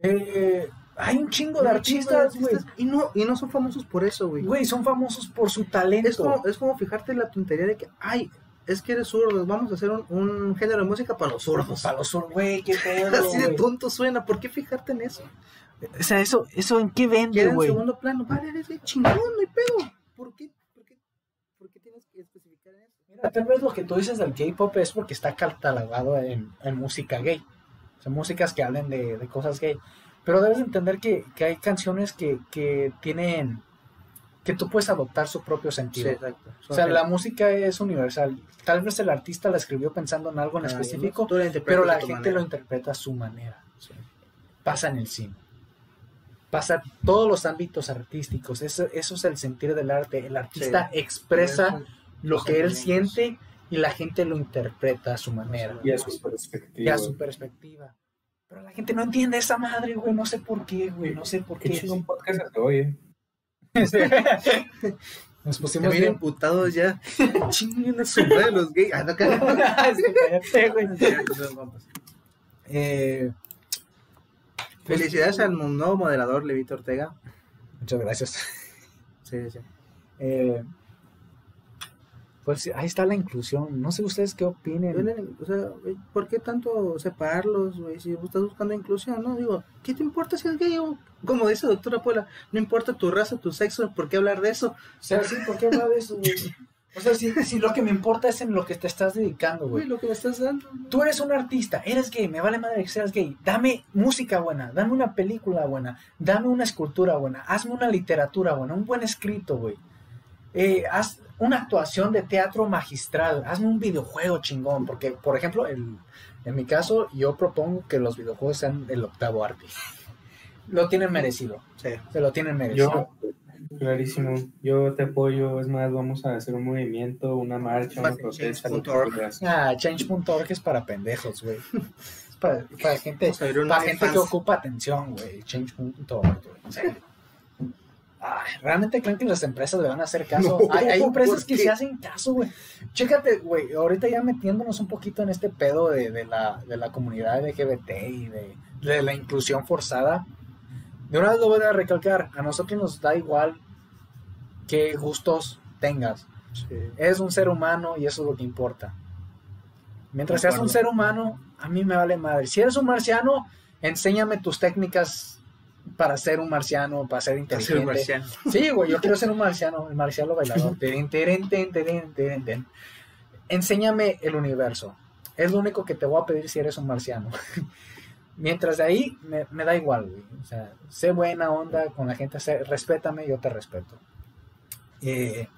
Eh, hay un chingo de artistas, güey. Y no, y no son famosos por eso, güey. Güey, son famosos por su talento. Es como, es como fijarte en la tontería de que, ay, es que eres zurdo, vamos a hacer un, un género de música para los zurdos. Para los sur, güey, qué pedo, Así de güey. tonto suena, ¿por qué fijarte en eso? O sea, eso, eso en qué vende, Queda en güey. segundo plano, vale, eres de chingón, no hay pedo. ¿Por qué? ¿Por qué? ¿Por qué tienes que especificar en eso? Mira, tal vez lo que tú dices del K-pop es porque está catalogado en, en música gay. O sea, músicas que hablen de, de cosas gay. Pero debes entender que, que hay canciones que, que tienen. que tú puedes adoptar su propio sentido. exacto. O sea, la música es universal. Tal vez el artista la escribió pensando en algo en Ah, específico, la pero la gente manera. lo interpreta a su manera. Pasa en el cine. Pasa todos los ámbitos artísticos. Eso, eso es el sentir del arte. El artista expresa lo que él siente y la gente lo interpreta a su manera Y a su y perspectiva. a su perspectiva. Pero la gente no entiende esa madre, güey. No sé por qué, güey. No sé por Qué qué. un podcast se oye. Nos pusimos bien. emputados ya. Chinguen a su madre los gays. Ah, no. Eh, Felicidades al nuevo moderador, Levito Ortega. Muchas gracias. Sí, sí. Eh, pues ahí está la inclusión. No sé ustedes qué opinen. O sea, güey, ¿por qué tanto separarlos, güey? Si estás buscando inclusión, ¿no? Digo, ¿qué te importa si es gay o, como dice doctora Puebla, no importa tu raza, tu sexo, ¿por qué hablar de eso? O sea, sí, ¿por qué hablar de eso, güey? O sea, si, si lo que me importa es en lo que te estás dedicando, Güey, güey. lo que me estás dando. Tú eres un artista, eres gay, me vale madre que seas gay. Dame música buena, dame una película buena, dame una escultura buena, hazme una literatura buena, un buen escrito, güey. Eh, haz una actuación de teatro magistral, hazme un videojuego chingón, porque, por ejemplo, el- en mi caso, yo propongo que los videojuegos sean el octavo arte. Lo tienen merecido, Sí. se lo tienen merecido. Yo, clarísimo, yo te apoyo. Es más, vamos a hacer un movimiento, una marcha, una protesta. Ah, change.org es para pendejos, güey. Es para, para gente, para gente que ocupa atención, güey. Change.org, güey. Serio. Ay, ¿Realmente creen que las empresas le van a hacer caso? No, hay, hay empresas ¿por que se hacen caso, güey. Chécate, güey, ahorita ya metiéndonos un poquito en este pedo de, de la, de la comunidad LGBT y de, de la inclusión forzada. De una vez lo voy a recalcar, a nosotros nos da igual qué gustos tengas. Sí. Eres un ser humano y eso es lo que importa. Mientras seas un ser humano, a mí me vale madre. Si eres un marciano, enséñame tus técnicas para ser un marciano, para ser inteligente. marciano. Sí, güey, yo quiero ser un marciano, el marciano bailador. Enséñame el universo. Es lo único que te voy a pedir si eres un marciano. Mientras de ahí, me, me da igual, güey. O sea, sé buena onda con la gente, sé- respétame, yo te respeto. Eh,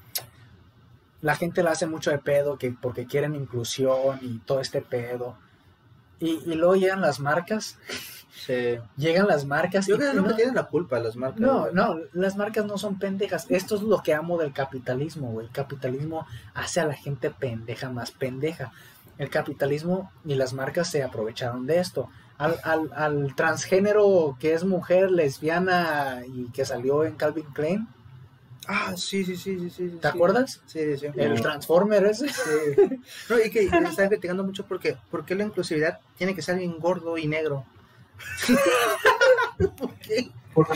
la gente la hace mucho de pedo que porque quieren inclusión y todo este pedo. Y, y luego llegan las marcas, Sí. llegan las marcas Yo y creo que no- tienen la culpa las marcas. no, güey. no, las marcas no son pendejas. Esto es lo que amo del capitalismo, güey. El capitalismo hace a la gente pendeja más pendeja. El capitalismo y las marcas se aprovecharon de esto. Al, al, al transgénero que es mujer, lesbiana y que salió en Calvin Klein, Ah, sí, sí, sí, sí, sí. ¿te sí. acuerdas? Sí, sí. El No. Transformer ese. Sí. No, y que están criticando mucho porque, porque la inclusividad tiene que ser bien gordo y negro. ¿Por qué? Por-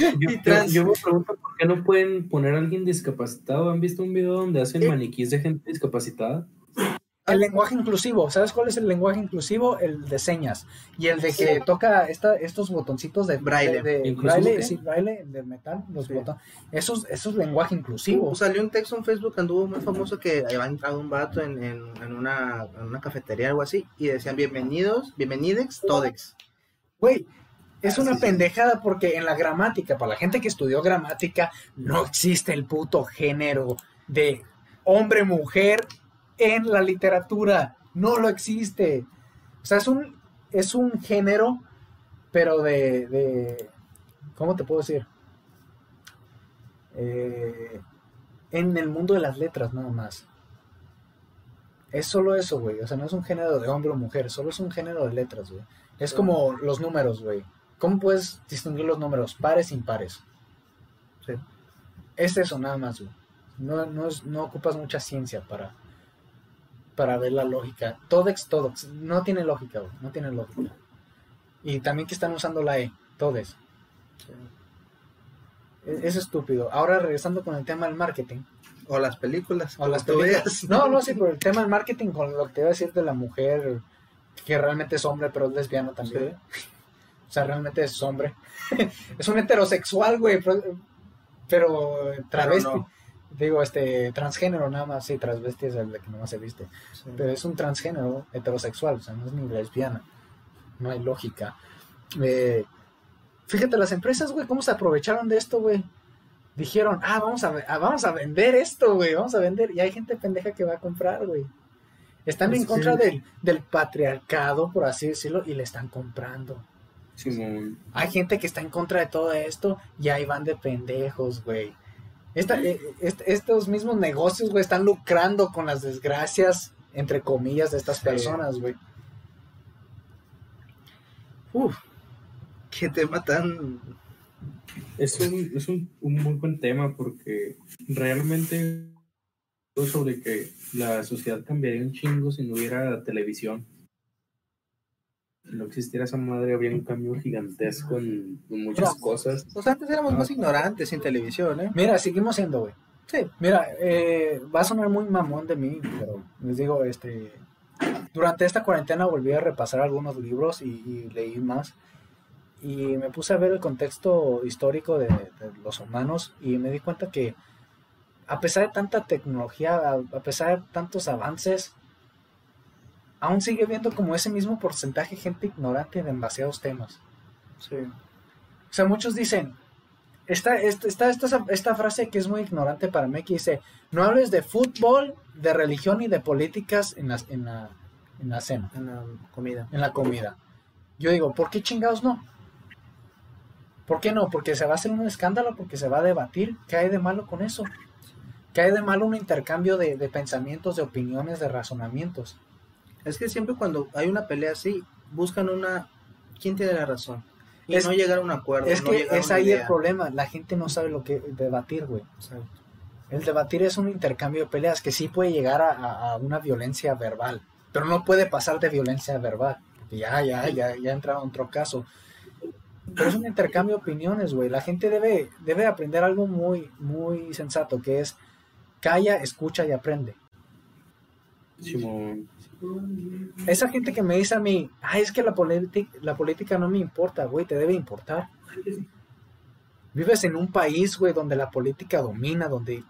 yo, me pregunto por qué no pueden poner a alguien discapacitado. ¿Han visto un video donde hacen maniquís de gente discapacitada? El lenguaje inclusivo, ¿sabes cuál es el lenguaje inclusivo? El de señas. Y el de que Sí. toca esta, estos botoncitos de Braille. de, de ¿Inclusivo braille, qué? sí, braille, de metal, los Sí. botones. Esos, eso es lenguaje inclusivo. Uh, salió un texto en Facebook, anduvo muy famoso que había entrado un vato en, en, en una, en una cafetería algo así y decían bienvenidos, bienvenidex, todex. Güey, es una pendejada porque en la gramática, para la gente que estudió gramática, no existe el puto género de hombre-mujer en la literatura. No lo existe. O sea, es un, es un género, pero de, de ¿cómo te puedo decir? Eh, en el mundo de las letras, nada más. Es solo eso, güey. O sea, no es un género de hombre o mujer, solo es un género de letras, güey. Es como los números, güey. ¿Cómo puedes distinguir los números? Pares, impares. Sí. Es eso, nada más, güey. No, no, ocupas mucha ciencia para, para ver la lógica. Todex, todex. No tiene lógica, güey. No tiene lógica. Y también que están usando la E. Todes. Es, es estúpido. Ahora regresando con el tema del marketing. O las películas. O las películas. veas. No, no, sí, pero el tema del marketing con lo que te iba a decir de la mujer que realmente es hombre, pero es lesbiana también. O sea, realmente es hombre. es un heterosexual, güey, pero, pero travesti. no. Digo, este, transgénero nada más, sí, transvesti es el de que no se viste. Sí. Pero es un transgénero heterosexual, o sea, no es ni lesbiana. No hay lógica. Eh, fíjate, las empresas, güey, cómo se aprovecharon de esto, güey. Dijeron, ah, vamos a, ah, vamos a vender esto, güey, vamos a vender. Y hay gente pendeja que va a comprar, güey. Están Pues en sí. contra del, del patriarcado, por así decirlo, y le están comprando. Hay gente que está en contra de todo esto y ahí van de pendejos, güey. Esta- eh, est- estos mismos negocios, güey, están lucrando con las desgracias, entre comillas, de estas Sí. personas, güey. Uf, qué tema tan. Es un, es un, un muy buen tema porque realmente sobre que la sociedad cambiaría un chingo si no hubiera televisión. Si no existiera esa madre, habría un cambio gigantesco en, en muchas No. cosas. Pues antes éramos más ignorantes sin televisión, ¿eh? Mira, seguimos siendo, güey. Sí. Mira, eh, va a sonar muy mamón de mí, pero les digo, este, durante esta cuarentena volví a repasar algunos libros y, y leí más. Y me puse a ver el contexto histórico de, de los humanos y me di cuenta que a pesar de tanta tecnología, a, a pesar de tantos avances, aún sigue viendo como ese mismo porcentaje de gente ignorante en demasiados temas. Sí. O sea, muchos dicen, está, está esta, esta frase que es muy ignorante para mí, que dice, no hables de fútbol, de religión y de políticas en la, en la, en la cena, En la comida. en la comida. Yo digo, ¿por qué chingados no? ¿Por qué no? Porque se va a hacer un escándalo, porque se va a debatir. ¿Qué hay de malo con eso? ¿Qué hay de malo un intercambio de, de pensamientos, de opiniones, de razonamientos? Es que siempre cuando hay una pelea así, buscan una. ¿Quién tiene la razón? Y Es- no llegar a un acuerdo. Es no que es ahí el problema. La gente no sabe lo que debatir, güey. Exacto. El debatir es un intercambio de peleas que sí puede llegar a, a- a una violencia verbal, pero no puede pasar de violencia verbal. Ya, ya, ya, ya entra en otro caso. Pero es un intercambio de opiniones, güey. La gente debe, debe aprender algo muy, muy sensato, que es calla, escucha y aprende. Simón. Esa gente que me dice a mí, ay, es que la, política la política no me importa, güey, te debe importar. Vives en un país, güey, donde la política domina, donde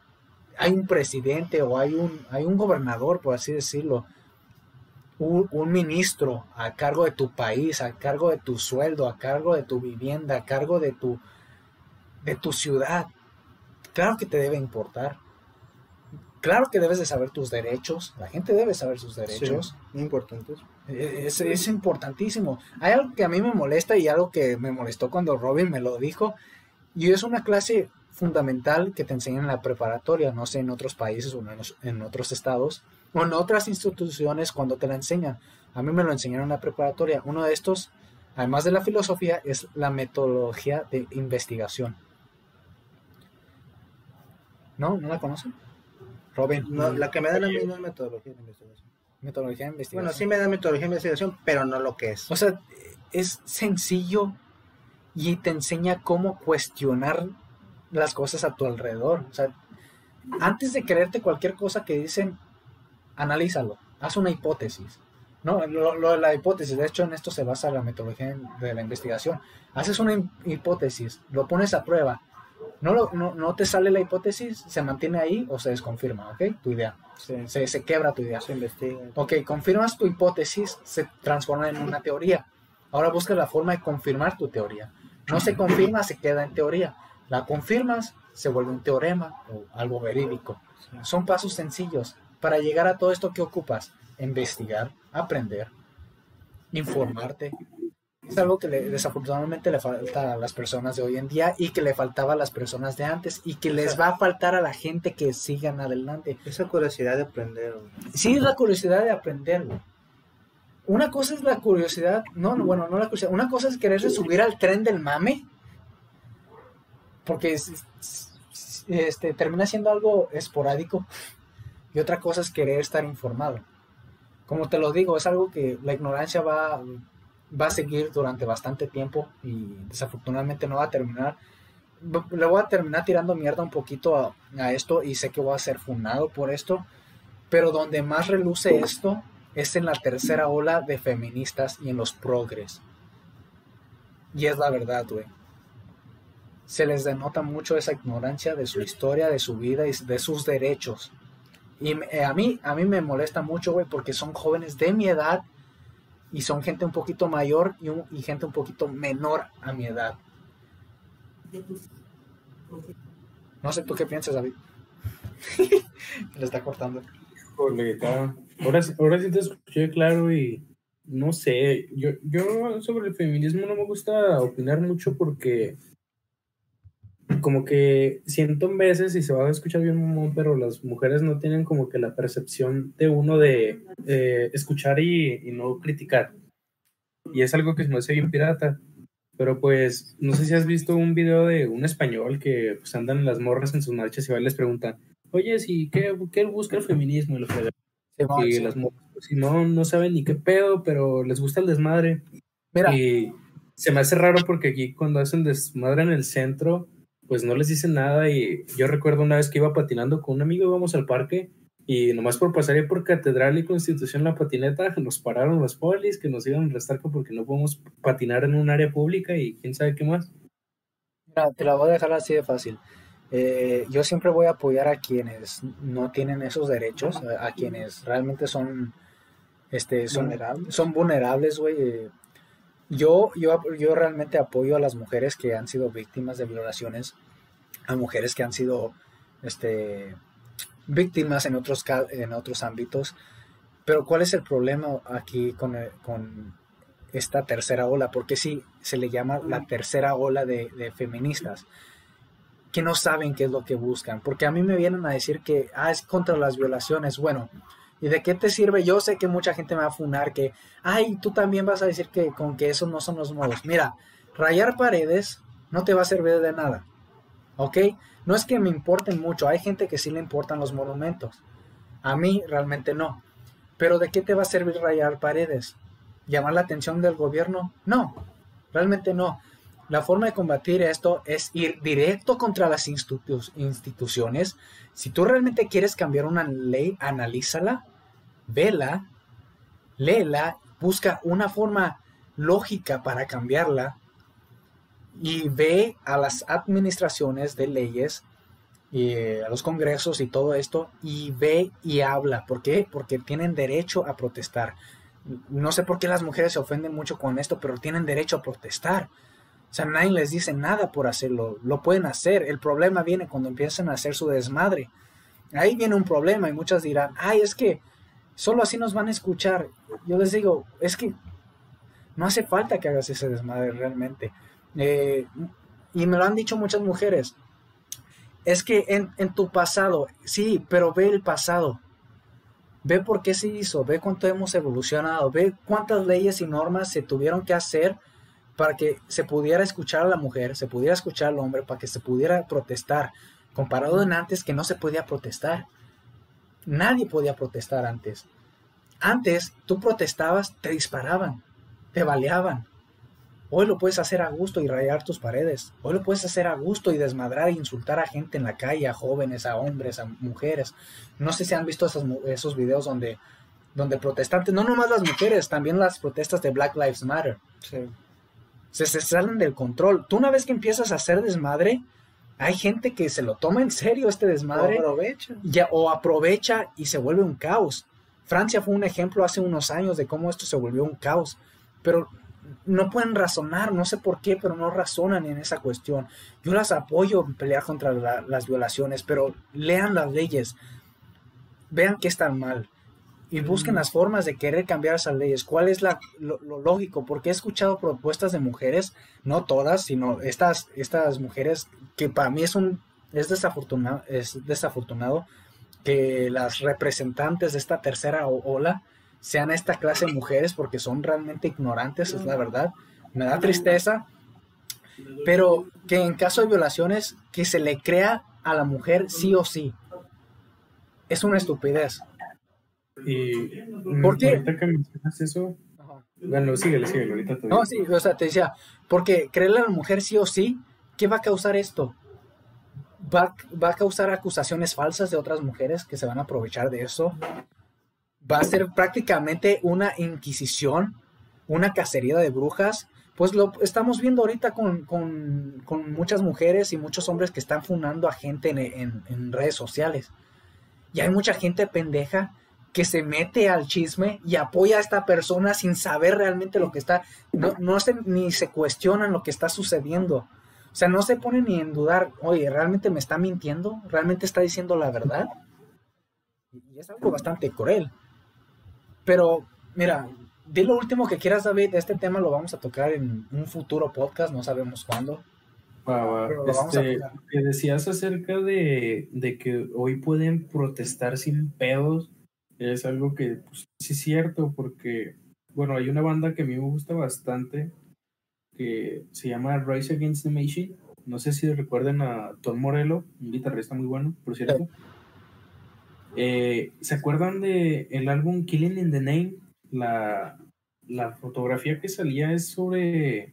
hay un presidente o hay un, hay un gobernador, por así decirlo, un, un ministro a cargo de tu país, a cargo de tu sueldo, a cargo de tu vivienda, a cargo de tu, de tu ciudad. Claro que te debe importar. Claro que debes de saber tus derechos. La gente debe saber sus derechos. Sí, muy importante. Es, es importantísimo. Hay algo que a mí me molesta y algo que me molestó cuando Robin me lo dijo. Y es una clase fundamental que te enseñan en la preparatoria, no sé, en otros países o en otros estados o en otras instituciones cuando te la enseñan. A mí me lo enseñaron en la preparatoria. Uno de estos, además de la filosofía, es la metodología de investigación. ¿No? ¿No la conocen? Robin. No, la que me dan a mí no es metodología de investigación. Metodología de investigación. Bueno, sí me da metodología de investigación, pero no lo que es. O sea, es sencillo y te enseña cómo cuestionar las cosas a tu alrededor. O sea, antes de creerte cualquier cosa que dicen, analízalo, haz una hipótesis. No, lo, de la hipótesis, de hecho en esto se basa la metodología de la investigación. Haces una hipótesis, lo pones a prueba, no, lo, no, te sale la hipótesis, se mantiene ahí o se desconfirma, ¿ok? Tu idea, se, se, quebra tu idea. Se investiga. Ok, confirmas tu hipótesis, se transforma en una teoría. Ahora buscas la forma de confirmar tu teoría. No se confirma, se queda en teoría. La confirmas, se vuelve un teorema o algo verídico. Son pasos sencillos. Para llegar a todo esto que ocupas, investigar, aprender, informarte. Es algo que desafortunadamente le falta a las personas de hoy en día y que le faltaba a las personas de antes y que les va a faltar a la gente que sigan adelante. Esa curiosidad de aprender. Sí, es la curiosidad de aprender. Una cosa es la curiosidad, no, bueno, no la curiosidad, una cosa es querer subir al tren del mame, porque este, termina siendo algo esporádico, y otra cosa es querer estar informado. Como te lo digo, es algo que la ignorancia va, va a seguir durante bastante tiempo y desafortunadamente no va a terminar. Le voy a terminar tirando mierda un poquito a, esto y sé que voy a ser funado por esto, pero donde más reluce esto es en la tercera ola de feministas y en los progres. Y es la verdad, güey. Se les denota mucho esa ignorancia de su historia, de su vida y de sus derechos. Y eh, a mí, a mí me molesta mucho, güey, porque son jóvenes de mi edad y son gente un poquito mayor y, y gente un poquito menor a mi edad. No sé tú qué piensas, David. Le está cortando. Ahora, ahora sí te escuché claro y no sé, yo, yo sobre el feminismo no me gusta opinar mucho porque como que siento en veces y se va a escuchar bien pero las mujeres no tienen como que la percepción de uno de eh, escuchar y, no criticar. Y es algo que se me hace bien pirata. Pero pues, no sé si has visto un video de un español que pues andan en las morras en sus marchas y les preguntan, oye, ¿sí, qué, qué busca el feminismo? Y, los y las morras, pues, si no, no saben ni qué pedo, pero les gusta el desmadre. Mira. Y se me hace raro porque aquí cuando hacen desmadre en el centro, pues no les dicen nada y yo recuerdo una vez que iba patinando con un amigo, íbamos al parque y nomás por pasar ahí por Catedral y Constitución la patineta, nos pararon los polis que nos iban a arrestar porque no podemos patinar en un área pública y quién sabe qué más. Mira, te la voy a dejar así de fácil. Eh, yo siempre voy a apoyar a quienes no tienen esos derechos, a, quienes realmente son, este, son vulnerables, son vulnerables, güey. Yo, yo, yo realmente apoyo a las mujeres que han sido víctimas de violaciones, a mujeres que han sido este, víctimas en otros, en otros ámbitos. Pero ¿cuál es el problema aquí con, con esta tercera ola? Porque sí, se le llama la tercera ola de, de, feministas, que no saben qué es lo que buscan. Porque a mí me vienen a decir que ah, es contra las violaciones. Bueno, ¿Y de qué te sirve? Yo sé que mucha gente me va a funar que, ay, tú también vas a decir que con que esos no son los modos. Mira, rayar paredes no te va a servir de nada. ¿Ok? No es que me importen mucho. Hay gente que sí le importan los monumentos. A mí realmente no. Pero ¿de qué te va a servir rayar paredes? ¿Llamar la atención del gobierno? No, realmente no. La forma de combatir esto es ir directo contra las instituciones. Si tú realmente quieres cambiar una ley, analízala vela, léela, busca una forma lógica para cambiarla y ve a las administraciones de leyes y a los congresos y todo esto y ve y habla. ¿Por qué? Porque tienen derecho a protestar. No sé por qué las mujeres se ofenden mucho con esto, pero tienen derecho a protestar. O sea, nadie les dice nada por hacerlo. Lo pueden hacer. El problema viene cuando empiezan a hacer su desmadre. Ahí viene un problema y muchas dirán, ay, es que Solo así nos van a escuchar. Yo les digo, es que no hace falta que hagas ese desmadre realmente. Eh, y me lo han dicho muchas mujeres. Es que en, tu pasado, sí, pero ve el pasado. Ve por qué se hizo, ve cuánto hemos evolucionado, ve cuántas leyes y normas se tuvieron que hacer para que se pudiera escuchar a la mujer, se pudiera escuchar al hombre, para que se pudiera protestar, comparado en antes que no se podía protestar. Nadie podía protestar antes. Antes tú protestabas, te disparaban, te baleaban. Hoy lo puedes hacer a gusto y rayar tus paredes. Hoy lo puedes hacer a gusto y desmadrar e insultar a gente en la calle, a jóvenes, a hombres, a mujeres. No sé si han visto esos, esos videos donde, donde protestantes, no nomás las mujeres, también las protestas de Black Lives Matter. Se, se salen del control. Tú una vez que empiezas a hacer desmadre, hay gente que se lo toma en serio este desmadre. O aprovecha. Ya, o aprovecha y se vuelve un caos. Francia fue un ejemplo hace unos años de cómo esto se volvió un caos. Pero no pueden razonar, no sé por qué, pero no razonan en esa cuestión. Yo las apoyo en pelear contra las violaciones, pero lean las leyes, vean que están mal y busquen las formas de querer cambiar esas leyes. ¿Cuál es la, lo, lógico? Porque he escuchado propuestas de mujeres, no todas, sino estas, estas mujeres que para mí es un es desafortunado, es desafortunado que las representantes de esta tercera ola sean esta clase de mujeres porque son realmente ignorantes, es la verdad. Me da tristeza, pero que en caso de violaciones, que se le crea a la mujer sí o sí. Es una estupidez. Y ¿Por qué? ahorita que mencionas eso, bueno, síguele, síguele, ahorita te No, sí, o sea, te decía, porque creerle a la mujer sí o sí, ¿qué va a causar esto? Va, va a causar acusaciones falsas de otras mujeres que se van a aprovechar de eso. Va a ser prácticamente una inquisición, una cacería de brujas. Pues lo estamos viendo ahorita con, con, con muchas mujeres y muchos hombres que están funando a gente en, en, redes sociales. Y hay mucha gente pendeja que se mete al chisme y apoya a esta persona sin saber realmente lo que está, no, no se, ni se cuestionan lo que está sucediendo. O sea, no se pone ni en dudar, oye, ¿realmente me está mintiendo? ¿Realmente está diciendo la verdad? Y es algo bastante cruel. Pero, mira, di lo último que quieras, David. Este tema lo vamos a tocar en un futuro podcast, no sabemos cuándo. Este, que decías acerca de, de que hoy pueden protestar sin pedos es algo que pues, sí es cierto, porque, bueno, hay una banda que a mí me gusta bastante que se llama Rise Against the Machine. No sé si recuerden a Tom Morello, un guitarrista muy bueno, por cierto. Eh, ¿Se acuerdan de el álbum Killing in the Name? La, la fotografía que salía es sobre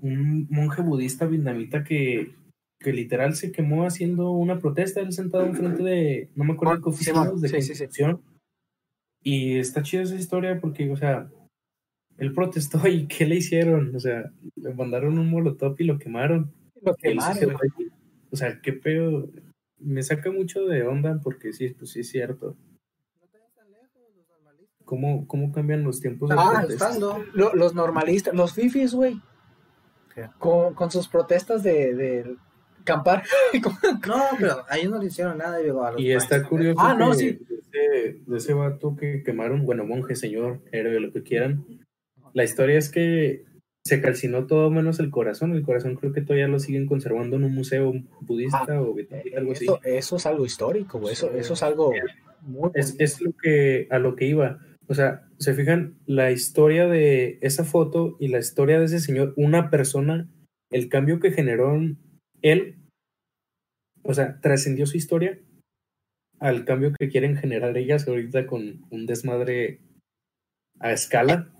un monje budista vietnamita que que literal se quemó haciendo una protesta, él sentado enfrente de, no me acuerdo qué oficinas de sí, Y está chida esa historia porque, o sea, él protestó y ¿qué le hicieron? O sea, le mandaron un molotov y lo quemaron. Lo quemaron. O sea, qué pedo. Me saca mucho de onda porque sí, pues sí es cierto. ¿Cómo, cómo cambian los tiempos de ah, los normalistas, los fifis, güey. Con, con, sus protestas de, de, campar. no, pero ahí no le hicieron nada. y está curioso ah, no, sí. de, ese, vato que quemaron, bueno, monje, señor, héroe, lo que quieran. La historia es que se calcinó todo menos el corazón. El corazón creo que todavía lo siguen conservando en un museo budista ah, o algo así. Eso es algo histórico, Eso, eso es algo muy... Es, es lo que, a lo que iba. O sea, se fijan, la historia de esa foto y la historia de ese señor, una persona, el cambio que generó él, o sea, trascendió su historia al cambio que quieren generar ellas ahorita con un desmadre a escala.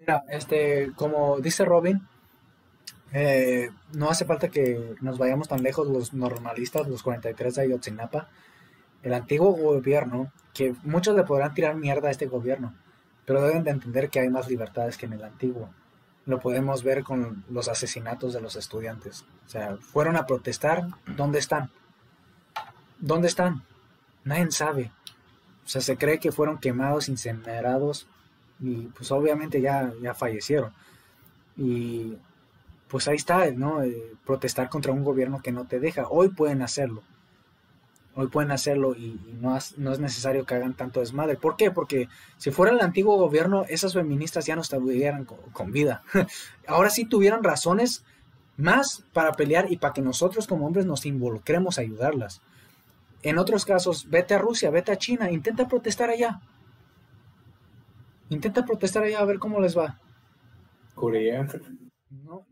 Mira, este, como dice Robin, eh, no hace falta que nos vayamos tan lejos los normalistas, los 43 de Ayotzinapa. El antiguo gobierno, que muchos le podrán tirar mierda a este gobierno, pero deben de entender que hay más libertades que en el antiguo lo podemos ver con los asesinatos de los estudiantes. O sea, fueron a protestar, ¿dónde están? ¿Dónde están? Nadie sabe. O sea, se cree que fueron quemados, incinerados y pues obviamente ya, ya fallecieron. Y pues ahí está, ¿no? Eh, protestar contra un gobierno que no te deja. Hoy pueden hacerlo hoy pueden hacerlo y, no, no, es necesario que hagan tanto desmadre. ¿Por qué? Porque si fuera el antiguo gobierno, esas feministas ya no estuvieran con, vida. Ahora sí tuvieran razones más para pelear y para que nosotros como hombres nos involucremos a ayudarlas. En otros casos, vete a Rusia, vete a China, intenta protestar allá. Intenta protestar allá a ver cómo les va. Corea. No.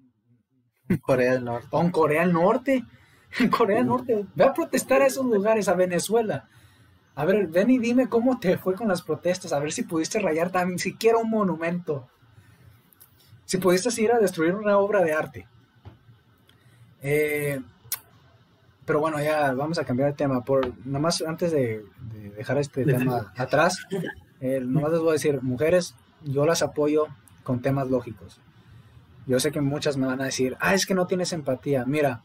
Corea del Norte. Con Corea del Norte en Corea del Norte. Ve a protestar a esos lugares, a Venezuela. A ver, ven y dime cómo te fue con las protestas, a ver si pudiste rayar también siquiera un monumento. Si pudieses ir a destruir una obra de arte. Eh, pero bueno, ya vamos a cambiar de tema. Por, nomás antes de, de dejar este tema atrás, eh, nomás les voy a decir, mujeres, yo las apoyo con temas lógicos. Yo sé que muchas me van a decir, ah, es que no tienes empatía. Mira,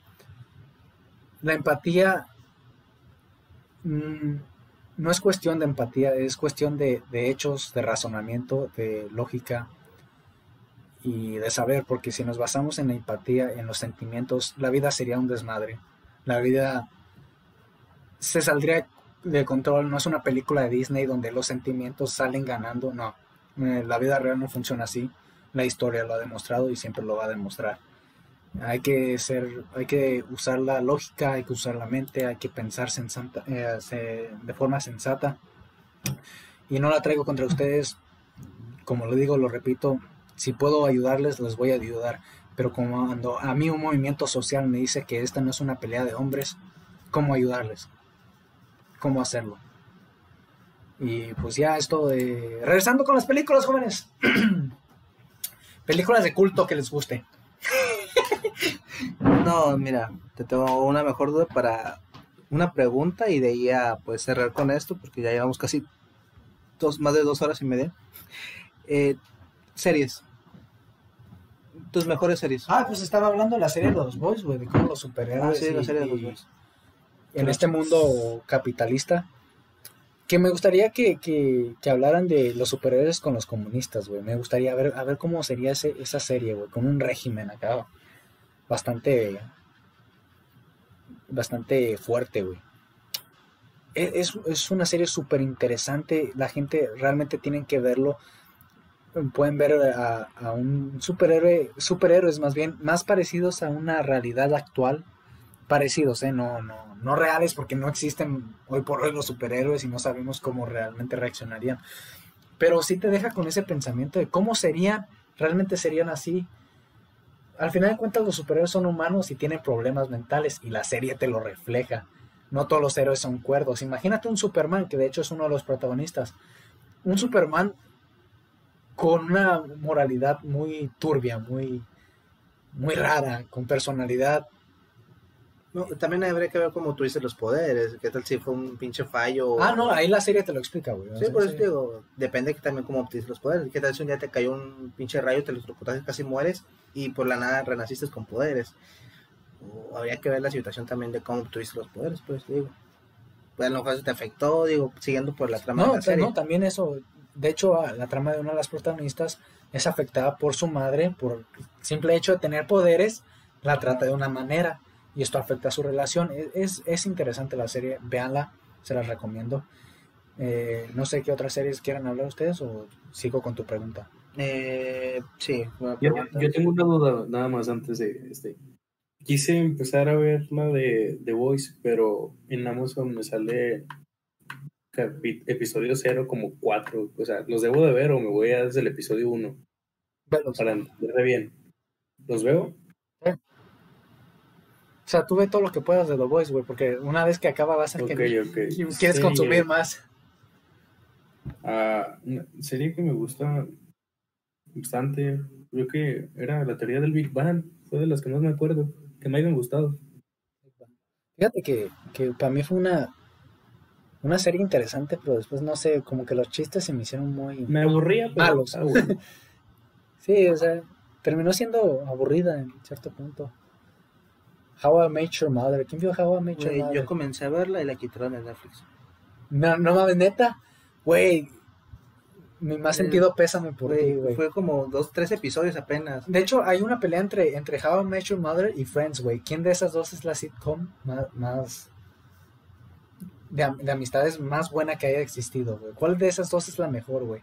la empatía mm, no es cuestión de empatía, es cuestión de, de, hechos, de razonamiento, de lógica y de saber, porque si nos basamos en la empatía, en los sentimientos, la vida sería un desmadre. La vida se saldría de control, no es una película de Disney donde los sentimientos salen ganando, no. Eh, la vida real no funciona así la historia lo ha demostrado y siempre lo va a demostrar. Hay que ser, hay que usar la lógica, hay que usar la mente, hay que pensar eh, de forma sensata. Y no la traigo contra ustedes, como lo digo, lo repito, si puedo ayudarles, les voy a ayudar. Pero como cuando a mí un movimiento social me dice que esta no es una pelea de hombres, ¿cómo ayudarles? ¿Cómo hacerlo? Y pues ya esto de... Regresando con las películas, jóvenes. Películas de culto que les guste. no, mira, te tengo una mejor duda para una pregunta y de ahí a pues cerrar con esto porque ya llevamos casi dos, más de dos horas y media. Eh, series. Tus mejores series. Ah, pues estaba hablando de la serie de los boys, güey, de cómo los superhéroes. Ah, sí, la serie de los boys. En este mundo capitalista que me gustaría que, que, que, hablaran de los superhéroes con los comunistas, güey. Me gustaría ver, a ver cómo sería ese, esa serie, güey, con un régimen acá bastante, bastante fuerte, güey. E, es, es una serie súper interesante, la gente realmente tiene que verlo. Pueden ver a, a un superhéroe, superhéroes más bien, más parecidos a una realidad actual parecidos, ¿eh? no, no, no reales porque no existen hoy por hoy los superhéroes y no sabemos cómo realmente reaccionarían. Pero sí te deja con ese pensamiento de cómo serían, realmente serían así. Al final de cuentas los superhéroes son humanos y tienen problemas mentales y la serie te lo refleja. No todos los héroes son cuerdos. Imagínate un Superman, que de hecho es uno de los protagonistas. Un Superman con una moralidad muy turbia, muy, muy rara, con personalidad no, también habría que ver cómo dices los poderes. ¿Qué tal si fue un pinche fallo? Ah, no, ahí la serie te lo explica, güey. Sí, por eso te digo, depende también cómo obtienes los poderes. ¿Qué tal si un día te cayó un pinche rayo, te y casi mueres y por la nada renaciste con poderes? O habría que ver la situación también de cómo obtuviste los poderes, pues digo. Pues a lo mejor te afectó, digo, siguiendo por la trama de la serie. No, también eso. De hecho, la trama de una de las protagonistas es afectada por su madre, por el simple hecho de tener poderes, la trata de una manera y esto afecta a su relación. E, es, es interesante la serie, véanla, se las recomiendo. Eh, no sé qué otras series quieran hablar ustedes o sigo con tu pregunta. Eh, sí, yo, yo, tengo una duda nada más antes de este. Quise empezar a ver la de The Voice, pero en Amazon me sale episodio 0 como 4. O sea, ¿los debo de ver o me voy a desde el episodio 1? Para entender bien. ¿Los veo? O sea, tú ve todo lo que puedas de The Voice, güey, porque una vez que acaba va a ser que quieres consumir más. Ah, serie que me gusta bastante, creo que era la teoría del Big Bang, fue de las que más me acuerdo, que me hayan gustado. Fíjate que, que para mí fue una, una serie interesante, pero después no sé, como que los chistes se me hicieron muy... Me aburría, pero malos. sí, o sea, terminó siendo aburrida en cierto punto. How I Met Your Mother. ¿Quién vio How I Met Your Mother? Yo comencé a verla y la quitaron en Netflix. No, no mames, neta. Güey, mi más eh, sentido pésame por ti, güey. Fue como dos, tres episodios apenas. De hecho, hay una pelea entre, entre How I Met Your Mother y Friends, güey. ¿Quién de esas dos es la sitcom más, de, de, amistades más buena que haya existido, güey? ¿Cuál de esas dos es la mejor, güey?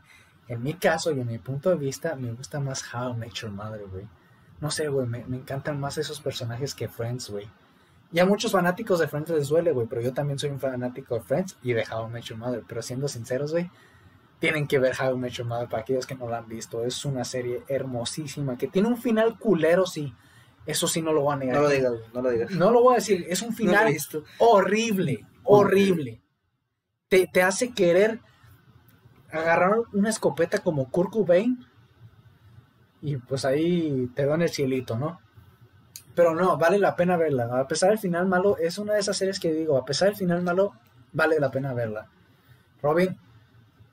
En mi caso y en mi punto de vista, me gusta más How I Met Your Mother, güey. No sé, güey, me, encantan más esos personajes que Friends, güey. Y a muchos fanáticos de Friends les duele, güey, pero yo también soy un fanático de Friends y de How I Met Your Mother. Pero siendo sinceros, güey, tienen que ver How I Met Your Mother para aquellos que no la han visto. Es una serie hermosísima, que tiene un final culero, sí. Eso sí no lo voy a negar. No lo digas, no lo digas. No lo voy a decir, es un final horrible, horrible. Te, te hace querer agarrar una escopeta como Kurt Cobain y pues ahí te dan el cielito, ¿no? Pero no, vale la pena verla. A pesar del final malo, es una de esas series que digo, a pesar del final malo, vale la pena verla. Robin,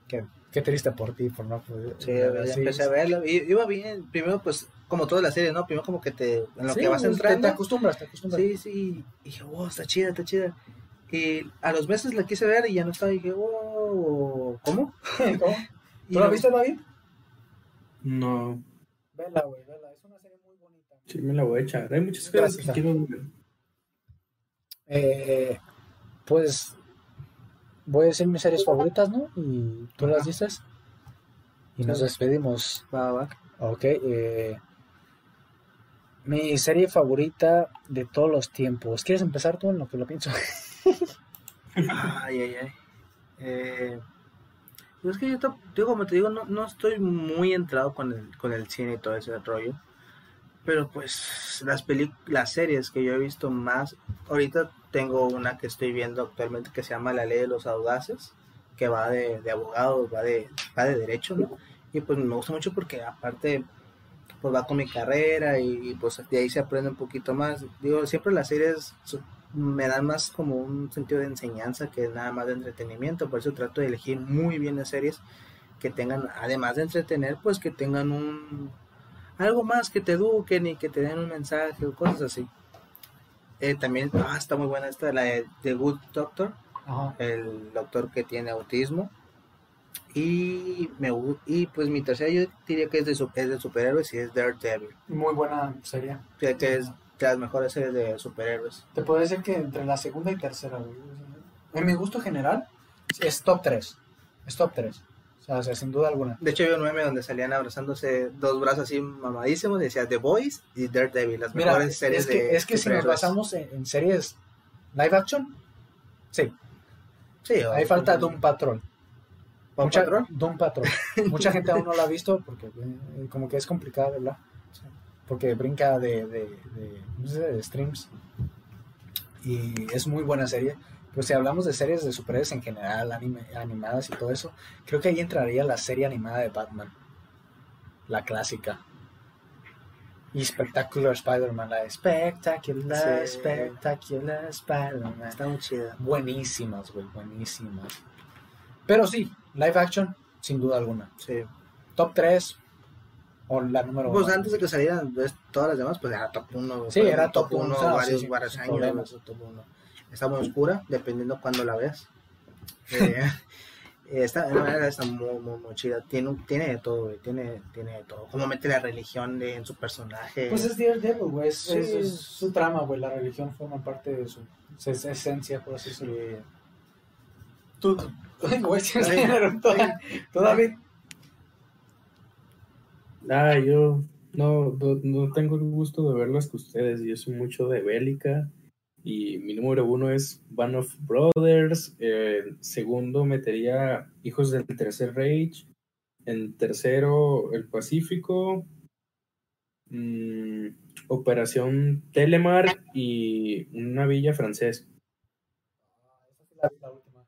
qué, qué triste por ti, por no poder. Sí, ya empecé a verlo. Y iba bien. Primero, pues, como todas las series, ¿no? Primero, como que te. En lo Sí, que vas te- entrando. Te, acostumbras, te acostumbras. Sí, sí. Y dije, wow, está chida, está chida. Y a los meses la quise ver y ya no estaba. Y dije, wow, ¿cómo? ¿Cómo? Y ¿Tú la no- viste, David? No, Vela, güey, vela. Es una serie muy bonita. sí me la voy a echar. Hay muchas cosas que quiero ver. Eh, pues voy a decir mis series favoritas, ¿no? Y tú las dices. Y nos despedimos. Va, va. Ok. eh, mi serie favorita de todos los tiempos. ¿Quieres empezar tú en lo que lo pienso? Ay, ay, ay. Eh, pues es que yo, como te digo, no, no estoy muy entrado con el, con el cine y todo ese rollo. Pero pues las las series que yo he visto más, ahorita tengo una que estoy viendo actualmente que se llama La Ley de los Audaces, que va de, de abogados, va de, va de derecho, ¿no? Y pues me gusta mucho porque aparte pues va con mi carrera y, y, pues de ahí se aprende un poquito más. Digo, siempre las series me dan más como un sentido de enseñanza que nada más de entretenimiento, por eso trato de elegir muy bien las series que tengan, además de entretener, pues que tengan un algo más que te eduquen y que te den un mensaje o cosas así. Eh, también ah, está muy buena esta, la de The Good Doctor, Ajá. el doctor que tiene autismo. Y, me, y pues mi tercera yo diría que es de, su- es de superhéroes y es Daredevil, Muy buena serie. que, que es de las mejores series de superhéroes. Te puedo decir que entre la segunda y tercera, güey. En mi gusto general, es top 3. Es top 3. O sea, sin duda alguna. De hecho, había un meme donde salían abrazándose dos brazos así mamadísimos, decía The Boys y Daredevil, las Mira, mejores series es que, de es que si nos basamos en, en series live action, sí. Sí, o- Ahí falta Doom Patrol. Mucha, Patrol. Doom Patrol. Mucha gente aún no la ha visto porque eh, como que es complicado, ¿verdad? Porque brinca de, de, streams. Y es muy buena serie. Pero si hablamos de series de superhéroes en general, anime, animadas y todo eso, creo que ahí entraría la serie animada de Batman. La clásica. Y Spectacular Spider-Man, la de Spectacular, Sí. Spectacular Spider-Man. Está muy chida. Buenísimas, güey, buenísimas. Pero sí, live action, sin duda alguna. Sí. Top 3 o la número Pues uno. antes de que salieran pues, todas las demás, pues era top 1. Sí, era top uno, o sea, varios, sí, varios años. problema. pues, top uno. Está muy oscura, dependiendo cuando la veas. Eh, Esta, la verdad, está muy, muy, muy chida. Tiene, tiene de todo, güey. Tiene, tiene de todo. Cómo mete la religión de- en su personaje. Pues es Daredevil, güey. Es, Sí. es- es su trama, güey. La religión forma parte de su, es- esencia, por así decirlo. Sí. Tú, güey, Ay, que toda- David. Ah, yo no, no, no tengo el gusto de verlas que ustedes. Yo soy mucho de bélica. Y mi número uno es Band of Brothers. eh, segundo metería Hijos del Tercer Reich. En tercero, El Pacífico. mm, Operación Telemark y una villa francés. La, la última.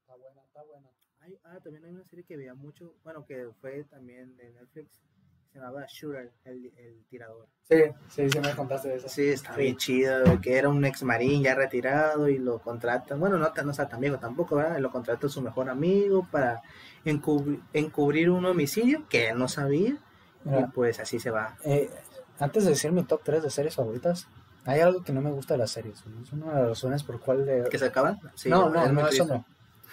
Está buena, está buena. Hay- ah, también hay una serie que veía mucho, bueno, que fue también de Netflix, se llamaba Shooter, el, el tirador. Sí, sí, sí me contaste de eso. Sí, está bien chido, que era un ex marín ya retirado y lo contratan, bueno, no, no está tan viejo tampoco, ¿verdad? Lo contrata su mejor amigo para encubri- encubrir un homicidio que él no sabía y pues así se va. eh, antes de decir mi top 3 de series favoritas, hay algo que no me gusta de las series. Es una de las razones por cual le... ¿Que se acaban? Sí, no, no, no, eso no.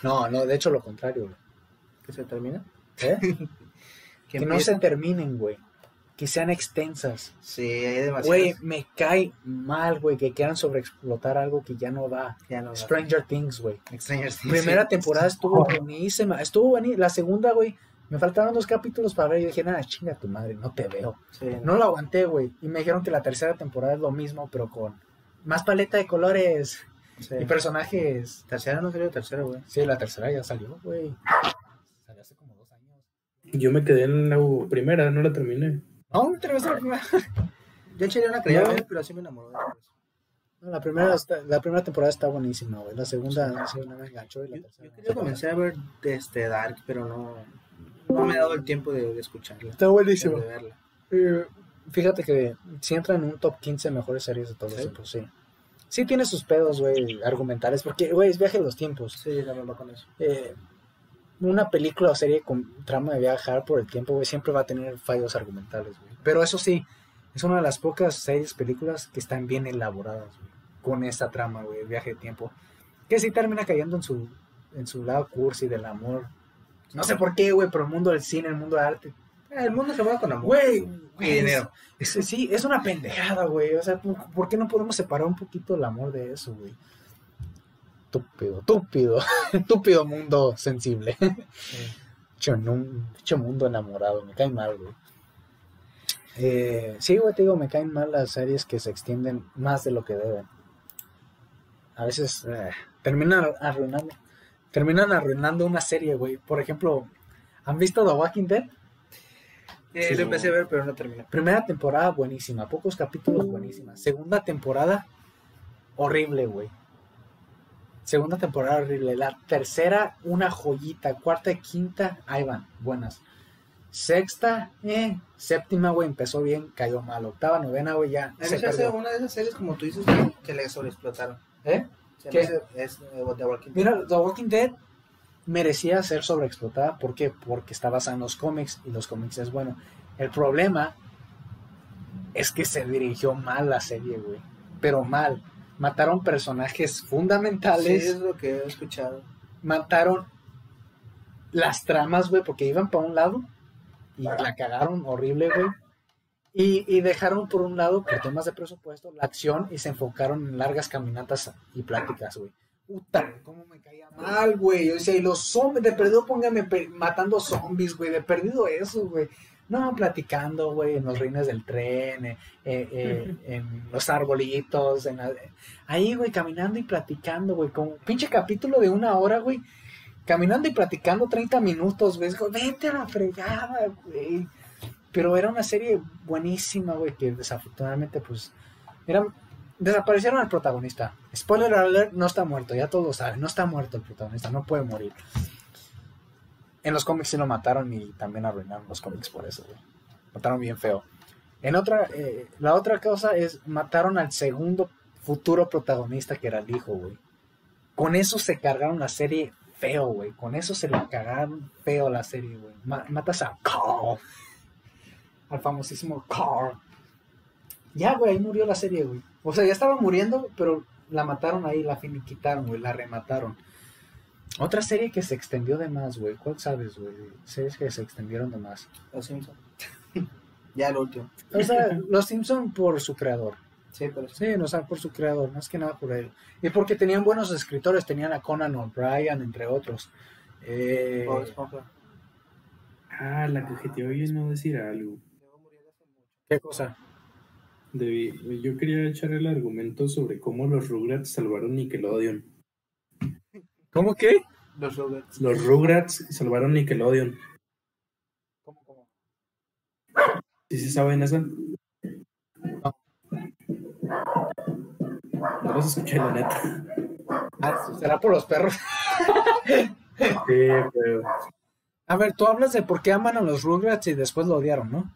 No, no, de hecho lo contrario. ¿Que se termina? ¿Eh? ¿Que que no se terminen, güey. Que sean extensas. Sí, hay demasiadas. Güey, me cae mal, güey, que quieran sobreexplotar algo que ya no da. Ya no, Stranger Things, güey. Stranger Things, Primera sí. temporada estuvo buenísima. Estuvo buenísima. La segunda, güey, me faltaron dos capítulos para ver. Y yo dije, nada, chinga tu madre, no te veo. Sí, No lo aguanté, güey. Y me dijeron que la tercera temporada es lo mismo, pero con más paleta de colores sí. y personajes. Tercera no salió tercera, güey. Sí, la tercera ya salió, güey. Salió hace como dos años. Yo me quedé en la primera, no la terminé. No, no te la primera. Yo eché una creía No. ver, pero sí me enamoró la primera, está- la primera temporada está buenísima, güey. La segunda sí, no me enganchó y la Yo, tercera. yo quería comenzar a ver este Dark, pero no. no me he dado el tiempo de, de escucharla. Está buenísimo. De verla. Eh, fíjate que si entra en un top 15 mejores series de todos los ¿Sí? tiempos, sí. Sí tiene sus pedos, güey, argumentales, porque, güey, es viaje de los tiempos. Sí, también va con eso. Eh, una película o serie con trama de viajar por el tiempo, güey, siempre va a tener fallos argumentales, güey. Pero eso sí, es una de las pocas series, películas que están bien elaboradas, güey, con esa trama, güey, el viaje de tiempo. Que sí termina cayendo en su, en su lado cursi del amor. No sé por qué, güey, pero el mundo del cine, el mundo del arte, Eh, El mundo se va con amor. Güey, dinero. es- sí, es una pendejada, güey. O sea, ¿por, por qué no podemos separar un poquito el amor de eso, güey? Estúpido, estúpido, estúpido mundo sensible. Un hecho mundo enamorado, me cae mal, güey. Eh, sí, güey, te digo, me caen mal las series que se extienden más de lo que deben. A veces eh, terminan arruinando, terminan arruinando una serie, güey. Por ejemplo, ¿han visto The Walking Dead? Eh, Sí. lo empecé a ver, pero no terminé. Primera temporada buenísima, pocos capítulos buenísima. Segunda temporada horrible, güey. Segunda temporada horrible. La tercera una joyita. Cuarta y quinta ahí van, buenas. Sexta, eh. Séptima, güey, empezó bien, cayó mal. Octava, novena, güey, ya A mí se se hace perdió. una de esas series, como tú dices, que le sobreexplotaron. ¿Eh? Se ¿Qué? hace- Es eh, The Walking Dead. Mira, The Walking Dead merecía ser sobreexplotada. ¿Por qué? Porque está basada en los cómics y los cómics es bueno. El problema es que se dirigió mal la serie, güey. Pero mal. Mataron personajes Sí, fundamentales. es lo que he escuchado. Mataron las tramas, güey, porque iban para un lado y la cagaron horrible, güey. Y, y dejaron por un lado, por temas de presupuesto, la acción y se enfocaron en largas caminatas y pláticas, güey. Puta, cómo me caía mal, güey. O sea, y los zombies, de perdido póngame matando zombies, güey. De perdido eso, güey. No, platicando, güey, en los rines del tren, eh, eh, eh, en los arbolitos, en la- ahí, güey, caminando y platicando, güey. Como un pinche capítulo de una hora, güey. Caminando y platicando 30 minutos, güey. Vete a la fregada, güey. Pero era una serie buenísima, güey, que desafortunadamente, pues, era, desaparecieron al protagonista. Spoiler alert, no está muerto, ya todos lo saben, no está muerto el protagonista, no puede morir. En los cómics sí lo mataron y también arruinaron los cómics por eso, güey. Mataron bien feo. En otra, eh, la otra cosa es, mataron al segundo futuro protagonista que era el hijo, güey. Con eso se cargaron la serie feo, güey. Con eso se le cagaron feo la serie, güey. Ma- matas a Carl. Al famosísimo Carl. Ya, güey, ahí murió la serie, güey. O sea, ya estaba muriendo, pero la mataron ahí, la finiquitaron, güey, la remataron. Otra serie que se extendió de más, güey. ¿Cuál sabes, güey? Series que se extendieron de más. Los Simpsons. ya lo último. O sea, Los Simpson por su creador. Sí, pero sí. Sí, no, o sea, por su creador, más que nada por él. Y porque tenían buenos escritores, tenían a Conan O'Brien, entre otros. Eh, Bob Esponja. Ah, la cajeteó bien no decir algo. ¿Qué cosa? Debí- yo quería echar el argumento sobre cómo los Rugrats salvaron Nickelodeon. ¿Cómo qué? Los Rugrats. Los Rugrats salvaron Nickelodeon. ¿Cómo, cómo? ¿Sí se saben esa? No los escuché, la neta. Ah, será por los perros. Sí, pero A ver, tú hablas de por qué aman a los Rugrats y después lo odiaron, ¿no?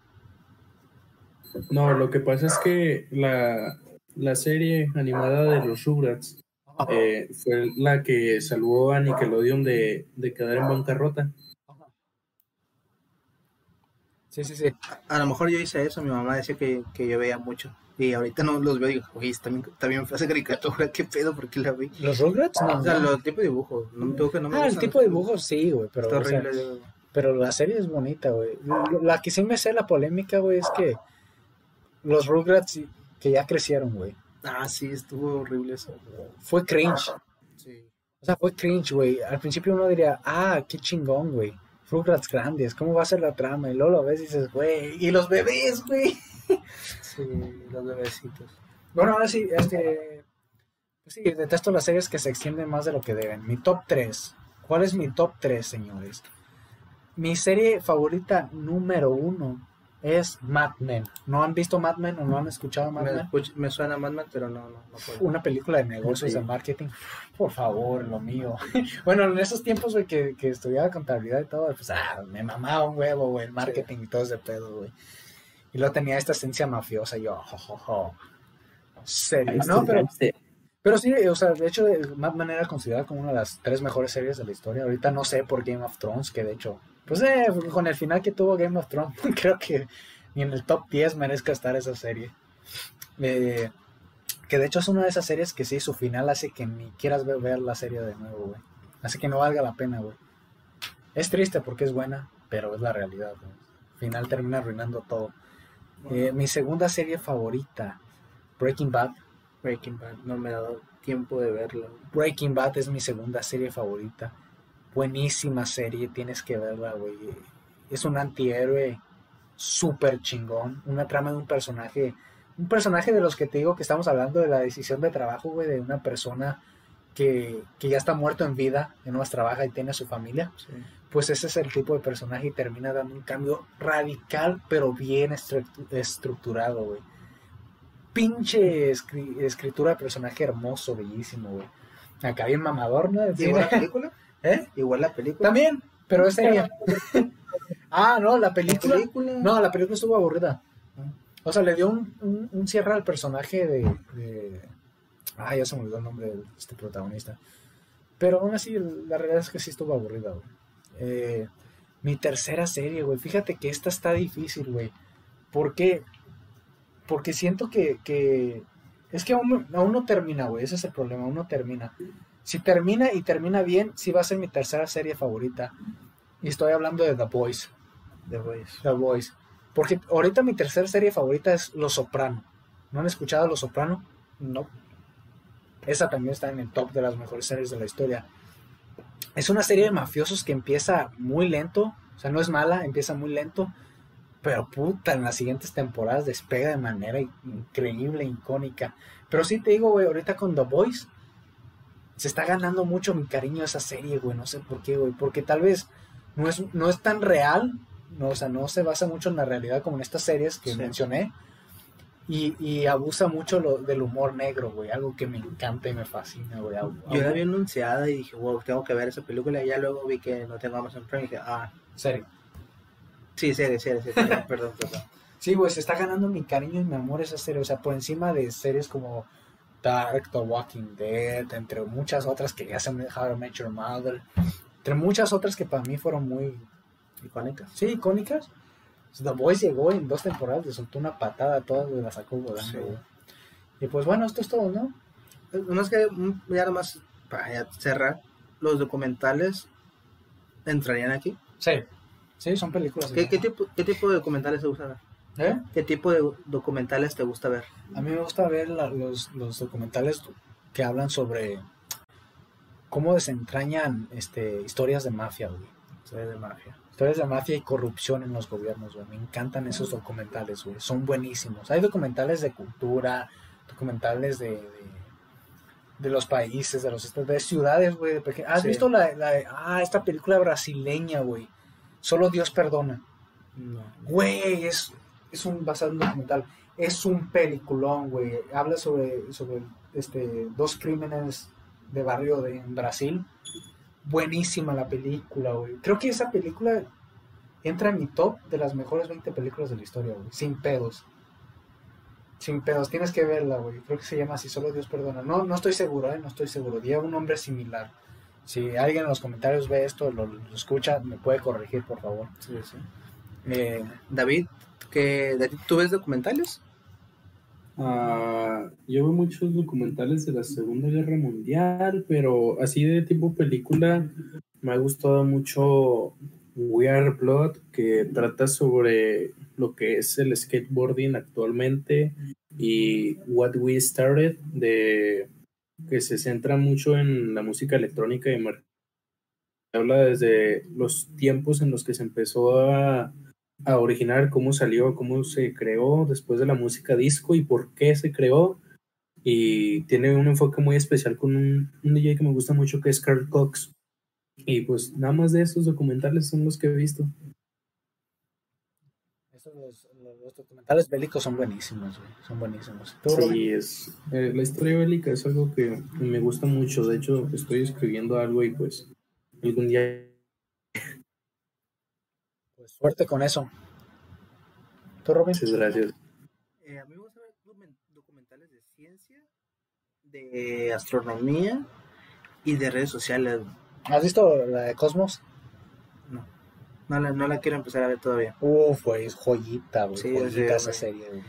No, lo que pasa es que la, la serie animada de los Rugrats eh, fue la que salvó a Nickelodeon de, de quedar en bancarrota. Sí, sí, sí. A lo mejor yo hice eso, mi mamá decía que, que yo veía mucho. Y ahorita no los veo y digo, oye, también, también fue esa caricatura, qué pedo, ¿por qué la vi? ¿Los Rugrats? No. O sea, los tipos de dibujos, no me tengo que no me ah, el tipo de dibujos sí, güey, pero, Está o sea, horrible. yo- pero la serie es bonita, güey. La que sí me sé la polémica, güey, es que los Rugrats que ya crecieron, güey. Ah, sí, estuvo horrible eso. Fue cringe. Sí. O sea, fue cringe, güey. Al principio uno diría, ah, qué chingón, güey. Rugrats grandes, ¿cómo va a ser la trama? Y luego lo ves y dices, güey, y los bebés, güey. Sí, los bebecitos. Bueno, ahora sí, este. pues sí, detesto las series que se extienden más de lo que deben. Mi top 3. ¿Cuál es mi top 3, señores? Mi serie favorita número uno es Mad Men. ¿No han visto Mad Men o no han escuchado Mad Me, Men? escuch- me suena Mad Men, pero no, no, no puedo. Una película de negocios, Sí. de marketing. Por favor, lo mío. bueno, en esos tiempos, güey, que, que estudiaba contabilidad y todo, pues, ah, me mamaba un huevo, güey, el marketing y todo ese pedo, güey. Y luego tenía esta esencia mafiosa, y yo, jo, jo, jo. Serio. No, pero, pero sí, o sea, de hecho, Mad Men era considerada como una de las tres mejores series de la historia. Ahorita no sé por Game of Thrones, que de hecho, pues, eh, con el final que tuvo Game of Thrones, creo que ni en el top 10 merezca estar esa serie. Eh, que de hecho es una de esas series que sí, su final hace que ni quieras ver, ver la serie de nuevo, güey. Hace que no valga la pena, güey. Es triste porque es buena, pero es la realidad, güey. Al final termina arruinando todo. Eh, mi segunda serie favorita, Breaking Bad. Breaking Bad, no me ha dado tiempo de verlo. Breaking Bad es mi segunda serie favorita. Buenísima serie, tienes que verla, güey. Es un antihéroe súper chingón. Una trama de un personaje. Un personaje de los que te digo que estamos hablando de la decisión de trabajo, güey, de una persona que, que ya está muerto en vida, que no más trabaja y tiene a su familia. Sí. Pues ese es el tipo de personaje y termina dando un cambio radical, pero bien estru- estructurado, güey. Pinche escri- escritura de personaje hermoso, bellísimo, güey. Acá bien mamador, ¿no? ¿Y igual la película? ¿Eh? Igual la película. También, pero es seria. ah, no, la ¿La película. No, la película estuvo aburrida. O sea, le dio un, un- un cierre al personaje de, de- Ah, ya se me olvidó el nombre de este protagonista. Pero aún así, la realidad es que sí estuvo aburrida, güey. Eh, mi tercera serie, güey. Fíjate que esta está difícil, güey. ¿Por qué? Porque siento que, que- Es que aún, aún no termina, güey. Ese es el problema, aún no termina. Si termina y termina bien, sí va a ser mi tercera serie favorita. Y estoy hablando de The Boys. The Voice. The Boys. Porque ahorita mi tercera serie favorita es Los Soprano. ¿No han escuchado Los Soprano? No. Esa también está en el top de las mejores series de la historia. Es una serie de mafiosos que empieza muy lento. O sea, no es mala, empieza muy lento. Pero puta, en las siguientes temporadas despega de manera increíble, icónica. Pero sí te digo, güey, ahorita con The Boys se está ganando mucho mi cariño a esa serie, güey. No sé por qué, güey. Porque tal vez no es, no es tan real. No, o sea, no se basa mucho en la realidad como en estas series que Sí. mencioné. Y, y abusa mucho lo, del humor negro, güey. Algo que me encanta y me fascina, güey. Yo la vi anunciada y dije, wow, tengo que ver esa película. Y ya luego vi que no tengo Amazon Prime y dije, ah, Serio. sí, serie, serie, serie. perdón, perdón. Sí, güey, se está ganando mi cariño y mi amor esa serie. O sea, por encima de series como Dark, The Walking Dead, entre muchas otras que ya se me dejaron Met Your Mother. Entre muchas otras que para mí fueron muy, Icónica. sí, icónicas. The Boys llegó en dos temporadas, le soltó una patada a todas y la sacó volando, Sí. Y pues bueno, esto es todo, ¿no? Nomás que, mm, ya nada más, para ya cerrar, los documentales entrarían aquí. Sí. Sí, son películas. ¿Qué, qué tipo, ¿Qué tipo de documentales gusta ver? ¿Eh? ¿Qué tipo de documentales te gusta ver? A mí me gusta ver la- los, los documentales que hablan sobre cómo desentrañan este, historias de mafia, güey. Soy de mafia. Historias de mafia y corrupción en los gobiernos, güey. Me encantan esos documentales, güey. Son buenísimos. Hay documentales de cultura, documentales de, de, de los países, de los de ciudades, güey. ¿Has Sí. visto la, la- ah, esta película brasileña, güey? Solo Dios perdona. No. Güey, es, es un basado en documental. Es un peliculón, güey. Habla sobre, sobre este, dos crímenes de barrio de, en Brasil. Buenísima la película, güey. Creo que esa película entra en mi top de las mejores 20 películas de la historia, güey. Sin pedos. Sin pedos. Tienes que verla, güey. Creo que se llama así, solo Dios perdona. No, no estoy seguro, ¿eh? No estoy seguro. Lleva un nombre similar. Si alguien en los comentarios ve esto, lo, lo escucha, me puede corregir, por favor. Sí, sí. Eh, David, ¿qué, de- ¿tú ves documentales? Ah, yo veo muchos documentales de la Segunda Guerra Mundial, pero así de tipo película me ha gustado mucho We Are Blood, que trata sobre lo que es el skateboarding actualmente y What We Started, de que se centra mucho en la música electrónica y habla desde los tiempos en los que se empezó a a originar cómo salió, cómo se creó después de la música disco y por qué se creó. Y tiene un enfoque muy especial con un, un DJ que me gusta mucho que es Carl Cox. Y pues nada más de esos documentales son los que he visto. Los, los- los documentales bélicos son buenísimos, güey. Son buenísimos. Sí, es, eh, la historia bélica es algo que me gusta mucho. De hecho, estoy escribiendo algo y pues algún día Pues suerte con eso. ¿Tú, Robin? Muchas gracias. Eh, a mí me gusta ver documen- documentales de ciencia, de astronomía y de redes sociales. ¿Has visto la de Cosmos? No, no la, no la quiero empezar a ver todavía. Uf, güey, es joyita, güey. Sí, joyita sí, esa güey. serie, güey.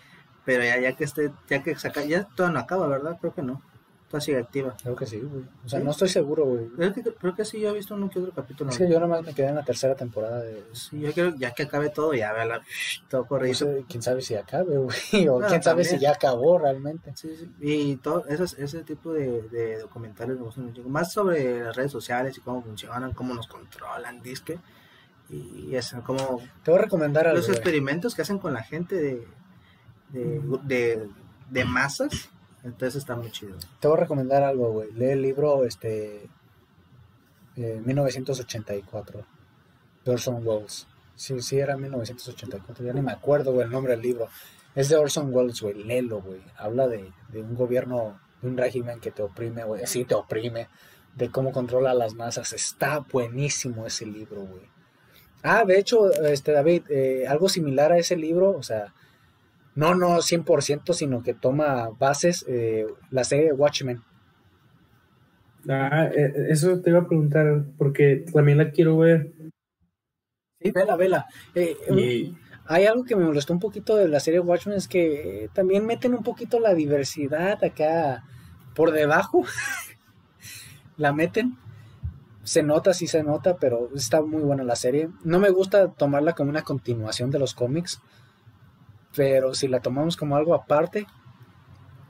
Pero ya, ya que esté, ya que saca, ya todavía no acaba, ¿verdad? Creo que no. Todavía sigue activa. Creo que sí, güey. O sea, ¿Sí? no estoy seguro, güey. Creo que, creo que sí, yo he visto uno que otro capítulo. Es que yo nomás me quedé en la tercera temporada de... Sí, yo quiero, ya que acabe todo, ya verla todo No corrido. sé, quién sabe si acabe, güey. O quién sabe también. si ya acabó realmente. Sí, sí. Y todo esos, ese tipo de, de documentales me gustan mucho. Más sobre las redes sociales y cómo funcionan, cómo nos controlan, disque. Y eso, como Te voy a recomendar algo, los güey. experimentos que hacen con la gente de, de, de, de masas. Entonces está muy chido. Te voy a recomendar algo, güey. Lee el libro, este... eh, 1984. De Orson Welles. Sí, sí, era 1984. Ya ni me acuerdo, güey, el nombre del libro. Es de Orson Welles, güey. Léelo, güey. Habla de, de un gobierno, de un régimen que te oprime, güey. Sí, te oprime. De cómo controla a las masas. Está buenísimo ese libro, güey. Ah, de hecho, este David, eh, algo similar a ese libro, o sea, no, no 100%, sino que toma bases eh, la serie Watchmen. Ah, eh, eso te iba a preguntar porque también la quiero ver. Sí, vela, vela. Eh, Y Hay algo que me molestó un poquito de la serie Watchmen, es que eh, también meten un poquito la diversidad acá por debajo. la meten. Se nota, sí se nota, pero está muy buena la serie. No me gusta tomarla como una continuación de los cómics, pero si la tomamos como algo aparte,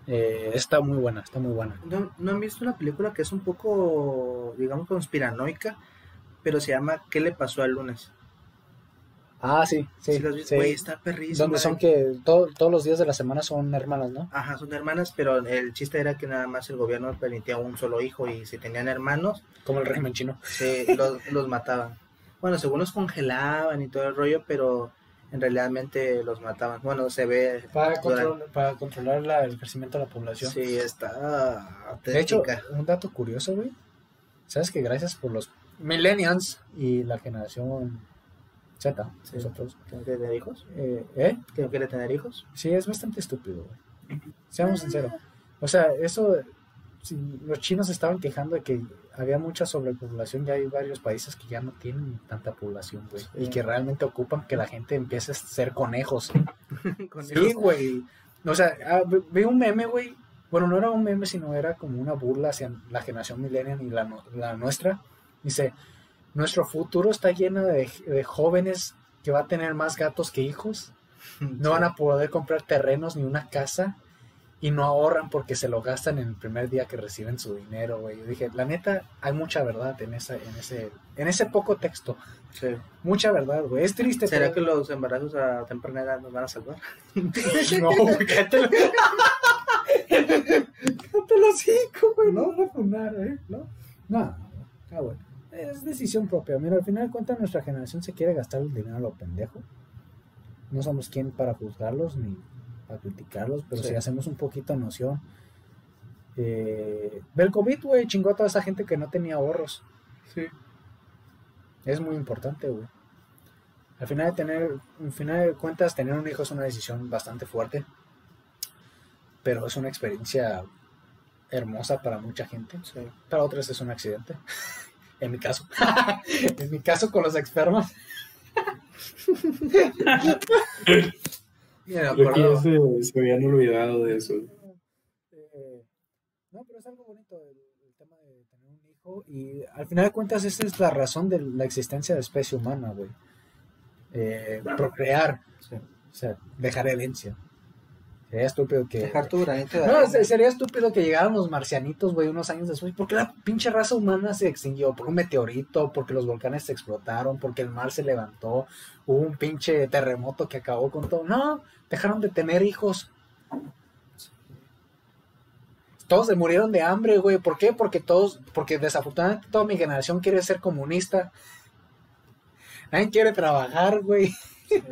eh, está muy buena, está muy buena. ¿No, ¿No han visto una película que es un poco, digamos, conspiranoica? Pero se llama ¿Qué le pasó al lunes? Ah, sí, sí. ¿Sí sí. Está perrísima. Donde son que todo- todos los días de la semana son hermanas, ¿no? Ajá, son hermanas, pero el chiste era que nada más el gobierno permitía un solo hijo y si tenían hermanos, Como el régimen chino. se los, los mataban. Bueno, según los congelaban y todo el rollo, pero en realidad los mataban. Bueno, se ve. Para, control- para controlar la- el crecimiento de la población. Sí, está. De hecho, un dato curioso, güey. ¿Sabes que gracias por los millennials y la generación Z, Sí. nosotros, ¿Tengo que tener hijos? eh, ¿eh? ¿Tengo que tener hijos? Sí, es bastante estúpido, güey. Seamos sinceros. O sea, eso, los chinos estaban quejando de que había mucha sobrepoblación, ya hay varios países que ya no tienen tanta población, güey. Y que realmente ocupan que la gente empiece a ser conejos. Con Sí, güey. O sea, ah, vi un meme, güey. Bueno, no era un meme, sino era como una burla hacia la generación millennial y la, la nuestra. Dice, nuestro futuro está lleno de, de jóvenes que va a tener más gatos que hijos. No van a poder comprar terrenos ni una casa y no ahorran porque se lo gastan en el primer día que reciben su dinero, güey. Yo dije, la neta, hay mucha verdad en, esa, en, ese, en ese poco texto. Sí. Mucha verdad, güey. Es triste. ¿Será que pero- los embarazos a temprana edad nos van a salvar? No, güey, cállate lo- Cállate los cinco, güey. No a funar, ¿eh? No, no, ah, bueno. Es decisión propia. Mira, al final de cuentas, nuestra generación se quiere gastar el dinero a lo pendejo. No somos quien para juzgarlos ni para criticarlos, pero Sí. si hacemos un poquito noción. Eh, del COVID, güey, chingó a toda esa gente que no tenía ahorros. Sí. Es muy importante, güey. Al final de tener, al final de cuentas, tener un hijo es una decisión bastante fuerte, pero es una experiencia hermosa para mucha gente. Sí. Para otros es un accidente. en mi caso. en mi caso con los expertos. Mira, creo que acuerdo- ya se, se habían olvidado de eso. Eh, no, pero es algo bonito el, el tema de tener un hijo y al final de cuentas esa es la razón de la existencia de la especie humana, güey. Eh, procrear, Sí. o sea, dejar herencia. Sería estúpido que... Dejar tu granito de No, arena. se- sería estúpido que llegaran los marcianitos, güey, unos años después. ¿Por qué la pinche raza humana se extinguió? ¿Por un meteorito? ¿Porque los volcanes se explotaron? ¿Porque el mar se levantó? ¿Hubo un pinche terremoto que acabó con todo? No, dejaron de tener hijos. Todos se murieron de hambre, güey. ¿Por qué? Porque todos, porque desafortunadamente toda mi generación quiere ser comunista. Nadie quiere trabajar, güey. Sí.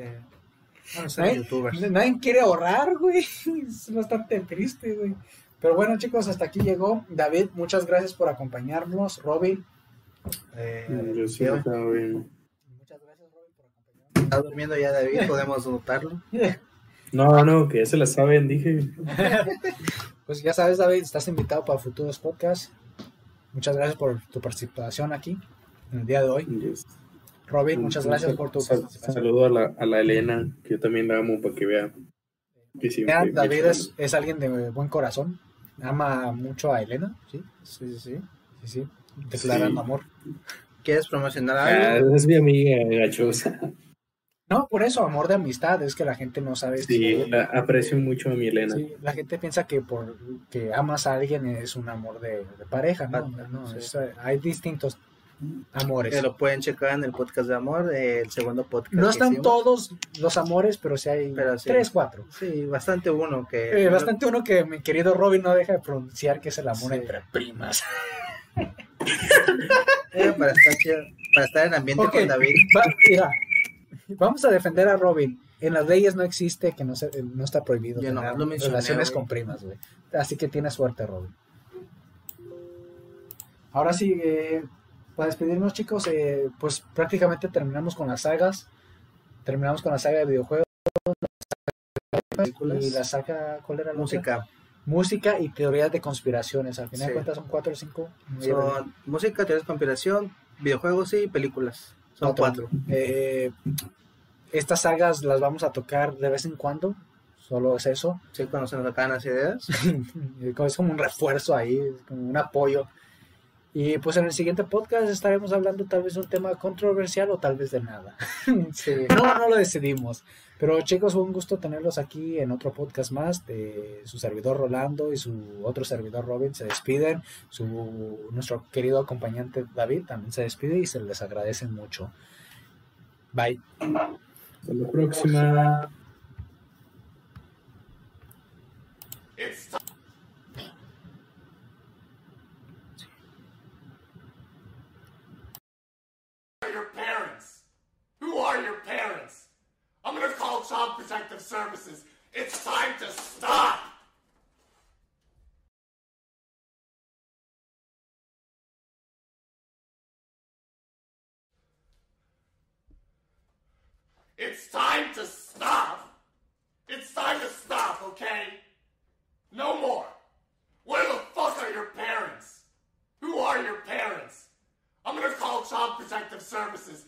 Nadie, quiere ahorrar, güey. Es bastante triste, güey. Pero bueno, chicos, hasta aquí llegó. David, muchas gracias por acompañarnos. Robin. eh, Yo sí Diego. estaba bien. muchas gracias, Robin, por acompañarnos. Está durmiendo ya David, podemos notarlo. No, no, que ya se la saben, dije. Pues ya sabes, David, estás invitado para futuros podcasts. Muchas gracias por tu participación aquí en el día de hoy. Yes. Robin, muchas gracias por tu sal- participación. Saludo a la, a la Elena, que yo también la amo para que vea. que siempre David es, es alguien de buen corazón. Ama mucho a Elena, ¿sí? Sí, sí, sí. Sí, sí. Declarando Sí. amor. ¿Quieres promocionar Ah, algo? es mi amiga gachosa. No, por eso, amor de amistad. Es que la gente no sabe. Sí, la- aprecio mucho a mi Elena. Sí, la gente piensa que por que amas a alguien es un amor de, de pareja, ¿no? Ah, No, sí. es, eh, hay distintos amores. Que lo pueden checar en el podcast de amor, eh, el segundo podcast. No están todos los amores, pero sí hay Pero sí. tres, cuatro. Sí, bastante uno que... Eh, bastante uno que mi querido Robin no deja de pronunciar, que es el amor Sí. entre primas. Eh, para, estar, para estar en ambiente con David. va- mira, vamos a defender a Robin. En las leyes no existe que no, se, no está prohibido Yo no, lo relaciones con primas, güey. Así que tienes suerte, Robin. Ahora sí, eh, para despedirnos, chicos, eh, pues prácticamente terminamos con las sagas. Terminamos con la saga de videojuegos y la saga, ¿cuál era la otra? Música. Música y teorías de conspiraciones. Al final de cuentas son cuatro o cinco. Son música, teorías de conspiración, videojuegos y películas. Son cuatro. Eh, estas sagas las vamos a tocar de vez en cuando. Solo es eso. Sí, cuando se nos acaban las ideas. es como un refuerzo ahí, es como un apoyo. Y pues en el siguiente podcast estaremos hablando tal vez de un tema controversial o tal vez de nada. Sí. No, no lo decidimos. Pero chicos, fue un gusto tenerlos aquí en otro podcast más de su servidor Rolando y su otro servidor Robin. Se despiden. Su, nuestro querido acompañante David también se despide y se les agradece mucho. Bye. Hasta la próxima. Child Protective Services. It's time to stop! It's time to stop! It's time to stop, okay? No more! Where the fuck are your parents? Who are your parents? I'm gonna call Child Protective Services.